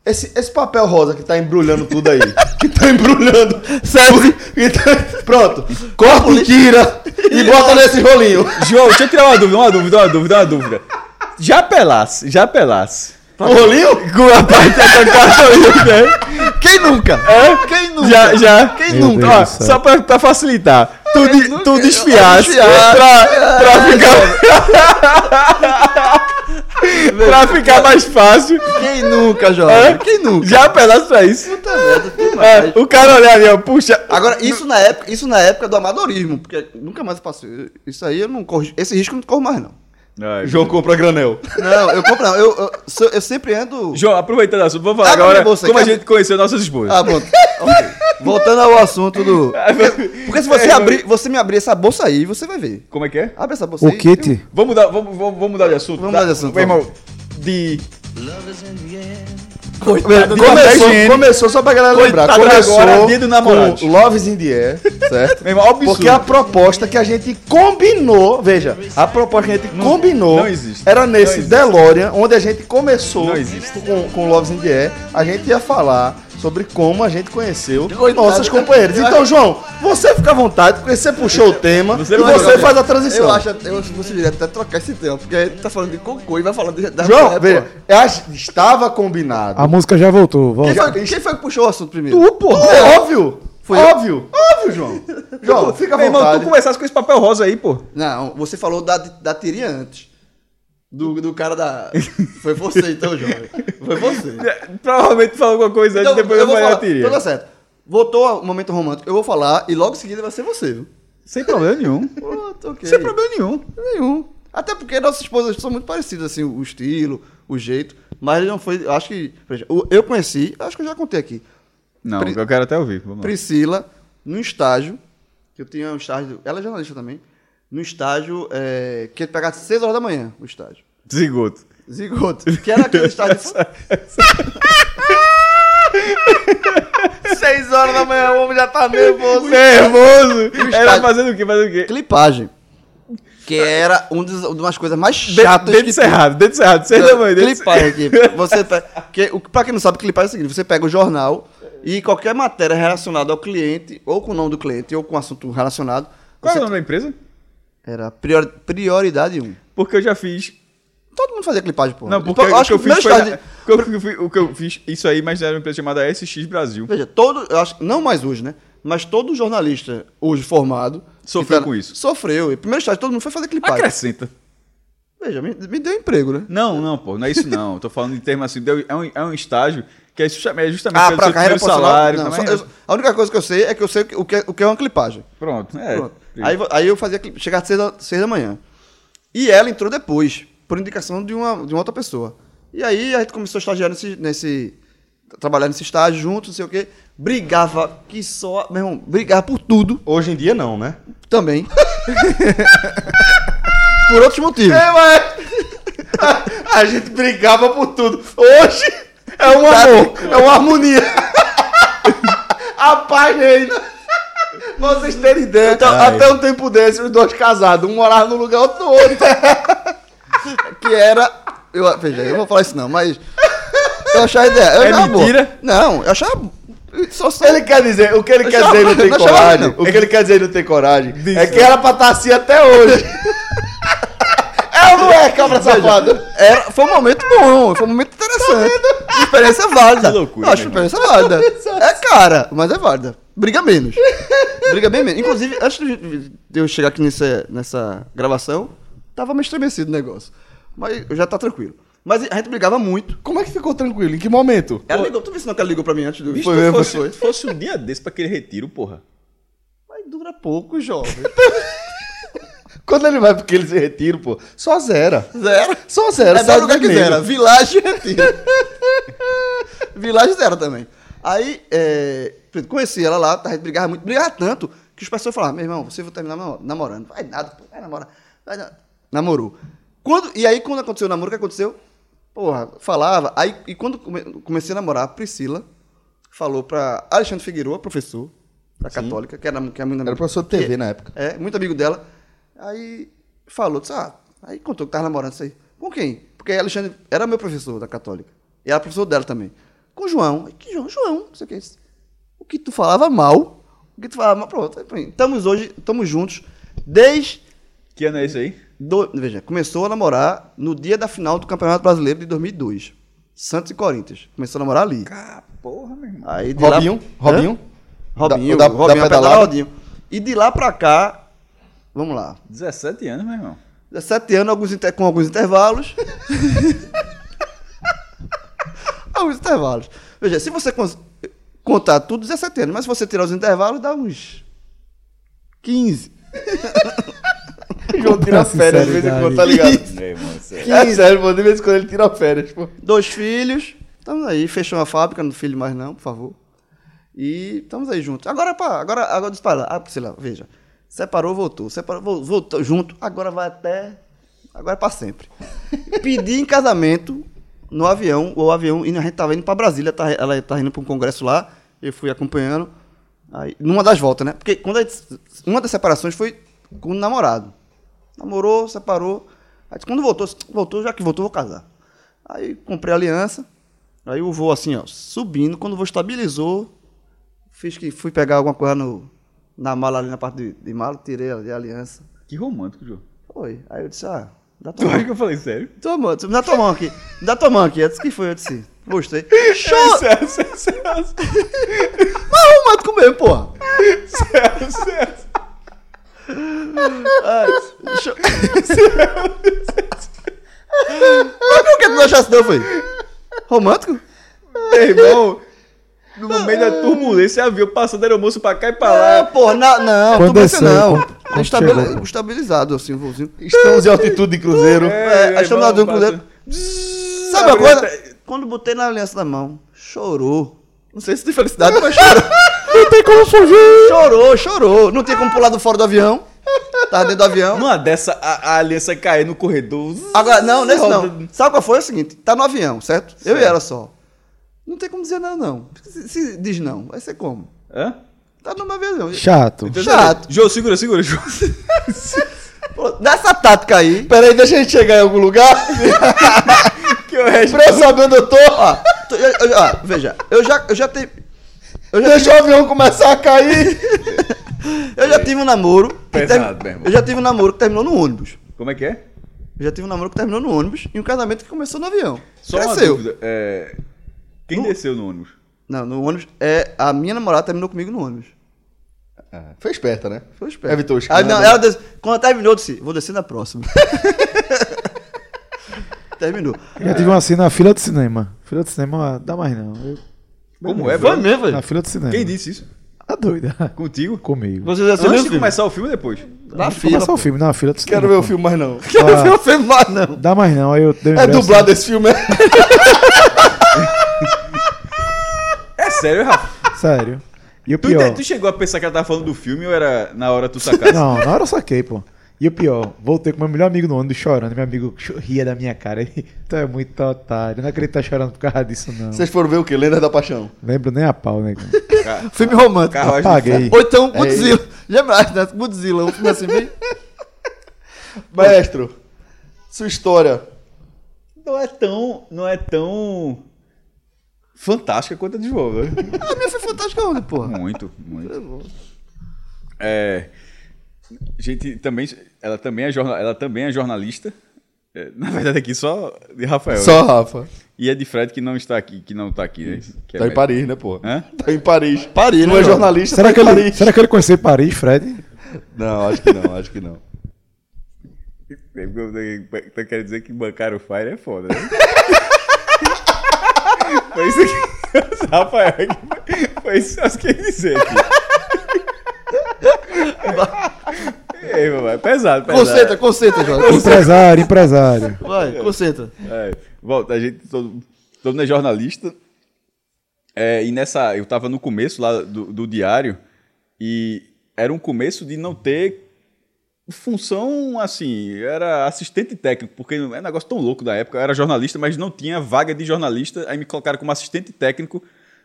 Esse, esse papel rosa que tá embrulhando tudo aí. que tá embrulhando. Serve. Então, pronto. Corta e tira. e bota nesse rolinho. João, deixa eu tirar uma dúvida, uma dúvida, uma dúvida, uma dúvida. Já pelasse, já pelasse. O rolinho? Com a parte da cartolina, né? Quem nunca? É? Quem nunca? Já, já. Quem Meu nunca? Ó, só pra, pra facilitar. Tu, de, nunca- tu desfiasse Desfiar. pra, pra ficar. pra ficar mais fácil. Quem nunca, jovem? É? Quem nunca? Já pedaço pra isso. Puta merda, que É, o cara olhar ali, ó, puxa. Agora, isso na, época, isso na época do amadorismo, porque nunca mais eu passei. Isso aí eu não corro. Esse risco eu não corro mais, não. João compra granel. Não, eu compro não. Eu, eu, eu sempre ando. João, aproveitando o assunto, vou falar Abre agora bolsa, como a gente conheceu nossas esposas. Ah, pronto. Ok. Voltando ao assunto do. Porque se você É, abrir, você me abrir essa bolsa aí, você vai ver. Como é que é? Abre essa bolsa O aí. kit? Vamos mudar, vamos, vamos, vamos mudar de assunto. Vamos tá? mudar de assunto, Meu irmão, de. Love is in the air. Coitado do Começou, começou só pra galera lembrar. Coitado Começou agora, dia do namorado. com Loves in the Air, certo? Meu irmão, absurdo. Porque a proposta que a gente combinou, veja, a proposta que a gente combinou não era Não nesse. DeLorean, onde a gente começou Não com, com Loves in the Air, a gente ia falar sobre como a gente conheceu Coitado. nossas companheiras. Eu Então, João, você fica à vontade, porque você puxou o tema Você e você faz a transição. Eu acho, eu acho que você deveria até trocar esse tema, porque a gente tá falando de cocô e vai falar de, da João, mulher, veja, eu estava combinado. A música já voltou. Volta. Quem foi, quem foi que puxou o assunto primeiro? Tu, pô, é óbvio. Foi óbvio, óbvio, João. João, fica à Meu irmão, tu vontade. começasse com esse papel rosa aí, pô. Não, você falou da, da tirinha antes. Do, do cara da. Foi você então, jovem. Foi você. Provavelmente falou alguma coisa antes, Então, depois eu, vou falei a falar. tirinha. Então tá certo. Voltou o momento romântico, eu vou falar e logo em seguida vai ser você, viu? Sem problema nenhum. Pronto, ok. Sem problema nenhum. Nenhum. Até porque nossas esposas são muito parecidas, assim, o estilo, o jeito. Mas ele não foi. eu Acho que. Eu conheci, acho que eu já contei aqui. Não, Pri- eu quero até ouvir. Priscila, no estágio, que eu tinha um estágio. Ela é jornalista também. No estágio, é, que pegar às 6 horas da manhã, o estágio. Zigoto. Zigoto. Que era aquele estágio. Seis horas da manhã, o homem já tá nervoso. Nervoso. Era fazendo o quê? Fazendo o quê? clipagem. Que era um dos, uma das coisas mais De- chatas Dentro que cerrado, dentro cerrado. Seis da manhã. Clipagem aqui. Você pe- que, o, pra quem não sabe, clipagem é o seguinte: você pega o jornal e qualquer matéria relacionada ao cliente, ou com o nome do cliente, ou com um assunto relacionado. Qual é o nome da empresa? Era priori- prioridade 1. Porque eu já fiz. Todo mundo fazia clipagem, pô. Não, porque Então, o que eu fiz foi. o que eu fui- O que eu fiz, isso aí, mas era uma empresa chamada SX Brasil. Veja, todo, eu acho, não mais hoje, né? Mas todo jornalista hoje formado Sofreu que com isso. Sofreu. E primeiro estágio todo mundo foi fazer clipagem. Acrescenta. Veja, me, me deu emprego, né? Não, não, pô, não é isso não. Eu tô falando em termos assim, deu- é um, é um estágio que é justamente, é justamente Ah, pelo pra seu carreira salário. não, só- né? eu- a única coisa que eu sei é que eu sei o que, o que é- o que é uma clipagem. Pronto, é. Pronto. Aí, aí eu fazia chegava às seis da, seis da manhã. E ela entrou depois, por indicação de uma, de uma outra pessoa. E aí a gente começou a estagiar nesse. nesse trabalhar nesse estágio junto, não sei o quê. Brigava que só. Meu irmão, brigava por tudo Hoje em dia não, né? também. por outros motivos. É, mas... A gente brigava por tudo. Hoje é um amor, é uma harmonia. A paz reina. Pra vocês terem ideia, então, até um tempo desse, os dois casados, um morava num lugar, outro no outro. Que era. Eu, veja, eu não vou falar isso não, mas. Eu achava a ideia. Eu É achava boa. mentira? Não, eu achava. Só, só, Ele quer dizer, o que ele Eu quer dizer não tem não coragem, não. o que ele quer dizer não tem coragem, Diz, é que né? era pra estar assim até hoje. é ou não é, cabra safada? Era, foi um momento bom, foi um momento interessante. experiência válida. Que loucura, Eu acho meu experiência válida. É cara, mas é válida. Briga menos. Briga bem menos. Inclusive, antes de de eu chegar aqui nessa, nessa gravação, tava meio estremecido o negócio. Mas já tá tranquilo. Mas a gente brigava muito. Como é que ficou tranquilo? Em que momento? Ela ligou, tu viu se não que ela ligou pra mim antes do. Bicho, Foi fosse, foi. fosse um dia desse pra aquele retiro, porra. Mas dura pouco, jovem. Quando ele vai porque ele se retira, pô, só zera. Zero. Só zera, É do lugar que zera. Village Retiro. Village zero também. Aí, é, conheci ela lá, a gente brigava muito, brigava tanto, que os pessoas falavam, meu irmão, você vai terminar namo- namorando. Vai nada, pô, vai namorar. Vai na- Namorou. Quando, e aí, quando aconteceu o namoro, o que aconteceu? Porra, falava. Aí, e quando come- comecei a namorar, a Priscila falou pra Alexandre Figueiredo, professor da Católica, que era, que era muito Era professor de TV na época. é, muito amigo dela. Aí falou, disse, ah, aí contou que tava namorando isso aí. Com quem? Porque Alexandre era meu professor da Católica. E era professor dela também. Com o João. Aí, que João? João, não sei o que. é isso. O que tu falava mal, o que tu falava mal, pronto. aí, Estamos hoje, estamos juntos, desde. Que ano é esse aí? Do, veja, começou a namorar no dia da final do Campeonato Brasileiro de 2002. Santos e Corinthians. Começou a namorar ali. Ah, porra, meu irmão. Aí de lá- Robinho? Robinho? Robinho, Da- da- Robinho, da pedalada, pedalada? Robinho. E de lá pra cá, vamos lá. 17 anos, meu irmão. 17 anos, alguns inter- com alguns intervalos. alguns intervalos. Veja, se você cons- contar tudo, 17 anos, mas se você tirar os intervalos, dá uns 15. O João tira férias de vez em quando, tá ligado? Meu irmão, sério. É sério, pô, de vez em quando ele tira férias, pô. Dois filhos. Estamos aí. Fechou a fábrica, não filho mais não, por favor. E estamos aí juntos. Agora, pá, agora, agora dispara. Ah, lá, veja. Separou, voltou. Separou, vol- voltou junto. Agora vai até. Agora é pra sempre. Pedi em casamento no avião. O avião, e a gente tava indo pra Brasília. Tá, ela tá indo pra um congresso lá. Eu fui acompanhando. Aí, numa das voltas, né? Porque quando gente- uma das separações foi com o namorado. Namorou, separou. Aí quando voltou, voltou, já que voltou, vou casar. Aí comprei a aliança. Aí o voo assim, ó, subindo. Quando o voo estabilizou, fiz que fui pegar alguma coisa no, na mala ali na parte de, de mala, tirei ali a aliança. Que romântico, João. Foi. Aí eu disse, ah, dá Tu tua acha mão. que eu falei sério? Mão, me dá tua mão aqui. Me dá tua mão aqui. Eu disse que foi, eu disse. Gostei. Show! Sério, sério, sério. Mas romântico mesmo, porra. Sério, sério. Ai, show. Mas por que tu não achasse não, foi? Romântico? Meu irmão, no meio da turbulência, avião passando aeromoço pra cá e pra Não, lá. porra, na, não, Quando turbulência não. chegou. estabilizado, assim, o voozinho. Estamos em altitude de cruzeiro. É, aí estamos lá dentro do cruzeiro. passa- Sabe uma Abriu coisa? Quando botei na aliança na mão, chorou. Não sei se de felicidade, mas chorou. Não tem como fugir. chorou, chorou. Não tinha como pular do fora do avião. Tava dentro do avião. Numa dessa, a, a aliança cair no corredor. Agora, não, nesse não. Sabe qual foi? É o seguinte, tá no avião, certo? Eu e Certo. ela só. Não tem como dizer não, não. Se, se diz não, vai ser como? Hã? Tá no avião. Chato. Chato. João, segura, segura, João. Pô, Dessa tática aí, Peraí, deixa a gente chegar em algum lugar. que o resto. pra eu saber onde eu tô. ó, tô- eu- eu- ó, veja, eu já, eu já tenho... Eu já, Deixa o avião começar a cair. eu já tive um namoro... Pesado, irmão. Eu já tive um namoro que terminou no ônibus. Como é que é? Eu já tive um namoro que terminou no ônibus e um casamento que começou no avião. Só uma Cresceu. dúvida. é, Quem desceu no ônibus? Não, no ônibus. É, a minha namorada terminou comigo no ônibus. Foi esperta, né? Foi esperto. Evitou os Aí, não, ela des... Quando ela terminou, eu disse: Vou descer na próxima. Terminou. Já tive uma assim na fila de cinema. Fila de cinema, dá mais não. Eu- Como é, Foi mesmo, velho. na fila de cinema. Quem disse isso? Tá doida. Contigo? Comigo. Você já Antes de começar o filme depois? Na Antes fila. começar o filme, na fila de cinema. Quero ver o filme mais não. Quero ver o filme mais, não. Dá mais não, aí eu dei um É dublado esse filme, é? É sério, Rafa? Sério. E o Tu, pior. tu chegou a pensar que ela tava falando do filme ou era na hora tu sacasse? Não, na hora eu saquei, pô. E o pior, voltei com meu melhor amigo no ônibus chorando. Meu amigo ria da minha cara. Ele, tu é muito otário. Não acredito que tá chorando por causa disso, não. Vocês foram ver o quê? Lenda da Paixão. Lembro nem a pau, né? Filme romântico. Carruagem Apaguei. Ou então Godzilla. Lembra? né? Godzilla, um filme assim bem. Maestro, sua história. Não é tão. Não é tão. Fantástica quanto a de João, né? A minha foi fantástica onde, porra? Muito, muito. É. Gente, também. Ela também é, jornal, ela também é jornalista. É, na verdade, aqui só de Rafael. né? Só, Rafa. E é de Fred que não está aqui, que não está aqui, né? Que é Tá em médico. Paris, né, pô? Hã? Tá em Paris. Paris, Não né, é jornalista, Será tá que, ele, Paris. será que ele conheceu Paris, Fred? Não, acho que não, acho que não. Então quer dizer que bancar o Fire é foda, né? Foi isso que. Rafael, foi isso que eu queria dizer aqui. Ei, meu, é pesado, pesado. Concentra, concentra, Jorge. empresário, empresário. Vai, concentra. É, volta, a gente, todo, todo mundo é jornalista. É, e nessa, eu tava no começo lá do, do diário e era um começo de não ter função assim, era assistente técnico, porque é um negócio tão louco da época. Eu era jornalista, mas não tinha vaga de jornalista, aí me colocaram como assistente técnico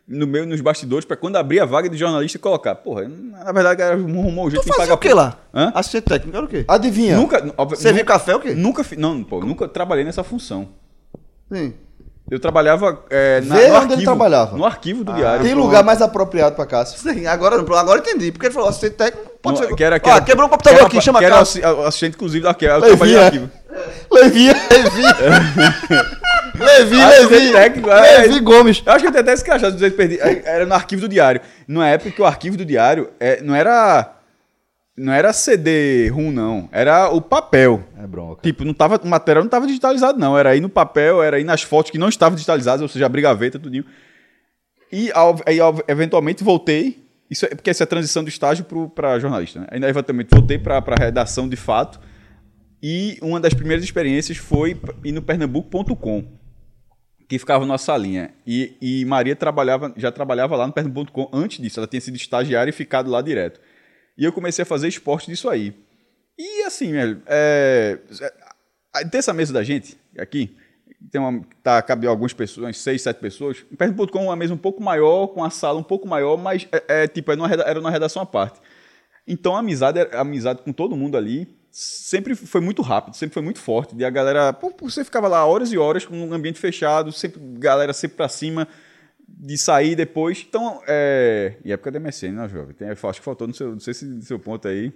no meio nos bastidores para quando abrir a vaga de jornalista colocar. Porra, na verdade era um, um jeito Tu de pagar o que lá? Hã? Assistente técnico, era o quê? Adivinha. Nunca, óbvio, Servia nunca, café o quê? nunca, não, pô, nunca trabalhei nessa função. Sim. Eu trabalhava é, na, Vê no onde ele arquivo, trabalhava. No arquivo do diário. Tem lugar mais apropriado pra Cássio. Sim, agora, agora entendi. Porque ele falou assistente técnico, pode Não, ser. que era, que Ó, era- quebrou um que computador aqui, chama que a era assi- assistente, inclusive, da eu trabalhei no arquivo. Levinha. Levi, Acho que Levi. o técnico, é, Levi Gomes. Eu acho que eu até esse crachá, se perdi. Era no arquivo do diário. Numa época que o arquivo do diário é, não era. Não era CD RUM, não. Era o papel. É bronca. Tipo, não tava, o material não estava digitalizado, não. Era aí no papel, era aí nas fotos que não estavam digitalizadas, ou seja, abrir gaveta, tudinho. E aí, eventualmente, voltei. Isso é porque essa é a transição do estágio para jornalista. Né? Aí, eventualmente, voltei para a redação de fato. E uma das primeiras experiências foi ir no Pernambuco.com, que ficava na nossa linha. E, e Maria trabalhava, já trabalhava lá no Pernambuco.com antes disso. Ela tinha sido estagiária e ficado lá direto. E eu comecei a fazer esporte disso aí. E assim, é, é, tem essa mesa da gente aqui, tem uma, tá, cabe algumas pessoas, seis, sete pessoas. O Pernambuco.com é uma mesa um pouco maior, com a sala um pouco maior, mas é, é, tipo, é era uma redação à parte. Então a amizade, a amizade com todo mundo ali sempre foi muito rápido, sempre foi muito forte. E a galera, pô, você ficava lá horas e horas com um ambiente fechado, sempre galera sempre pra cima de sair depois. Então, é, e época da MSN, né, jovem? Tem, acho que faltou no seu, não sei se no seu ponto aí.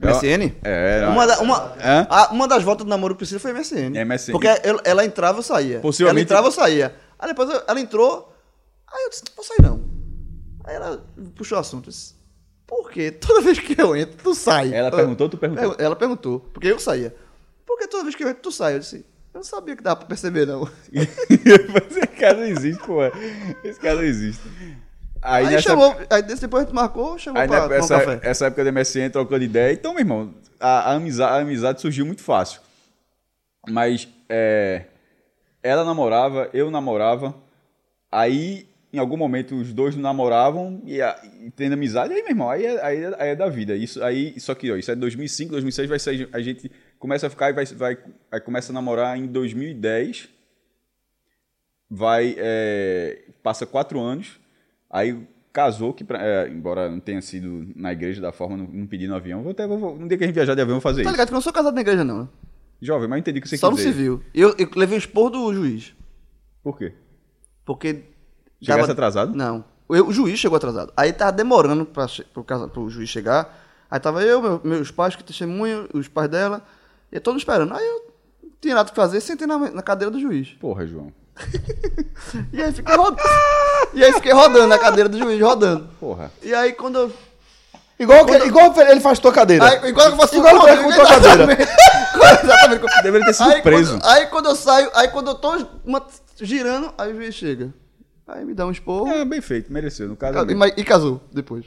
MSN? É, era- Uma, da- uma, a- uma das voltas do namoro Priscila foi MSN. É, MSN. Porque ela, ela entrava e saía. Possivelmente- Ela entrava e saía. Aí depois eu- ela entrou, aí eu disse, não vou sair não. Aí ela puxou o assunto. Disse, por quê? Toda vez que eu entro, tu sai. Ela perguntou, tu perguntou? Pergun- Ela perguntou, porque eu saía. Por que toda vez que eu entro, tu sai? Eu disse, eu não sabia que dava pra perceber não. Esse cara não existe, pô. Esse cara não existe. Aí, Aí, nessa, chamou, aí depois a gente marcou, chamou aí pra na- tomar um essa, café. essa época da MSN trocando ideia. Então, meu irmão, a, a amizade, a amizade surgiu muito fácil. Mas é, ela namorava, eu namorava. Aí, em algum momento, os dois não namoravam e, a- e tendo amizade. Aí, meu irmão, aí é, aí é- aí é da vida. Isso, aí, só que, ó, isso é 2005, 2006 vai ser. A gente começa a ficar e vai, vai, vai começa a namorar em 2010. Vai. é, passa quatro anos. Aí casou, que pra- é, embora não tenha sido na igreja da forma, não, não pedi no avião. Vou até, vou, no dia que a gente viajar de avião, vou fazer Tá isso. ligado que eu não sou casado na igreja não? Jovem, mas eu entendi o que você Só quis no dizer. civil. Eu, eu levei o expor do juiz. Por quê? Porque. Chegasse atrasado? Não. O, o juiz chegou atrasado. Aí tava demorando pra, che- pro, casa- pro juiz chegar. Aí tava eu, meu- meus pais que testemunham, os pais dela, e todos esperando. Aí eu não tinha nada o que fazer, sentei na, na cadeira do juiz. Porra, João. E aí fiquei rodando. e aí fiquei rodando na cadeira do juiz, rodando. Porra. E aí quando eu. Igual, que- igual ele faz tua cadeira. Aí, igual eu faço Igual ele faz com tua cadeira. Exatamente. Deveria ter sido Aí preso. quando, aí quando eu saio, aí quando eu tô uma- girando, aí o juiz chega. Aí me dá um esporro. É, bem feito, mereceu. No caso, e, mas- e casou depois.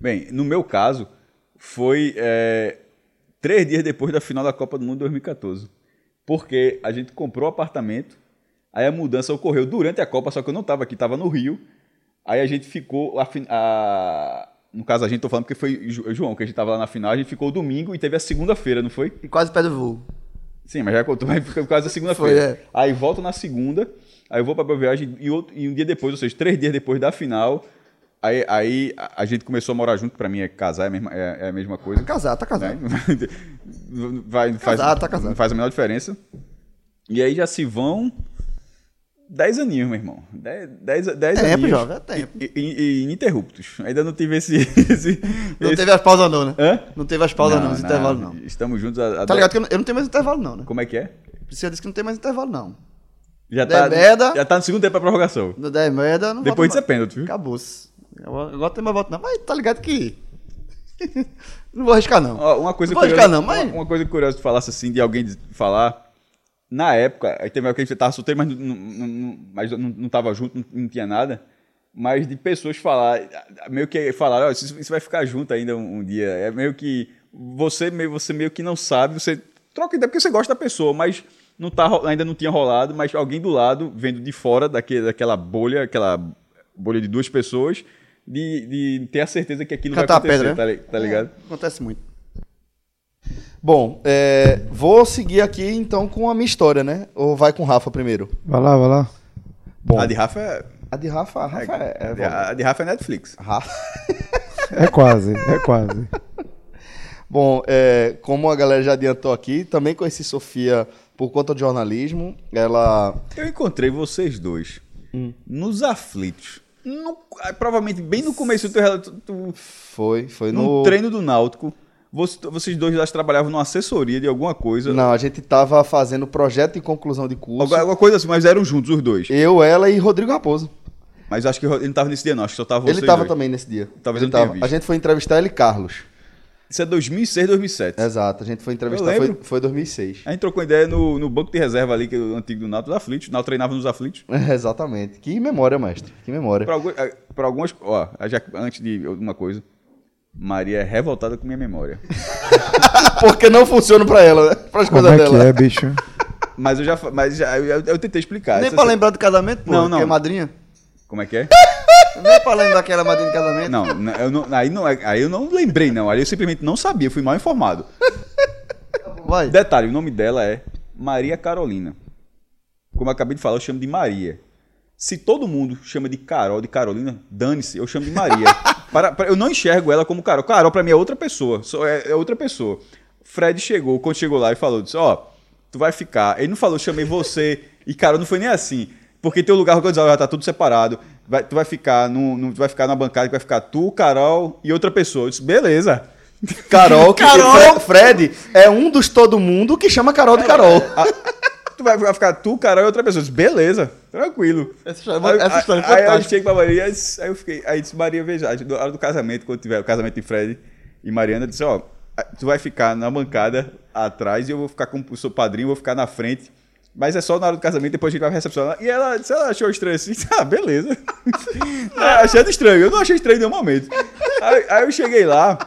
Bem, no meu caso, foi é, três dias depois da final da Copa do Mundo 2014. Porque a gente comprou o apartamento, aí a mudança ocorreu durante a Copa, só que eu não estava aqui, estava no Rio. Aí a gente ficou. A, a- no caso, a gente tô falando porque foi João, que a gente estava lá na final, a gente ficou domingo e teve a segunda-feira, não foi? E quase perde o voo. Sim, mas já contou, mas fica causa da segunda-feira. É. Aí volto na segunda, aí eu vou pra Boa Viagem e, outro, e um dia depois, ou seja, três dias depois da final, aí, aí a, gente começou a morar junto, pra mim é casar, é a mesma, é, é a mesma coisa. Casar, tá casado. Né? Vai, faz, Casado, tá casado. Não faz a menor diferença. E aí já se vão dez aninhos, meu irmão. Dez, dez, dez Tempo, aninhos. jovem, é tempo. E, e- e ininterruptos. Ainda não tive esse... esse Não esse- teve as pausas não, né? Hã? Não teve as pausas não, os intervalos não. Estamos juntos a, a Tá ligado que eu não, eu não tenho mais intervalo não, né? Como é que é? Precisa disse que não tem mais intervalo não. Já Der tá, merda. já tá no segundo tempo pra prorrogação. No 10 merda, não Depois disso é pênalti, viu? Acabou-se. Agora não tem mais volta não. Mas tá ligado que... não vou arriscar não. Ó, uma coisa Não vou curiosa, arriscar não, mas... uma, uma coisa curiosa tu falasse assim, de alguém de- falar. Na época, aí teve época que você tava solteiro, mas não, não, não, mas não, não tava junto, não, não tinha nada. Mas de pessoas falar, meio que falaram, ó, isso, isso vai ficar junto ainda um, um dia. É meio que você meio, você meio que não sabe, você troca ideia porque você gosta da pessoa, mas não tá, ainda não tinha rolado, mas alguém do lado, vendo de fora daquele, daquela bolha, aquela bolha de duas pessoas, de, de ter a certeza que aquilo Catar vai acontecer, pedra, tá, né? li- tá ligado? Acontece muito. Bom, é, vou seguir aqui então com a minha história, né? Ou vai com o Rafa primeiro? Vai lá, vai lá. Bom, A de Rafa é, a de Rafa, a Rafa é. é, a de- a de Rafa é Netflix. Rafa. É quase, é quase. Bom, é, como a galera já adiantou aqui, também conheci Sofia por conta de jornalismo. Ela. Eu encontrei vocês dois Hum. nos aflitos. No- ah, provavelmente bem no começo do teu relato, tu- Foi, foi no. treino do Náutico. Você- vocês dois lá trabalhavam numa assessoria de alguma coisa. Não, a gente tava fazendo projeto de conclusão de curso. Alguma, coisa assim, mas eram juntos os dois. Eu, ela e Rodrigo Raposo. Mas acho que ele não tava nesse dia, não. Acho que só tava vocês ele tava dois. também nesse dia. Talvez ele tava. visto. A gente foi entrevistar ele e Carlos. Isso é 2006, 2007. Exato, a gente foi entrevistar, foi, foi 2006. A gente trocou ideia no, no banco de reserva ali, que é o antigo do Nato, dos Aflitos. O Nato treinava nos Aflitos. Exatamente. Que memória, mestre. Que memória. Pra, algum- eh, algumas. Ó, já, antes de alguma coisa. Maria é revoltada com minha memória. Porque não funciona pra ela, né? Pras Como coisas é que dela. é, bicho? Mas eu já. Mas já, eu, eu tentei explicar. Nem Essa- pra lembrar do casamento, pô. Não, não. Que é madrinha. Como é que é? Pra lembrar que era madrinha de casamento. Não, eu não, aí, não, aí eu não lembrei, não. Aí eu simplesmente não sabia, fui mal informado. Vai. Detalhe, o nome dela é Maria Carolina. Como eu acabei de falar, eu chamo de Maria. Se todo mundo chama de Carol, de Carolina, dane-se, eu chamo de Maria. Para- para- eu não enxergo ela como Carol. Carol pra mim é outra pessoa. É, é outra pessoa. Fred chegou, quando chegou lá e falou, disse, ó, tu vai ficar. Ele não falou, chamei você e Carol, não foi nem assim. Porque teu lugar organizado já tá tudo separado. Vai- tu vai ficar no, no- tu vai ficar na bancada que vai ficar tu, Carol e outra pessoa. Eu disse, beleza. Carol, que Carol! Fre- Fred é um dos todo mundo que chama Carol de Carol. Tu vai, ficar tu, Carol e outra pessoa. Eu disse, beleza, tranquilo. Essa história, essa história é aí, aí eu fantástica. cheguei pra Maria, aí aí eu fiquei, aí disse, Maria, veja, na hora do casamento, quando tiver o casamento de Fred e Mariana, eu disse, ó, tu vai ficar na bancada atrás e eu vou ficar com o seu padrinho, vou ficar na frente. Mas é só na hora do casamento, depois a gente vai recepcionar. E ela, se ela achou estranho assim, ah, beleza. Ah, Achando estranho, eu não achei estranho em nenhum momento. Aí, aí eu cheguei lá,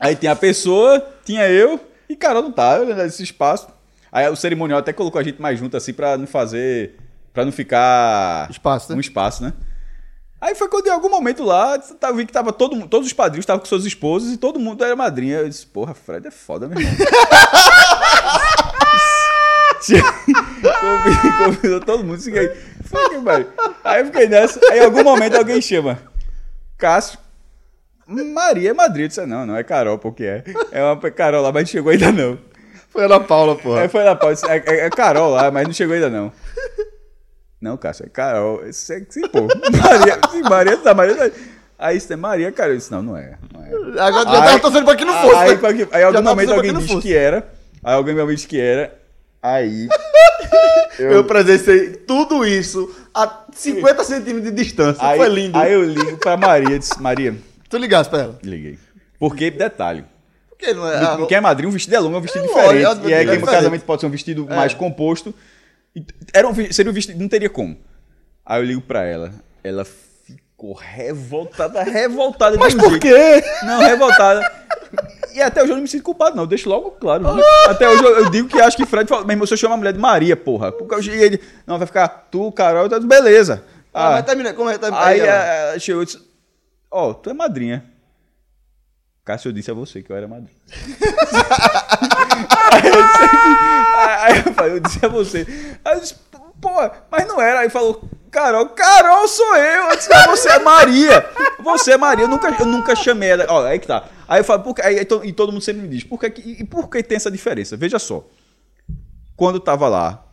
aí tinha a pessoa, tinha eu, e Carol não tá, nesse espaço. Aí o cerimonial até colocou a gente mais junto, assim, pra não fazer. pra não ficar. Espaço, né? Um espaço, né? Aí foi quando em algum momento lá, eu vi que tava todo, mundo- todos os padrinhos estavam com suas esposas e todo mundo era madrinha. Eu disse, porra, Fred é foda, meu irmão. Convidou- Convidou todo mundo. Fiquei, que pariu. Aí eu fiquei nessa. Aí em algum momento alguém chama. Cássio. Maria é Madrid. Eu disse, não, não é Carol, porque é. É uma Carol lá, mas não chegou ainda não. Foi Ana Paula, porra. Aí foi na pauta, é, é- é Carol lá, mas não chegou ainda não. Não, Cássio, é Carol. É, sim, pô. Maria, sim, Maria tá, Maria tá. Aí isso é Maria, cara. Eu disse, não, não é. Não é. Agora eu Aí- tava torcendo pra que não fosse. Aí, né? que- aí em Já algum momento alguém que disse fosse. que era. Aí alguém me disse que era. Aí. Eu presenciei tudo isso a 50 centímetros de distância. Aí, Foi lindo. Aí eu ligo pra Maria. Disse, Maria, Tu ligasse pra ela. liguei. Porque, detalhe. Porque não é. No- Quem é madrinha, um vestido é longo, é um vestido É, diferente. lógico, e é aí, quem no casamento pode ser um vestido mais composto. E Era um, seria um vestido, não teria como. Aí eu ligo pra ela. Ela ficou revoltada, revoltada Mas um por jeito. quê? Não, revoltada. E até hoje eu não me sinto culpado, não. Eu deixo logo claro. viu? Até hoje eu, eu digo que acho que Fred falou, meu irmão, você chama a mulher de Maria, porra. Porque eu cheguei ele, não, vai ficar tu, Carol, tá, beleza. Ah, Ah, mas termina. Como é? Termina. aí ela- ela chegou e disse, ó, tu é madrinha. Cássio, eu disse a você que eu era madrinha. aí, eu disse, aí eu falei, eu disse a você. Aí eu disse, pô, mas não era. Aí falou, Carol, Carol sou eu. Disse, "Ah, você é Maria. Você é Maria. Eu nunca, eu nunca chamei ela. Ó, aí que tá. Aí eu falo, por aí, e todo mundo sempre me diz, por que, e por que tem essa diferença? Veja só. Quando eu tava lá,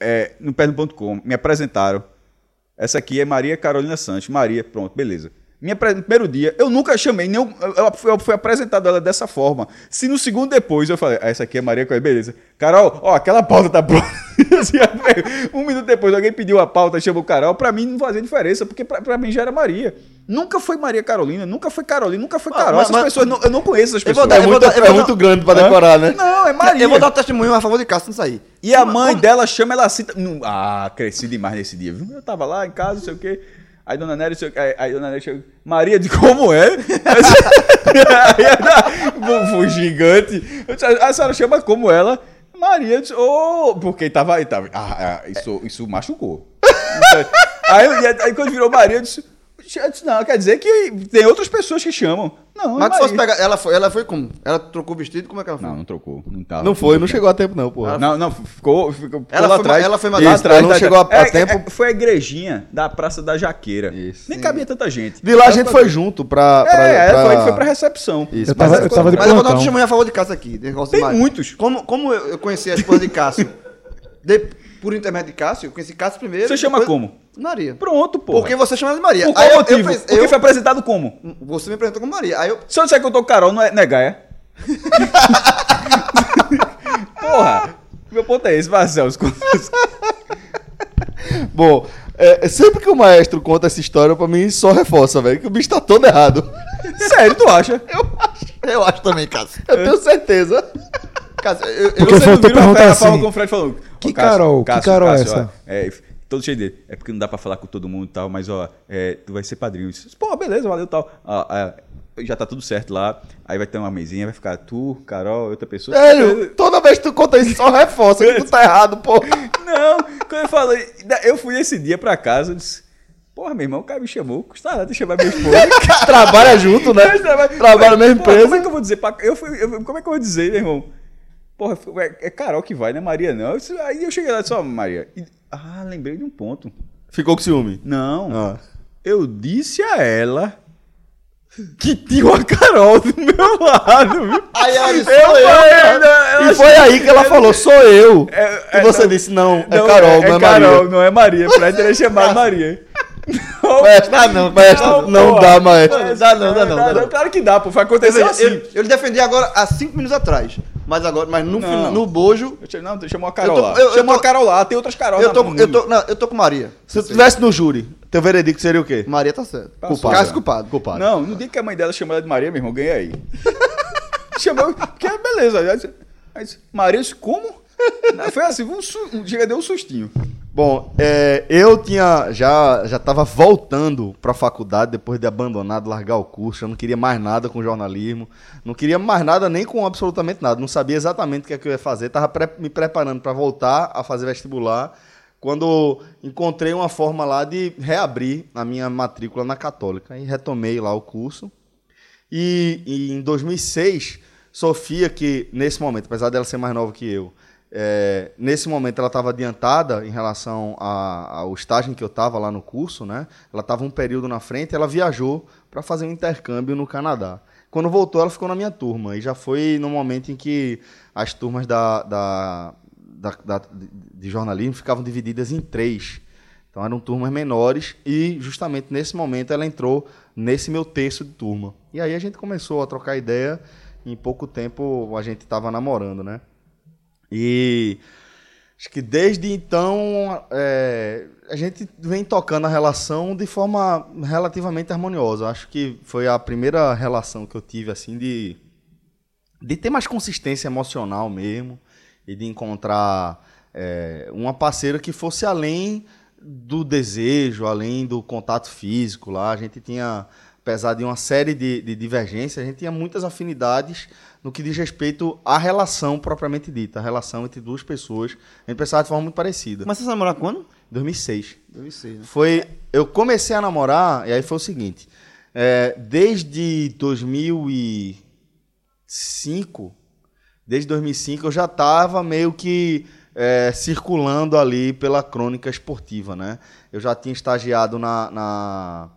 é, no Pernambuco.com, me apresentaram. Essa aqui é Maria Carolina Santos. Maria, pronto, beleza. Minha no primeiro dia, eu nunca chamei, nenhum, eu, eu fui- apresentado ela dessa forma. Se no segundo depois eu falei, ah, essa aqui é Maria Carolina, beleza. Carol, ó, aquela pauta tá pronta. Um minuto depois alguém pediu a pauta, chamou Carol, pra mim não fazia diferença, porque pra, pra mim já era Maria. Nunca foi Maria Carolina, nunca foi Carolina, nunca foi Carol. mas- Essas mas- pessoas, não- eu não conheço essas pessoas. dar- É muito, dar- é muito grande pra decorar, né? Não, é Maria. Eu vou dar um testemunho a favor de Cássio não sair. E a mãe dela chama ela assim. não- Ah, cresci demais nesse dia, viu? Eu tava lá em casa, não sei o quê. Aí dona o quê, aí, aí dona Nélia chegou. Maria, de como é? aí foi gigante. A senhora chama como ela? Maria, disse, oh, porque tava aí, tava. Ah, ah, isso, isso machucou. aí, eu- e aí quando virou Maria, disse, não, quer dizer que tem outras pessoas que chamam. Não, é Mas se fosse Maria. pegar. Ela foi, ela foi como? Ela trocou o vestido? Como é que ela foi? Não, não trocou. Não, tava, Não foi, não chegou a tempo não, porra. Não, não, ficou, ficou Ela lá foi- atrás. ela foi madrinha. atrás, Não tá- chegou a- a é, tempo. é, foi a igrejinha da Praça da Jaqueira. Isso. Nem cabia tanta gente. De lá a gente foi junto pra... pra, É, pra- foi, foi pra recepção. Isso, Eu tava, mas eu tava de Mas eu vou dar um testemunho a favor de Cássio aqui. Tem muitos. Como, como eu, eu conheci a esposa de Cássio de- por intermédio de Cássio, eu conheci Cássio primeiro. Você chama depois- como? Maria. Pronto, pô. Porque você chama de Maria. Por qual Aí eu- motivo? Eu, fiz- Porque eu- foi apresentado como? Você me apresentou como Maria. Aí eu. Se eu disser que eu tô com Carol, não é, não é Gaia? Porra! Meu ponto é esse, Marcelo. Bom, é, sempre que o maestro conta essa história, pra mim só reforça, velho, que o bicho tá todo errado. Sério, tu acha? Eu acho também, Cássio. Eu tenho certeza. Cássio, eu, eu, Porque a perguntar a forma assim, como o Fred falou. Que Cássio, Carol? Que Cássio, Carol é Cássio, essa? ó, é, todo cheio dele. É porque não dá pra falar com todo mundo e tal, mas ó, é, tu vai ser padrinho. Disse, Pô, beleza, valeu tal. Ó, é, já tá tudo certo lá. Aí vai ter uma mesinha, vai ficar tu, Carol, outra pessoa. Velho, toda vez que tu conta isso, só reforça que tu tá errado, pô. Não, quando eu falei, eu fui esse dia pra casa, eu disse, porra, meu irmão, o cara me chamou, custa nada chamar minha esposa. Trabalha junto, né? Trabalha na mesma empresa. Como é que eu vou dizer? pra- Eu fui, eu- como é que eu vou dizer, meu irmão? Porra, é, é Carol que vai, não é Maria, não. Eu Aí eu cheguei lá e disse, ó, Maria. e- ah, lembrei de um ponto. Ficou com ciúme. Não, Ah. eu disse a ela que tinha uma Carol do meu lado, viu? Aí ela disse, Eu sou eu. falei, não, ela E foi aí que ela falou, sou eu. É, e é, você não. disse, não, é Não, Carol, é, não é, Carol, Maria. não é Maria. Pra ter chamado Maria. Maestro, Ah, não, maestro, não, não, dá, maestro. Não, dá não, dá não, dá não. Claro que dá, pô. Foi Ou acontecer assim. eu, eu lhe defendi agora há cinco minutos atrás. Mas agora, mas no, Não. no bojo, Eu Não, chamou a Carol Eu lá. eu- eu chamou a Carol lá, tem outras Carol eu tô, eu, tô, não, eu tô com Maria. Se tu estivesse no júri, teu veredicto seria o quê? Maria tá certo. Culpado. Cássio culpado. Culpado. Não, no dia que a mãe dela chamou ela de Maria, meu irmão, ganhei aí. Chamou, porque é beleza. Aí Maria, eu disse, como? Não, Foi assim, um, um, chega, deu um sustinho. Bom, é, eu tinha já já estava voltando para a faculdade depois de abandonado, largar o curso. Eu não queria mais nada com jornalismo, não queria mais nada nem com absolutamente nada. Não sabia exatamente o que, é que eu ia fazer. Estava me preparando para voltar a fazer vestibular. Quando encontrei uma forma lá de reabrir a minha matrícula na Católica e retomei lá o curso. E, e em 2006, Sofia, que nesse momento, apesar dela ser mais nova que eu, é, nesse momento ela estava adiantada em relação ao estágio que eu estava lá no curso, né? Ela estava um período na frente, ela viajou para fazer um intercâmbio no Canadá. Quando voltou, ela ficou na minha turma e já foi no momento em que as turmas da, da, da- da- de jornalismo ficavam divididas em três. Então eram turmas menores e justamente nesse momento ela entrou nesse meu terço de turma. E aí a gente começou a trocar ideia e em pouco tempo a gente estava namorando, né? E acho que desde então é, a gente vem tocando a relação de forma relativamente harmoniosa. Acho que foi a primeira relação que eu tive assim de de ter mais consistência emocional mesmo e de encontrar é, uma parceira que fosse além do desejo, além do contato físico lá. A gente tinha, apesar de uma série de, de divergências, a gente tinha muitas afinidades no que diz respeito à relação propriamente dita, a relação entre duas pessoas. A gente pensava de forma muito parecida. Mas você namorar quando? 2006. 2006, né? Foi. Eu comecei a namorar, e aí foi o seguinte. é, desde 2005, desde 2005, eu já estava meio que é, circulando ali pela crônica esportiva, né? Eu já tinha estagiado na, na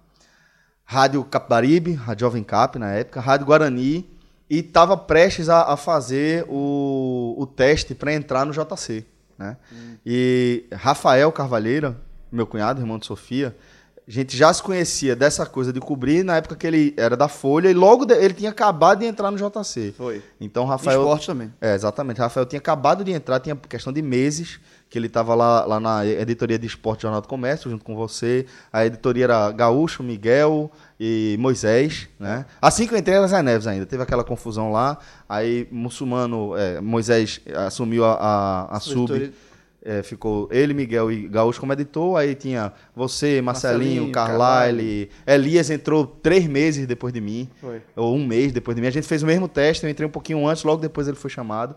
Rádio Capibaribe, Rádio Jovem Cap na época, Rádio Guarani, e estava prestes a, a fazer o, o teste para entrar no JC. Né? E Rafael Carvalheira, meu cunhado, irmão de Sofia, a gente já se conhecia dessa coisa de cobrir na época que ele era da Folha e logo de- ele tinha acabado de entrar no JC. Foi. Então Rafael. Esporte também. É, exatamente. Rafael tinha acabado de entrar, tinha questão de meses que ele estava lá, lá na editoria de Esporte Jornal do Comércio, junto com você. A editoria era Gaúcho, Miguel e Moisés, né? Assim que eu entrei era Zé Neves ainda. Teve aquela confusão lá. Aí, muçulmano, é, Moisés assumiu a, a, a sub. É, ficou ele, Miguel e Gaúcho como editor. Aí tinha você, Marcelinho, Marcelinho, Carlyle. Elias entrou três meses depois de mim Foi. ou um mês depois de mim. A gente fez o mesmo teste, eu entrei um pouquinho antes, logo depois ele foi chamado.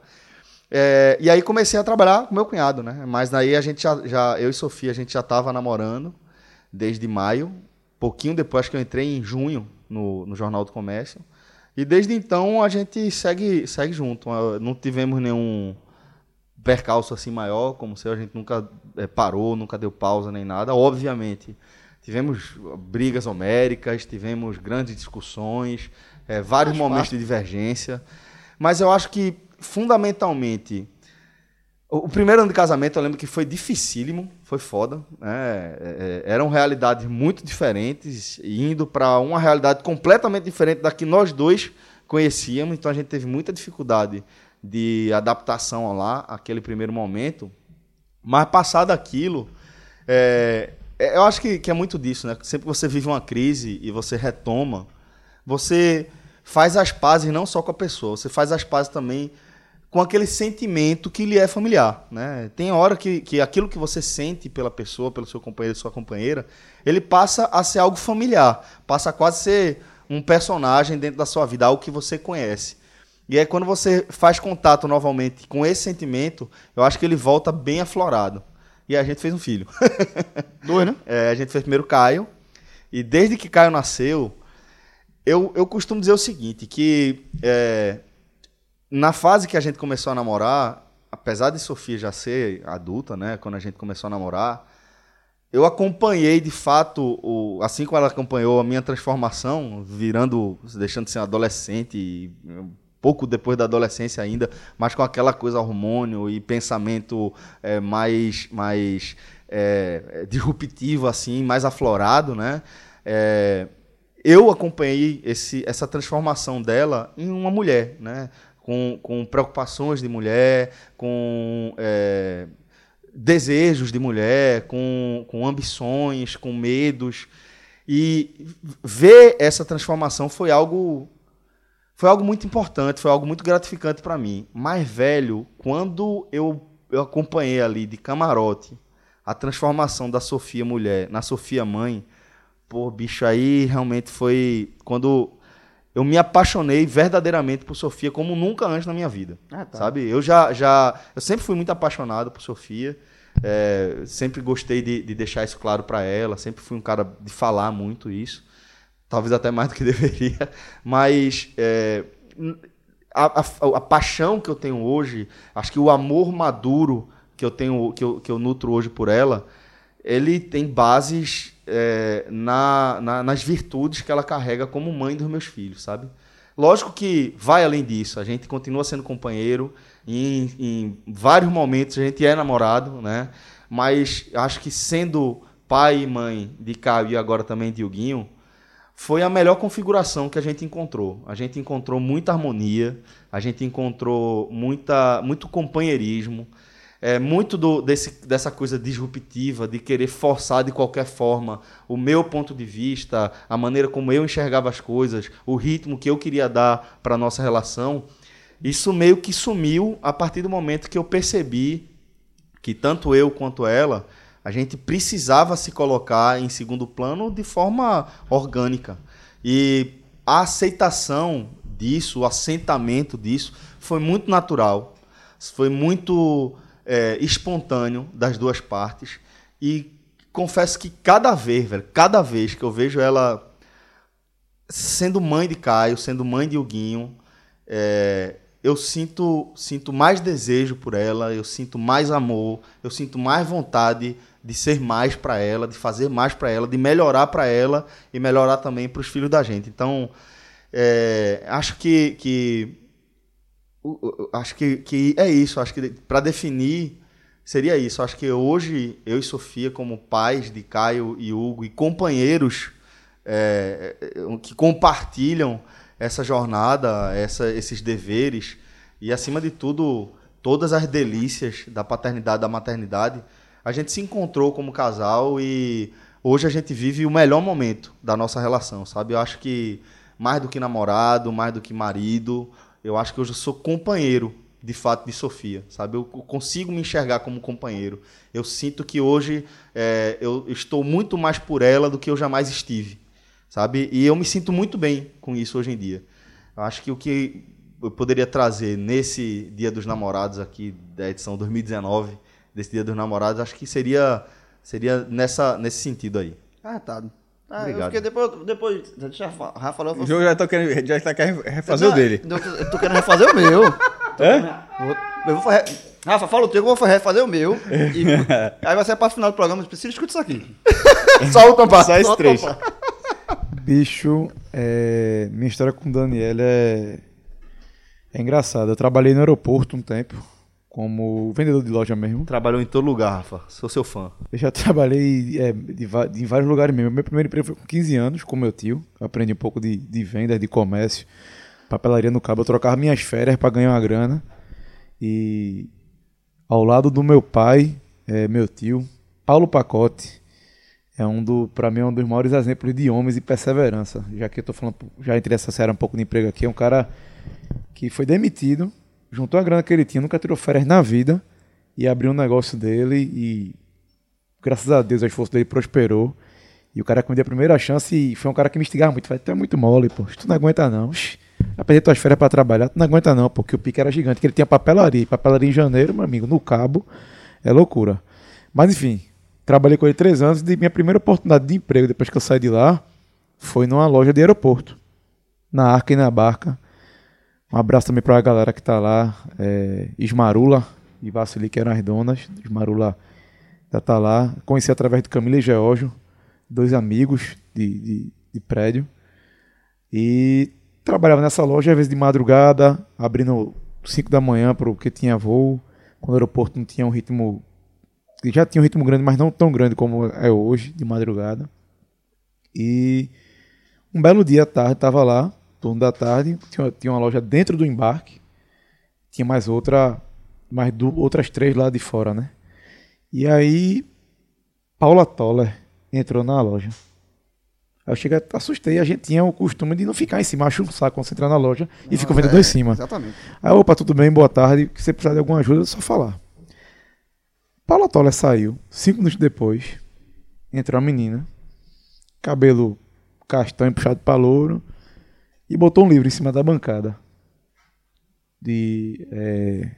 É, e aí comecei a trabalhar com meu cunhado, né? Mas daí a gente já, já eu e Sofia, a gente já estava namorando desde maio. Pouquinho depois, acho que eu entrei em junho no, no Jornal do Comércio. E desde então a gente segue, segue junto. Não tivemos nenhum percalço assim maior, como se a gente nunca eh, parou, nunca deu pausa nem nada. Obviamente, tivemos brigas homéricas, tivemos grandes discussões, eh, vários momentos de divergência. Mas eu acho que, fundamentalmente, o primeiro ano de casamento eu lembro que foi dificílimo, foi foda. Né? É, é, eram realidades muito diferentes, indo para uma realidade completamente diferente da que nós dois conhecíamos, então a gente teve muita dificuldade de adaptação lá, aquele primeiro momento. Mas passado aquilo, é, é, eu acho que, que é muito disso, né? Sempre que você vive uma crise e você retoma, você faz as pazes não só com a pessoa, você faz as pazes também com aquele sentimento que lhe é familiar, né? Tem hora que, que aquilo que você sente pela pessoa, pelo seu companheiro, sua companheira, ele passa a ser algo familiar, passa a quase ser um personagem dentro da sua vida, algo que você conhece. E aí quando você faz contato novamente com esse sentimento, eu acho que ele volta bem aflorado. E a gente fez um filho. Dois, né? É, a gente fez primeiro Caio. E desde que Caio nasceu, eu, eu costumo dizer o seguinte, que é, na fase que a gente começou a namorar, apesar de Sofia já ser adulta, né, quando a gente começou a namorar, eu acompanhei de fato, o, assim como ela acompanhou a minha transformação, virando, deixando de ser adolescente, pouco depois da adolescência ainda, mas com aquela coisa hormônio e pensamento é, mais, mais é, disruptivo, assim, mais aflorado, né? É, eu acompanhei esse, essa transformação dela em uma mulher, né? Com, com preocupações de mulher, com é, desejos de mulher, com, com ambições, com medos. E ver essa transformação foi algo foi algo muito importante, foi algo muito gratificante para mim. Mais velho, quando eu, eu acompanhei ali de camarote a transformação da Sofia mulher na Sofia mãe, pô, bicho, aí realmente foi quando eu me apaixonei verdadeiramente por Sofia como nunca antes na minha vida. Ah, tá. Sabe? Eu já, já eu sempre fui muito apaixonado por Sofia. é, sempre gostei de, de deixar isso claro para ela. Sempre fui um cara de falar muito isso. Talvez até mais do que deveria. Mas é, a, a- a paixão que eu tenho hoje, acho que o amor maduro que eu tenho, que eu, que eu nutro hoje por ela, ele tem bases é, na, na- nas virtudes que ela carrega como mãe dos meus filhos, sabe? Lógico que vai além disso, a gente continua sendo companheiro, em, em vários momentos a gente é namorado, né? Mas acho que sendo pai e mãe de Caio e agora também de Huguinho, foi a melhor configuração que a gente encontrou. A gente encontrou muita harmonia, a gente encontrou muita, muito companheirismo, é, muito do- desse, dessa coisa disruptiva de querer forçar de qualquer forma o meu ponto de vista, a maneira como eu enxergava as coisas, o ritmo que eu queria dar para a nossa relação. Isso meio que sumiu a partir do momento que eu percebi que tanto eu quanto ela, a gente precisava se colocar em segundo plano de forma orgânica. E a aceitação disso, o assentamento disso, foi muito natural, foi muito é, espontâneo das duas partes. E confesso que cada vez, velho, cada vez que eu vejo ela sendo mãe de Caio, sendo mãe de Huguinho, é, eu sinto, sinto mais desejo por ela, eu sinto mais amor, eu sinto mais vontade de ser mais para ela, de fazer mais para ela, de melhorar para ela e melhorar também para os filhos da gente. Então, é, acho que, que acho que, que é isso. Acho que para definir seria isso. Acho que hoje eu e Sofia, como pais de Caio e Hugo e companheiros é, é, que compartilham essa jornada, essa, esses deveres e, acima de tudo, todas as delícias da paternidade, da maternidade, a gente se encontrou como casal e hoje a gente vive o melhor momento da nossa relação, sabe? Eu acho que mais do que namorado, mais do que marido, eu acho que hoje eu sou companheiro de fato de Sofia, sabe? Eu consigo me enxergar como companheiro. Eu sinto que hoje é, eu estou muito mais por ela do que eu jamais estive, sabe? E eu me sinto muito bem com isso hoje em dia. Eu acho que o que eu poderia trazer nesse Dia dos Namorados aqui da edição 2019 desse Dia dos Namorados, acho que seria seria nessa nesse sentido aí. Ah, tá. Ah, Obrigado. eu fiquei depois, depois, deixa o Rafa eu O jogo já tá querendo, já tá querendo refazer o Não, dele. não, Eu tô querendo refazer o meu. Hã? Vou- Eu vou fazer. Rafa, fala o teu, que eu vou refazer o meu. E... Aí vai ser para o final do programa. Precisa escutar isso aqui. Só o tampar. Só esse trecho. Bicho, é, minha história com Daniela é, é engraçada. Eu trabalhei no aeroporto um tempo, como vendedor de loja mesmo. Trabalhou em todo lugar, Rafa. Sou seu fã. Eu já trabalhei é, de de- em vários lugares mesmo. Meu primeiro emprego foi com 15 anos, com meu tio. Eu aprendi um pouco de, de venda, de comércio. papelaria no cabo. Eu trocava minhas férias para ganhar uma grana. E ao lado do meu pai, é, meu tio, Paulo Pacote, é um do, para mim, é um dos maiores exemplos de homens e perseverança. Já que eu tô falando, já entrei essa série um pouco de emprego aqui, é um cara que foi demitido, juntou a grana que ele tinha, nunca tirou férias na vida e abriu um negócio dele e graças a Deus o esforço dele prosperou. E o cara que me deu a primeira chance e foi um cara que me instigava muito. Falei, tu é muito mole, pô. Tu não aguenta não. Perder tuas férias pra trabalhar. Tu não aguenta não, porque o pique era gigante. Que ele tinha papelaria. Papelaria em janeiro, meu amigo, no cabo. É loucura. Mas enfim, trabalhei com ele três anos e minha primeira oportunidade de emprego depois que eu saí de lá foi numa loja de aeroporto. Na Arca e na Barca. Um abraço também pra galera que tá lá. É, Ismarula e Vassili, que eram as donas. Ismarula já tá lá. Conheci através de Camila e Geórgio dois amigos de, de, de prédio. E trabalhava nessa loja, às vezes de madrugada, abrindo 5 da manhã, porque tinha voo. Quando o aeroporto não tinha um ritmo. Já tinha um ritmo grande, mas não tão grande como é hoje, de madrugada. E um belo dia à tarde, estava lá, turno da tarde, tinha, tinha uma loja dentro do embarque, tinha mais outra, mais du, outras três lá de fora, né? E aí, Paula Toller entrou na loja. Aí eu cheguei, assustei. A gente tinha o costume de não ficar em cima, acho um saco quando você entrar na loja e fica vendo é, em cima. Exatamente. Aí, opa, tudo bem, boa tarde. Se você precisar de alguma ajuda, é só falar. Paula Toller saiu, cinco minutos depois, entrou a menina, cabelo castanho puxado para louro, e botou um livro em cima da bancada. De. É,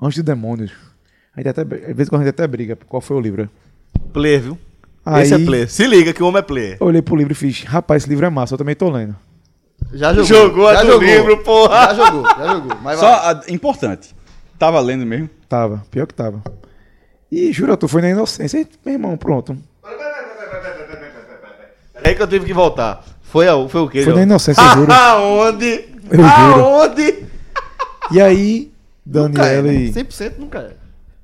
Anjos de Demônios. A gente até, às vezes quando a gente até briga, qual foi o livro? Player, viu? Aí, Esse é player. Se liga que o homem é player. Eu olhei pro livro e fiz, rapaz, esse livro é massa, eu também tô lendo. Já jogou. Jogou já a do livro, porra. Já jogou, já jogou. Mas Só a- importante. Tava lendo mesmo? Tava, pior que tava. E jura, tu foi na inocência. E, meu irmão, pronto. É que eu tive que voltar. Foi, a, foi o quê? Foi na inocência, eu juro. Aonde? Eu juro. Aonde? E aí, né? Daniele. 100% nunca é.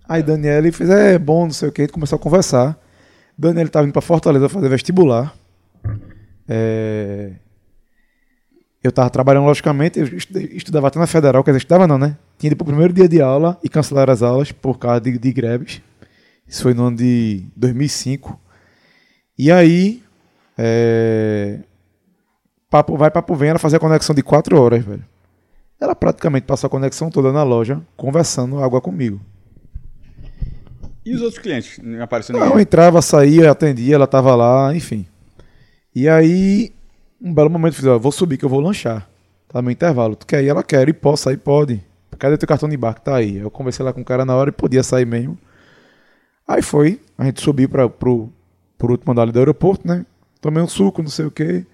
Aí Daniele fez, é bom, não sei o que, a gente começou a conversar. Daniele tava indo pra Fortaleza fazer vestibular. É, Eu tava trabalhando, logicamente, eu estu- estudava até na Federal, quer dizer, estudava não, né? Tinha ido pro primeiro dia de aula e cancelaram as aulas por causa de, de greves. Isso foi no ano de 2005. E aí, é... Papo vai, papo vem, ela fazia a conexão de quatro horas, velho. Ela praticamente passou a conexão toda na loja, conversando água comigo. E os outros clientes? Não apareceu Não, eu ninguém? entrava, saía, atendia, ela tava lá, enfim. E aí, um belo momento, eu fiz, ó, vou subir que eu vou lanchar. Tá no intervalo. Tu quer ir? Ela quer. E posso sair? Pode. Cadê teu cartão de embarque? Tá aí. Eu conversei lá com o cara na hora e podia sair mesmo. Aí foi. A gente subiu pra, pro, pro último andar ali do aeroporto, né? Tomei um suco, não sei o quê.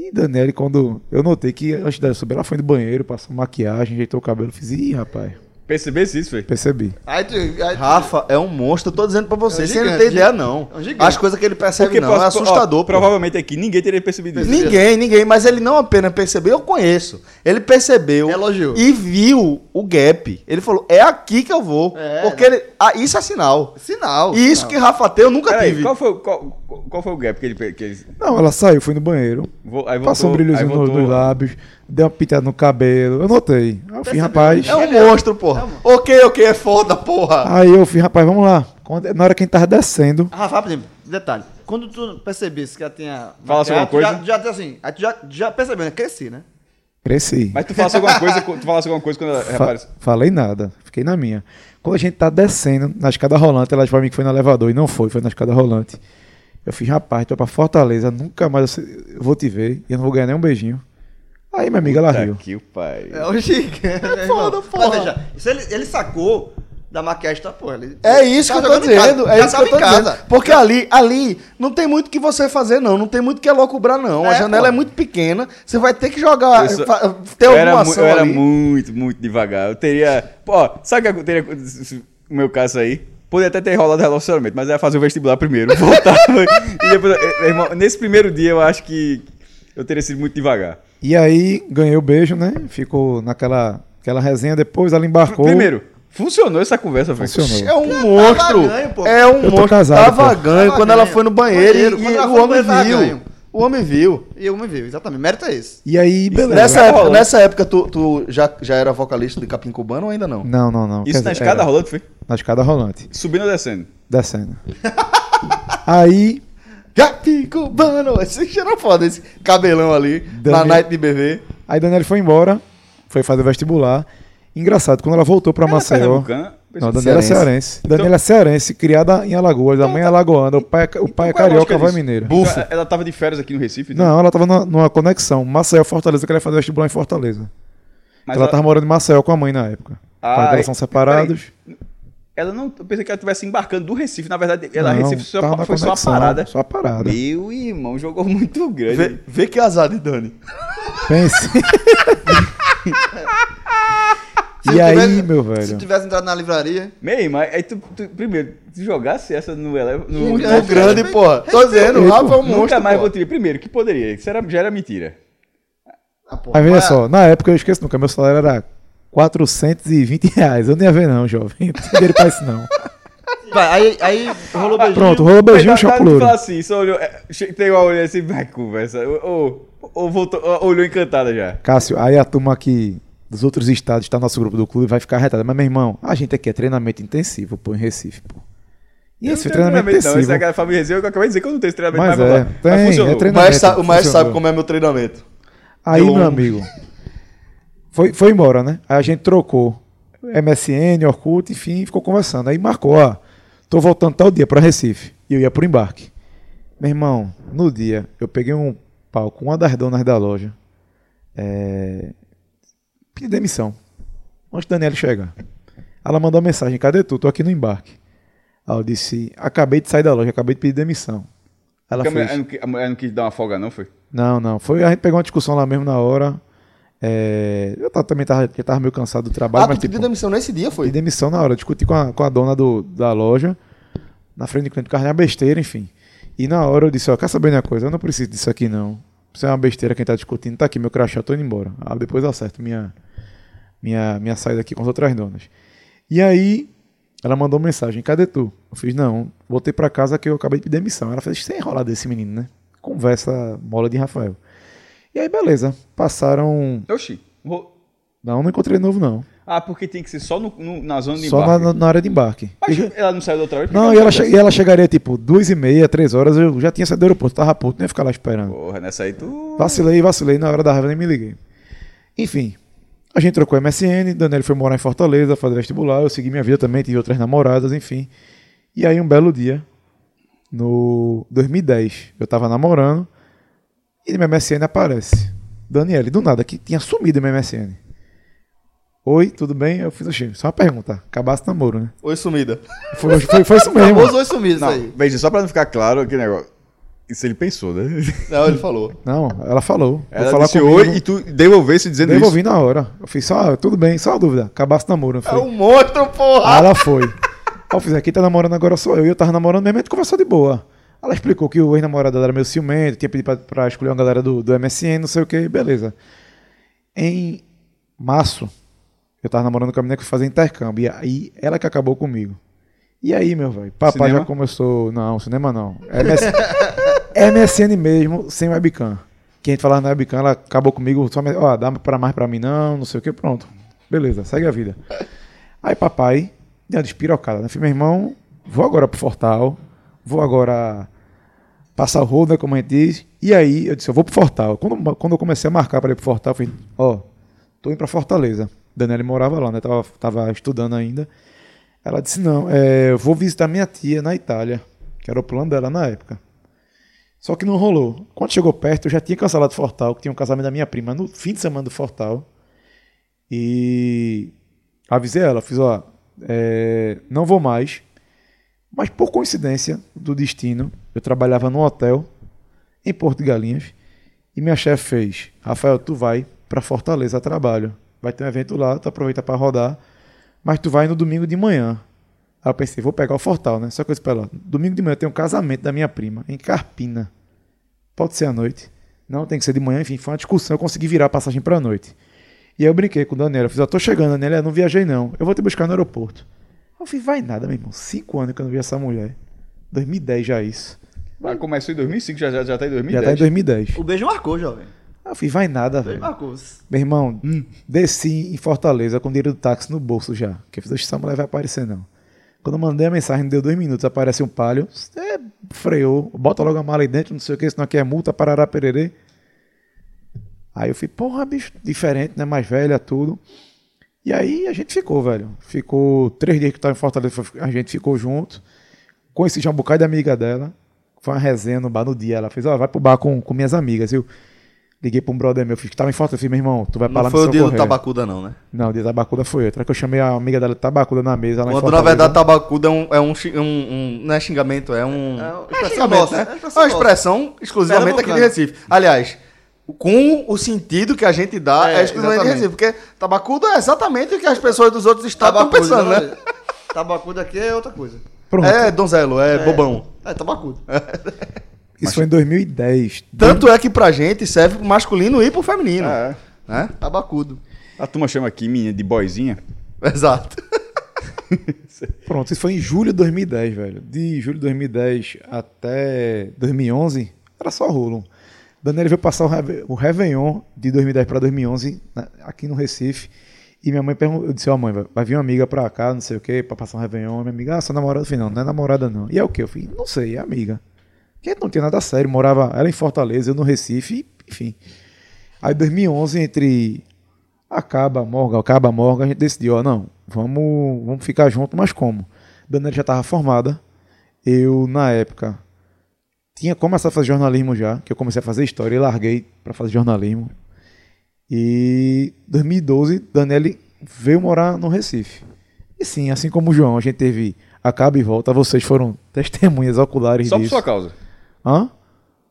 E Daniele, quando eu notei que antes dela subir, ela foi no banheiro, passou maquiagem, ajeitou o cabelo, fiz, ih, rapaz, Percebesse isso, foi? percebi. Aí tu, aí tu- Rafa é um monstro, eu tô dizendo pra você. É um Você não gigante, tem ideia, gigante. não. É um gigante. As coisas que ele percebe não, é posso- ó, assustador. pô. provavelmente aqui ninguém teria percebido isso. Ninguém, ninguém, mas ele não apenas percebeu, eu conheço. Ele percebeu Elogiou. e viu o gap. Ele falou: é aqui que eu vou. É, porque ele. Ah, isso é sinal. Sinal. E isso que Rafa tem, eu nunca Peraí, tive. qual foi, o- qual, qual foi o gap que ele... Que ele Não, ela saiu, foi no banheiro, vo- aí Passou um voltou- brilhozinho aí nos, voltou- nos lábios, deu uma pitada no cabelo. Eu notei. Aí eu fiz, rapaz. É um monstro, porra. Ok, ok, é foda, porra. Aí eu fiz, rapaz, vamos lá. Quando- na hora que a gente tava descendo, Ah, Rafa, por exemplo, detalhe. Quando tu percebesse que ela tinha. Fala alguma tu Já, já, assim, aí tu já, já percebeu, né? Cresci, né? cresci. Mas tu falasse alguma coisa, tu falasse alguma coisa quando ela Fa- reapareceu. falei nada, fiquei na minha. Quando a gente tá descendo na escada rolante, ela disse pra mim que foi no elevador e não foi, foi na escada rolante. Eu fiz, rapaz, tu vai pra Fortaleza, nunca mais eu vou te ver e eu não vou ganhar nem um beijinho. Aí minha amiga ela Tá riu. aqui o pai. É o gigante. É foda, porra. Veja, isso ele, ele sacou da maquiagem da porra. Ele, É isso que tá eu tô em casa, dizendo, é isso que eu tô casa. dizendo. Porque ali, ali, não tem muito que você fazer, não. Não tem muito que elocubrar, não. a É, janela pô. é muito pequena. Você vai ter que jogar, Eu sou- fa- ter eu alguma era, ação eu era ali. muito, muito devagar. Eu teria. Pô, sabe o que eu teria. O meu caso aí? Poderia até ter rolado relacionamento, mas eu ia fazer o vestibular primeiro. Voltava. e depois, eh, meu irmão, nesse primeiro dia eu acho que eu teria sido muito devagar. E aí ganhei o beijo, né? Ficou naquela aquela resenha depois, ela embarcou. Primeiro, funcionou essa conversa, velho. Funcionou. É um monstro. ganho, pô. é um Eu tô monstro. casado, tava pô. ganho Tava quando ela ganho. foi no banheiro, Banheiro, e, e ela o homem viu. O homem viu. E eu me vi, exatamente. Mérito é esse. E aí, beleza. Nessa Escada época, rolando. nessa época tu, tu já, já era vocalista de Capim Cubano ou ainda não? Não, não, não. Isso Quer na dizer, escada era rolando, foi? Na escada rolante. Subindo ou descendo? Descendo. aí, Capim Cubano! Esse cheiro foda, esse cabelão ali, na Daniel- night de BV. aí Daniela foi embora, foi fazer vestibular. Engraçado, quando ela voltou pra Ela é Maceió. Não, Daniela é Cearense. cearense. Daniela é cearense, criada em Alagoas. A mãe é alagoana, o pai, é- o pai é qual é a carioca, vai mineiro. Bufo. Ela, ela tava de férias aqui no Recife? então? Não, ela tava numa, numa conexão. Maceió, Fortaleza, que ela ia fazer vestibular em Fortaleza. Mas ela, tava morando em Maceió com a mãe na época. Os Ah, pais dela são separados. Ela não. Eu pensei que ela estivesse embarcando do Recife. Na verdade, ela Não, Recife só, foi só a conexão, parada. Só a parada. Meu irmão jogou muito grande. Vê, vê que azar de Dani. Pense. Se e aí, tivesse- meu Se velho? tivesse entrado na livraria. Meio, mas aí tu, tu- primeiro, tu jogasse essa no Eleva. No, Muito É, grande, é, porra. Tô dizendo, o Rafa é um Nunca monstro. mais porra. vou tirar. Primeiro, que poderia. Isso era, já era mentira. Ah, porra, Aí veja mas- só, na época eu esqueço nunca, meu salário era 420 reais. Eu não ia ver, não, jovem. Não tem dinheiro pra isso, não. Aí, aí rolou beijinho. Pronto, rolou beijinho, fala assim, só olhou. é, Tem uma olhada assim, vai conversa. Ou, ou, ou voltou, ou olhou encantada já. Cássio, aí a turma aqui dos outros estados, tá no nosso grupo do clube, vai ficar arretada. Mas, meu irmão, a gente aqui é treinamento intensivo, pô, em Recife, pô. E esse não treinamento Não, essa intensivo. é a família eu acabei de dizer que eu não tenho esse treinamento, Mas mas, é, mas, tem, mas é. O treinamento. Maestro, o sabe como é meu treinamento. Aí, meu amigo, foi, foi embora, né? Aí a gente trocou MSN, Orkut, enfim, ficou conversando. Aí marcou, ó, tô voltando tal dia pra Recife. E eu ia pro embarque. Meu irmão, no dia, eu peguei um pau com uma das donas da loja. É... Pedi demissão. Antes da Daniela chegar. Ela mandou uma mensagem, cadê tu? Tô aqui no embarque. Aí eu disse, acabei de sair da loja, acabei de pedir demissão. Ela Porque fez, a mulher não quis dar uma folga, não, foi? não, não. Foi, a gente pegou uma discussão lá mesmo na hora. É, eu tava- também tava, tava meio cansado do trabalho, Ah, mas tu tipo, pediu demissão nesse dia, foi? pedi demissão na hora. Discuti com a, com a dona do, da loja, na frente do cliente, causa de uma besteira, enfim. E na hora eu disse, ó, quer saber uma coisa? Eu não preciso disso aqui, não. Isso é uma besteira quem tá discutindo. Tá aqui meu crachá, eu tô indo embora. Ah, depois eu acerto minha, minha, minha saída aqui com as outras donas. E aí, ela mandou mensagem, cadê tu? Eu fiz, não, voltei pra casa que eu acabei de pedir demissão. Ela fez, sem enrolar desse menino, né? Conversa mola de Rafael. E aí, beleza. Passaram. Oxi. ro- Não, não encontrei novo, não. Ah, porque tem que ser só no, no- na zona de Só embarque. na, na área de embarque. Mas E- ela não saiu da outra vez? Não, e ela, e ela chegaria tipo duas e meia, três horas. Eu já tinha saído do aeroporto, tava puto, não ia ficar lá esperando. Porra, nessa aí tu... Vacilei, vacilei. Na hora da raiva nem me liguei. Enfim, a gente trocou MSN. Daniel foi morar em Fortaleza, fazer vestibular. Eu segui minha vida também, tive outras namoradas, enfim. E aí, um belo dia, no 2010, eu tava namorando e no meu MSN aparece Daniele, do nada, que tinha sumido meu MSN. Oi, tudo bem? Eu fiz o Só uma pergunta. Acabasse o namoro, né? Oi, sumida. Foi, foi, foi isso mesmo. Famoso oi sumido isso Não, aí. veja, só pra não ficar claro que negócio. Isso ele pensou, né? Não, ele falou. Não, ela falou. Vou Ela falar disse comigo. oi e tu devolvesse dizendo Devolvi na hora. Eu fiz só, tudo bem, só uma dúvida. Acabasse o namoro, não É foi? um monstro, Aí porra! ela foi. Aí eu fiz, aqui tá namorando agora sou eu. E eu tava namorando mesmo, a gente conversou de boa. Ela explicou que o ex-namorado dela era meio ciumento, tinha pedido pra, pra escolher uma galera do, do MSN, não sei o que, beleza. Em março, eu tava namorando com a menina que fazer intercâmbio. E aí, ela que acabou comigo. E aí, meu velho, papai Cinema? já começou. Não, cinema não. MS... MSN mesmo, sem webcam. Que a gente falava na webcam, ela acabou comigo, só, me- ó, dá pra mais pra mim não, não sei o que, pronto. Beleza, segue a vida. Aí papai deu uma despirocada, né? Falei, meu irmão, vou agora pro Fortal, vou agora passar o rodo, né, como a gente diz. E aí eu disse, eu vou pro Fortal. Quando, quando eu comecei a marcar para ir pro Fortal, eu falei, ó, tô indo pra Fortaleza. Daniela morava lá, né? Tava, tava estudando ainda. Ela disse, não, é, eu vou visitar minha tia na Itália, que era o plano dela na época. Só que não rolou. Quando chegou perto, eu já tinha cancelado Fortal, que tinha um casamento da minha prima no fim de semana do Fortal. E avisei ela, fiz, ó, é, não vou mais. Mas por coincidência do destino, eu trabalhava num hotel em Porto Galinhas e minha chefe fez, Rafael, tu vai para Fortaleza a trabalho. Vai ter um evento lá, tu aproveita para rodar, mas tu vai no domingo de manhã. Aí eu pensei, vou pegar o Fortal, né? Só que eu disse pra ela, domingo de manhã tem um casamento da minha prima, em Carpina. Pode ser à noite. Não, tem que ser de manhã, enfim, foi uma discussão, eu consegui virar a passagem pra noite. E aí eu brinquei com a Daniela, eu fiz, ó, tô chegando, Daniela, não viajei não, eu vou te buscar no aeroporto. Eu fiz, vai nada, meu irmão, cinco anos que eu não vi essa mulher. 2010 já isso. Ah, começou em 2005, já, já, já tá em Já 2010. tá em 2010. O beijo marcou, jovem. Eu fiz, vai nada, O beijo velho. marcou. Meu irmão, desci em Fortaleza com o dinheiro do táxi no bolso já. Que eu fiz, essa mulher vai aparecer não. Quando eu mandei a mensagem, deu dois minutos, aparece um palio. Você freou, bota logo a mala aí dentro, não sei o que, senão aqui é multa, parará, pererê. Aí eu fui, porra, bicho, diferente, né? Mais velha, tudo. E aí a gente ficou, velho. Ficou três dias que tava em Fortaleza, a gente ficou junto. Conheci já um bocado de amiga dela. Foi uma resenha no bar no dia. Ela fez, ó, vai pro bar com, com minhas amigas, viu? Liguei pra um brother meu, fiz que tava em Fortaleza, meu irmão, tu vai pra lá Não foi o dia do. Tabacuda, não, né? Não, o dia da Tabacuda foi outro. É que eu chamei a amiga dela de Tabacuda na mesa lá em Quando na verdade Tabacuda é um. É um, um- um- não é xingamento, é um. É uma é expressão nossa, né? é uma É expressão uma expressão exclusivamente aqui de. Recife. Aliás, com o sentido que a gente dá é, É, exclusivamente de exatamente. Recife. Porque Tabacuda é exatamente o que as pessoas dos outros estados estão Tabacudo, pensando, né? Tabacudo aqui é outra coisa. Pronto. É donzelo, é, bobão. É, tabacudo. Isso foi em 2010. Tanto é que pra gente serve pro masculino e pro feminino. É. Né? Tabacudo. A turma chama aqui menina de boizinha. Exato. Pronto, isso foi em julho de 2010, velho. De julho de 2010 até 2011, era só rolo. Daniel veio passar o, Réveillon de 2010 para 2011 né, aqui no Recife. E minha mãe perguntou, eu disse, ó mãe, vai, vir uma amiga pra cá, não sei o que, pra passar um Réveillon. Minha amiga, ah, sua namorada? Eu falei, não, não é namorada não. E é o que? Eu falei, não sei, é amiga. Porque não tinha nada sério, morava ela em Fortaleza, eu no Recife, enfim. Aí 2011, entre acaba Morgan, acaba Morgan, a gente decidiu, ó, não, vamos, vamos ficar junto, mas como? Daniela já estava formada, eu na época tinha começado a fazer jornalismo já, que eu comecei a fazer história e larguei para fazer jornalismo. E 2012, Daniele veio morar no Recife. E sim, assim como o João, a gente teve acaba e volta, vocês foram testemunhas oculares Só por disso. sua causa. Hã?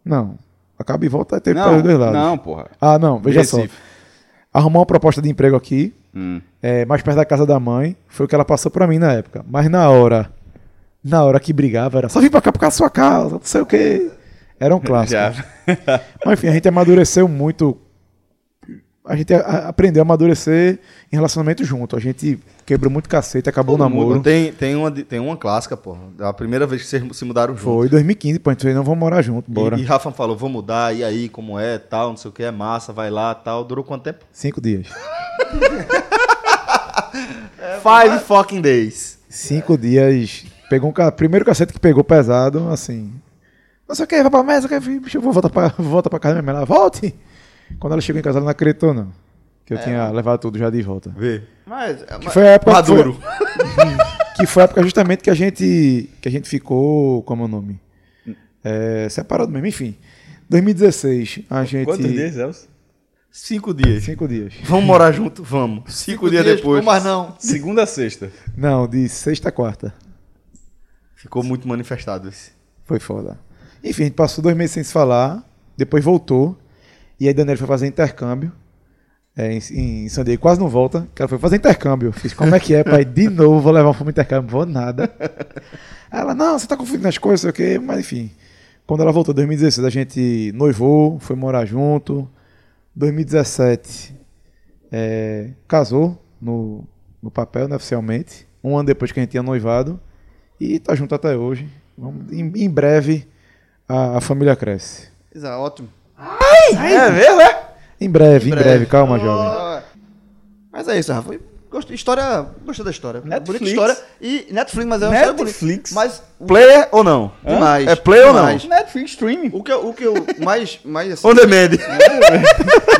Não. Acaba e volta teve para os dois lados. não, porra. Ah, não, veja só. Recife. Arrumou uma proposta de emprego aqui, Hum. é, mais perto da casa da mãe, foi o que ela passou pra mim na época. Mas na hora, na hora que brigava, era só vir pra cá por causa da sua causa, não sei o quê. Era um clássico. Mas enfim, a gente amadureceu muito. A gente a- aprendeu a amadurecer em relacionamento junto. A gente quebrou muito cacete, acabou o namoro. Tem, tem, uma, tem uma clássica, pô. A primeira vez que vocês se mudaram juntos. Foi 2015, pô, a gente falou, não vamos morar junto, bora. E, e Rafa falou, vou mudar, e aí, como é, tal, não sei o que, é massa, vai lá, tal. Durou quanto tempo? Cinco dias. Five fucking days. Cinco dias. Pegou um ca... Primeiro cacete que pegou pesado, assim. Não sei o que, vai pra mesa, que bicho, eu vou voltar pra, volta pra casa da minha mãe. Ela, volte! Quando ela chegou em casa, ela não acreditou, não. Que eu tinha levado tudo já de volta. Vê. Mas, Que mas- foi a época Maduro. Que foi a época justamente que a gente que a gente ficou, como é o nome? É, separado mesmo, enfim. 2016, a gente Quantos dias, Celso? Cinco dias. Cinco dias. Vamos morar junto? Vamos. Cinco, dias, depois. Mas não. Segunda a sexta. Não, de sexta a quarta. Ficou muito manifestado esse. Foi foda. Enfim, a gente passou dois meses sem se falar, depois voltou. E aí Daniela foi fazer intercâmbio. É, em, em San Diego, quase não volta, ela foi fazer intercâmbio. Fiz, como é que é, pai? De novo, vou levar para intercâmbio, vou nada. Ela, não, você tá confundindo as coisas, sei o quê, mas enfim. Quando ela voltou em 2016, a gente noivou, foi morar junto. 2017, é, casou no, no papel, né, oficialmente. Um ano depois que a gente tinha noivado. E tá junto até hoje. Vamos, em, em breve, a, a família cresce. Exato, ótimo. É mesmo, é? Em breve, em breve, breve. calma, jovem. Ah, Mas é isso, Rafa. Gostei, história, gostei da história. Netflix. Bonita história. E Netflix, mas é uma. Netflix. Mas Player ou não? demais. É play ou não? demais. Netflix Streaming. O que, eu- o que eu mais, mais assim, On demand.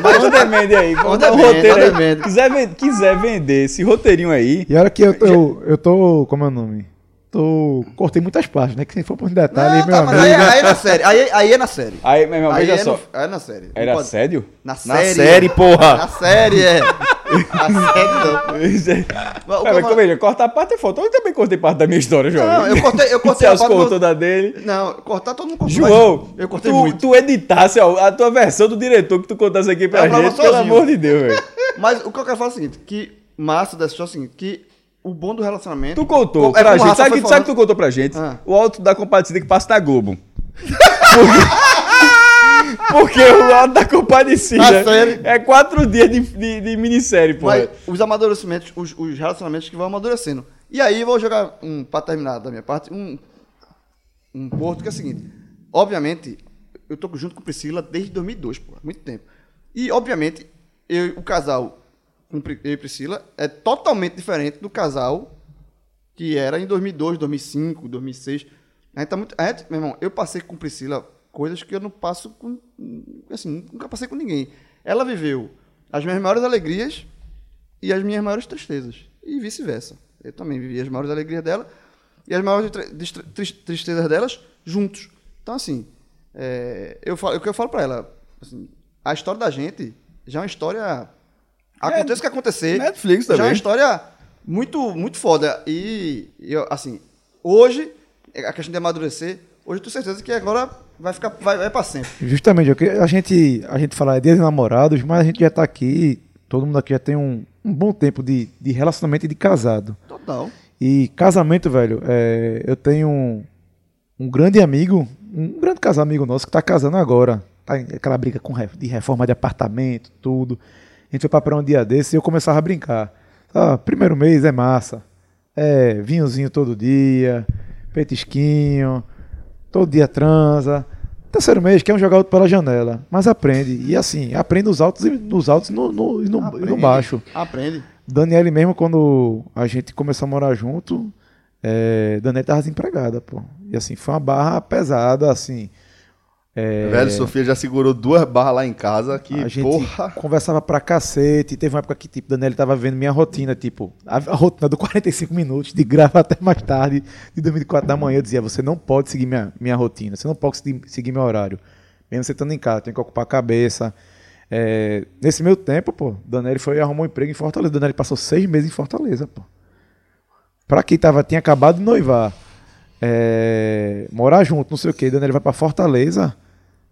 mais, On demand aí. On demand, roteiro on. Quiser, quiser vender esse roteirinho aí. E olha que eu, eu, eu tô. Como é o nome? Tô. Cortei muitas partes, né? Que se for por detalhe, Não, meu tá, mas amigo. aí, aí é na série. Aí, aí é na série. Aí, meu irmão, Aí veja é, só. no, aí é na série. Era pode- sério? Na Na série. série, porra. Na série, é. Na série não. Mas o que Mas, eu mas, falo- veja, cortar parte é foto. Eu também cortei parte da minha história, João. Não, eu cortei, eu cortei a parte cortou da dele. Não, cortar todo mundo cortou. João, eu cortei tu, muito. tu editasse ó, a tua versão do diretor que tu contasse aqui pra Eu gente, pelo amor de Deus, velho. Mas o que eu quero falar é o seguinte, que massa dessa história é o seguinte, que o bom do relacionamento... Tu contou É pra gente. Sabe que, sabe que tu contou pra gente? Ah. O Alto da Compadecida que passa na Globo. Porque, porque o Alto da Compadecida série. é quatro dias de, de, de minissérie, pô. Mas os amadurecimentos, os, os relacionamentos que vão amadurecendo. E aí eu vou jogar um, pra terminar da minha parte, um, um porto que é o seguinte. obviamente, eu tô junto com Priscila desde 2002, pô, muito tempo. E, obviamente, eu, o casal com eu e Priscila é totalmente diferente do casal que era em 2002, 2005, 2006. A gente tá muito. Gente, meu irmão, eu passei com Priscila coisas que eu não passo com. Assim, nunca passei com ninguém. Ela viveu as minhas maiores alegrias e as minhas maiores tristezas. E vice-versa. Eu também vivi as maiores alegrias dela e as maiores tristezas delas juntos. Então, assim, é, eu falo, o que eu falo pra ela, assim, a história da gente já é uma história. Aconteça o que acontecer. Netflix Já é também. uma história muito, muito foda. E, eu, assim, hoje, a questão de amadurecer, hoje eu tenho certeza que agora vai ficar, vai, vai pra sempre. Justamente, a gente, a gente fala é dia de namorados, mas a gente já tá aqui, todo mundo aqui já tem um, um bom tempo de, de relacionamento e de casado. Total. E casamento, velho, é, eu tenho um, um grande amigo, um grande casal amigo nosso que tá casando agora. Tá aquela briga com de reforma de apartamento, tudo. A gente foi pra praia um dia desse e eu começava a brincar. Ah, primeiro mês é massa. É vinhozinho todo dia, petisquinho, todo dia transa. Terceiro mês quer um jogar outro pela janela. Mas aprende. E assim, aprende os altos e nos altos e no, no, e no, e no baixo. Aprende. Daniele mesmo, quando a gente começou a morar junto, é, Daniele tava desempregada, pô. E assim, foi uma barra pesada, assim. É, Velho, Sofia já segurou duas barras lá em casa que, a gente porra. conversava pra cacete. Teve uma época que, tipo, Daniele tava vendo minha rotina, tipo, a, rotina do 45 minutos, de grava até mais tarde, de 2004 da manhã. Eu dizia, você não pode seguir minha, minha rotina, você não pode seguir, meu horário. Mesmo você estando em casa, tem que ocupar a cabeça. É, nesse meu tempo, pô, Daniele foi e arrumou um emprego em Fortaleza. Daniele passou seis meses em Fortaleza, pô. Pra quem tava, tinha acabado de noivar, é, morar junto, não sei o que, Daniele vai pra Fortaleza.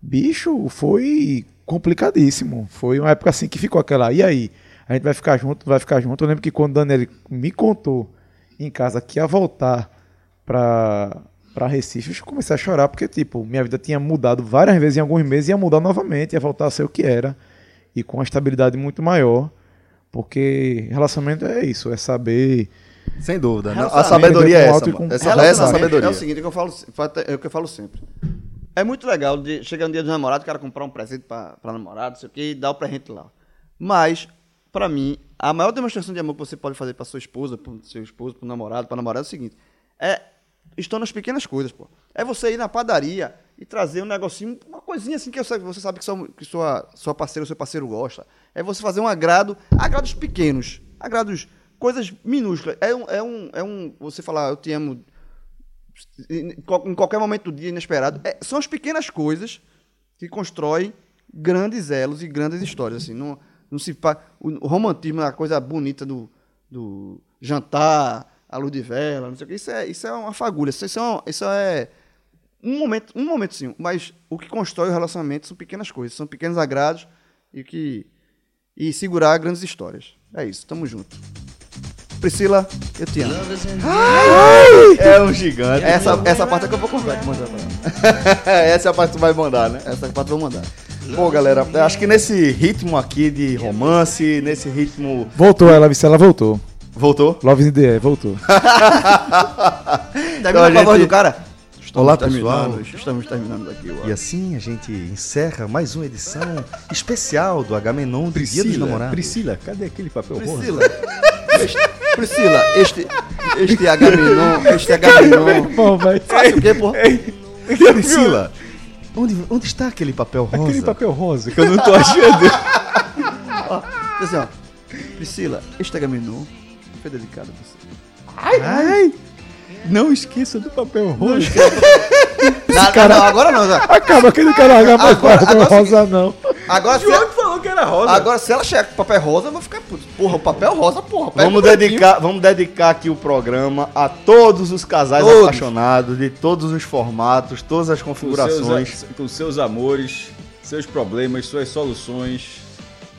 Bicho, foi complicadíssimo. Foi uma época assim que ficou aquela. E aí? A gente vai ficar junto, vai ficar junto. Eu lembro que quando o Daniel me contou em casa que ia voltar pra, pra Recife, eu comecei a chorar, porque, tipo, minha vida tinha mudado várias vezes em alguns meses, ia mudar novamente, ia voltar a ser o que era. E com uma estabilidade muito maior. Porque relacionamento é isso, é saber. Sem dúvida. né? A sabedoria é essa. com- Essa, essa é sabedoria. É o seguinte, é o que eu falo, é o que eu falo sempre. É muito legal de chegar no dia dos namorados, o cara comprar um presente pra namorado, sei o que, e dar o presente lá. Mas, pra mim, a maior demonstração de amor que você pode fazer pra sua esposa, pro seu esposo, pro namorado, pra namorada é o seguinte: é. Estão nas pequenas coisas, pô. É você ir na padaria e trazer um negocinho, uma coisinha assim que você sabe que, sua, que sua, sua parceira seu parceiro gosta. É você fazer um agrado, agrados pequenos, agrados, coisas minúsculas. É um, é um, é um você falar, eu te amo em qual- em qualquer momento do dia inesperado. É, são as pequenas coisas que constroem grandes elos e grandes histórias. Assim, não, não se o, romantismo, a coisa bonita do, do jantar, a luz de vela, não sei o que. Isso é, isso é uma fagulha. Isso, isso é, uma- isso é um momento, um momento sim. Mas o que constrói o relacionamento são pequenas coisas, são pequenos agrados e que e segurar grandes histórias. É isso. Tamo junto. Priscila, eu te amo. In É um gigante. Essa, essa parte é que eu vou contar que mandar pra ela. Essa é a parte que tu vai mandar, né? Essa parte eu vou mandar. Pô, galera, acho que nesse ritmo aqui de romance, nesse ritmo. Voltou ela, ela voltou. Voltou? Love in the Air, voltou. Termina Então a a voz gente- do cara. Olá, terminando, pessoal. Estamos terminando aqui. E assim a gente encerra mais uma edição especial do Agamenon de Dia dos Namorados. Priscila, cadê aquele papel rosa? Priscila. este- Priscila, este, este Agamenon, este Agamenon. Bom, vai. Faz o quê, pô? Priscila, onde, onde está aquele papel rosa? Aquele papel rosa que eu não tô achando. Assim, ó. Priscila, este Agamenon foi dedicado a você. Ai, não esqueça do papel rosa. Não, não, agora não. não. Acaba que eu não quero largar mais Agora- papel agora rosa, não. Agora, João era rosa. agora, se ela chegar com papel rosa, eu vou ficar puto. Porra, o papel rosa, porra. Vamos dedicar, vamos dedicar aqui o programa a todos os casais Todos. apaixonados, de todos os formatos, todas as com configurações. seus, com seus amores, seus problemas, suas soluções,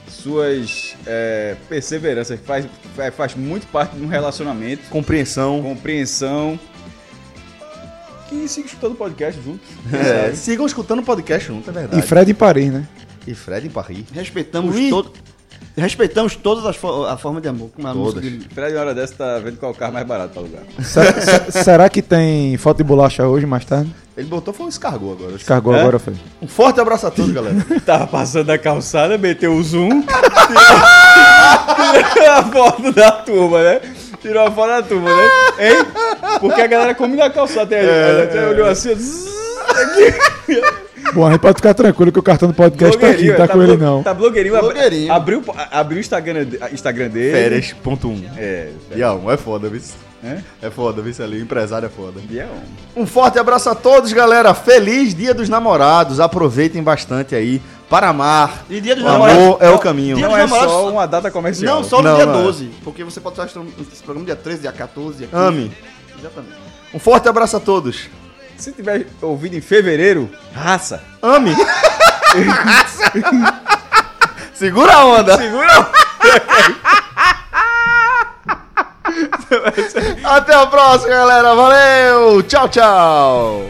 suas é, perseveranças, que faz, faz- faz muito parte de um relacionamento, Compreensão. compreensão. Que siga escutando o podcast juntos. É, sigam escutando o podcast junto, é E verdade. Fred em Paris, né? E Fred em Paris. Respeitamos todo. Respeitamos todas as fo a forma de amor. Como é a Todas. música dele. Fred, na hora dessa, tá vendo qual é o carro mais barato pra alugar. Se- se- será que tem foto de bolacha hoje, mais tarde? Ele botou foi um escargot agora. Cargou É? agora, foi. Um forte abraço a todos, galera. Tava passando a calçada, meteu o zoom, tirou a foto da turma, né? Tirou a foto da turma, né? Hein? Porque a galera come na calçada. Aí, ela até olhou assim, zzz, Bom, a gente pode ficar tranquilo que o cartão do podcast tá aqui, não tá com ele não. Tá blogueirinho. Blogueirinho. Abriu, abriu o Instagram, Instagram dele. Férias.1. É. Ião, é foda, viu? É? É foda, viu? Ali, o empresário é foda. E é um- Um forte abraço a todos, galera. Feliz Dia dos Namorados. Aproveitem bastante aí para amar. E dia dos O namorados. amor é o caminho. Dia Não dos é namorados só uma data comercial. Não, só no Não, dia não é. 12. Porque você pode estar esse programa dia 13, dia 14, dia 15. Ame. Exatamente. Um forte abraço a todos. Se tiver ouvido em fevereiro, raça. Ame. Segura a onda. Segura! Até a próxima, galera. Valeu. Tchau, tchau.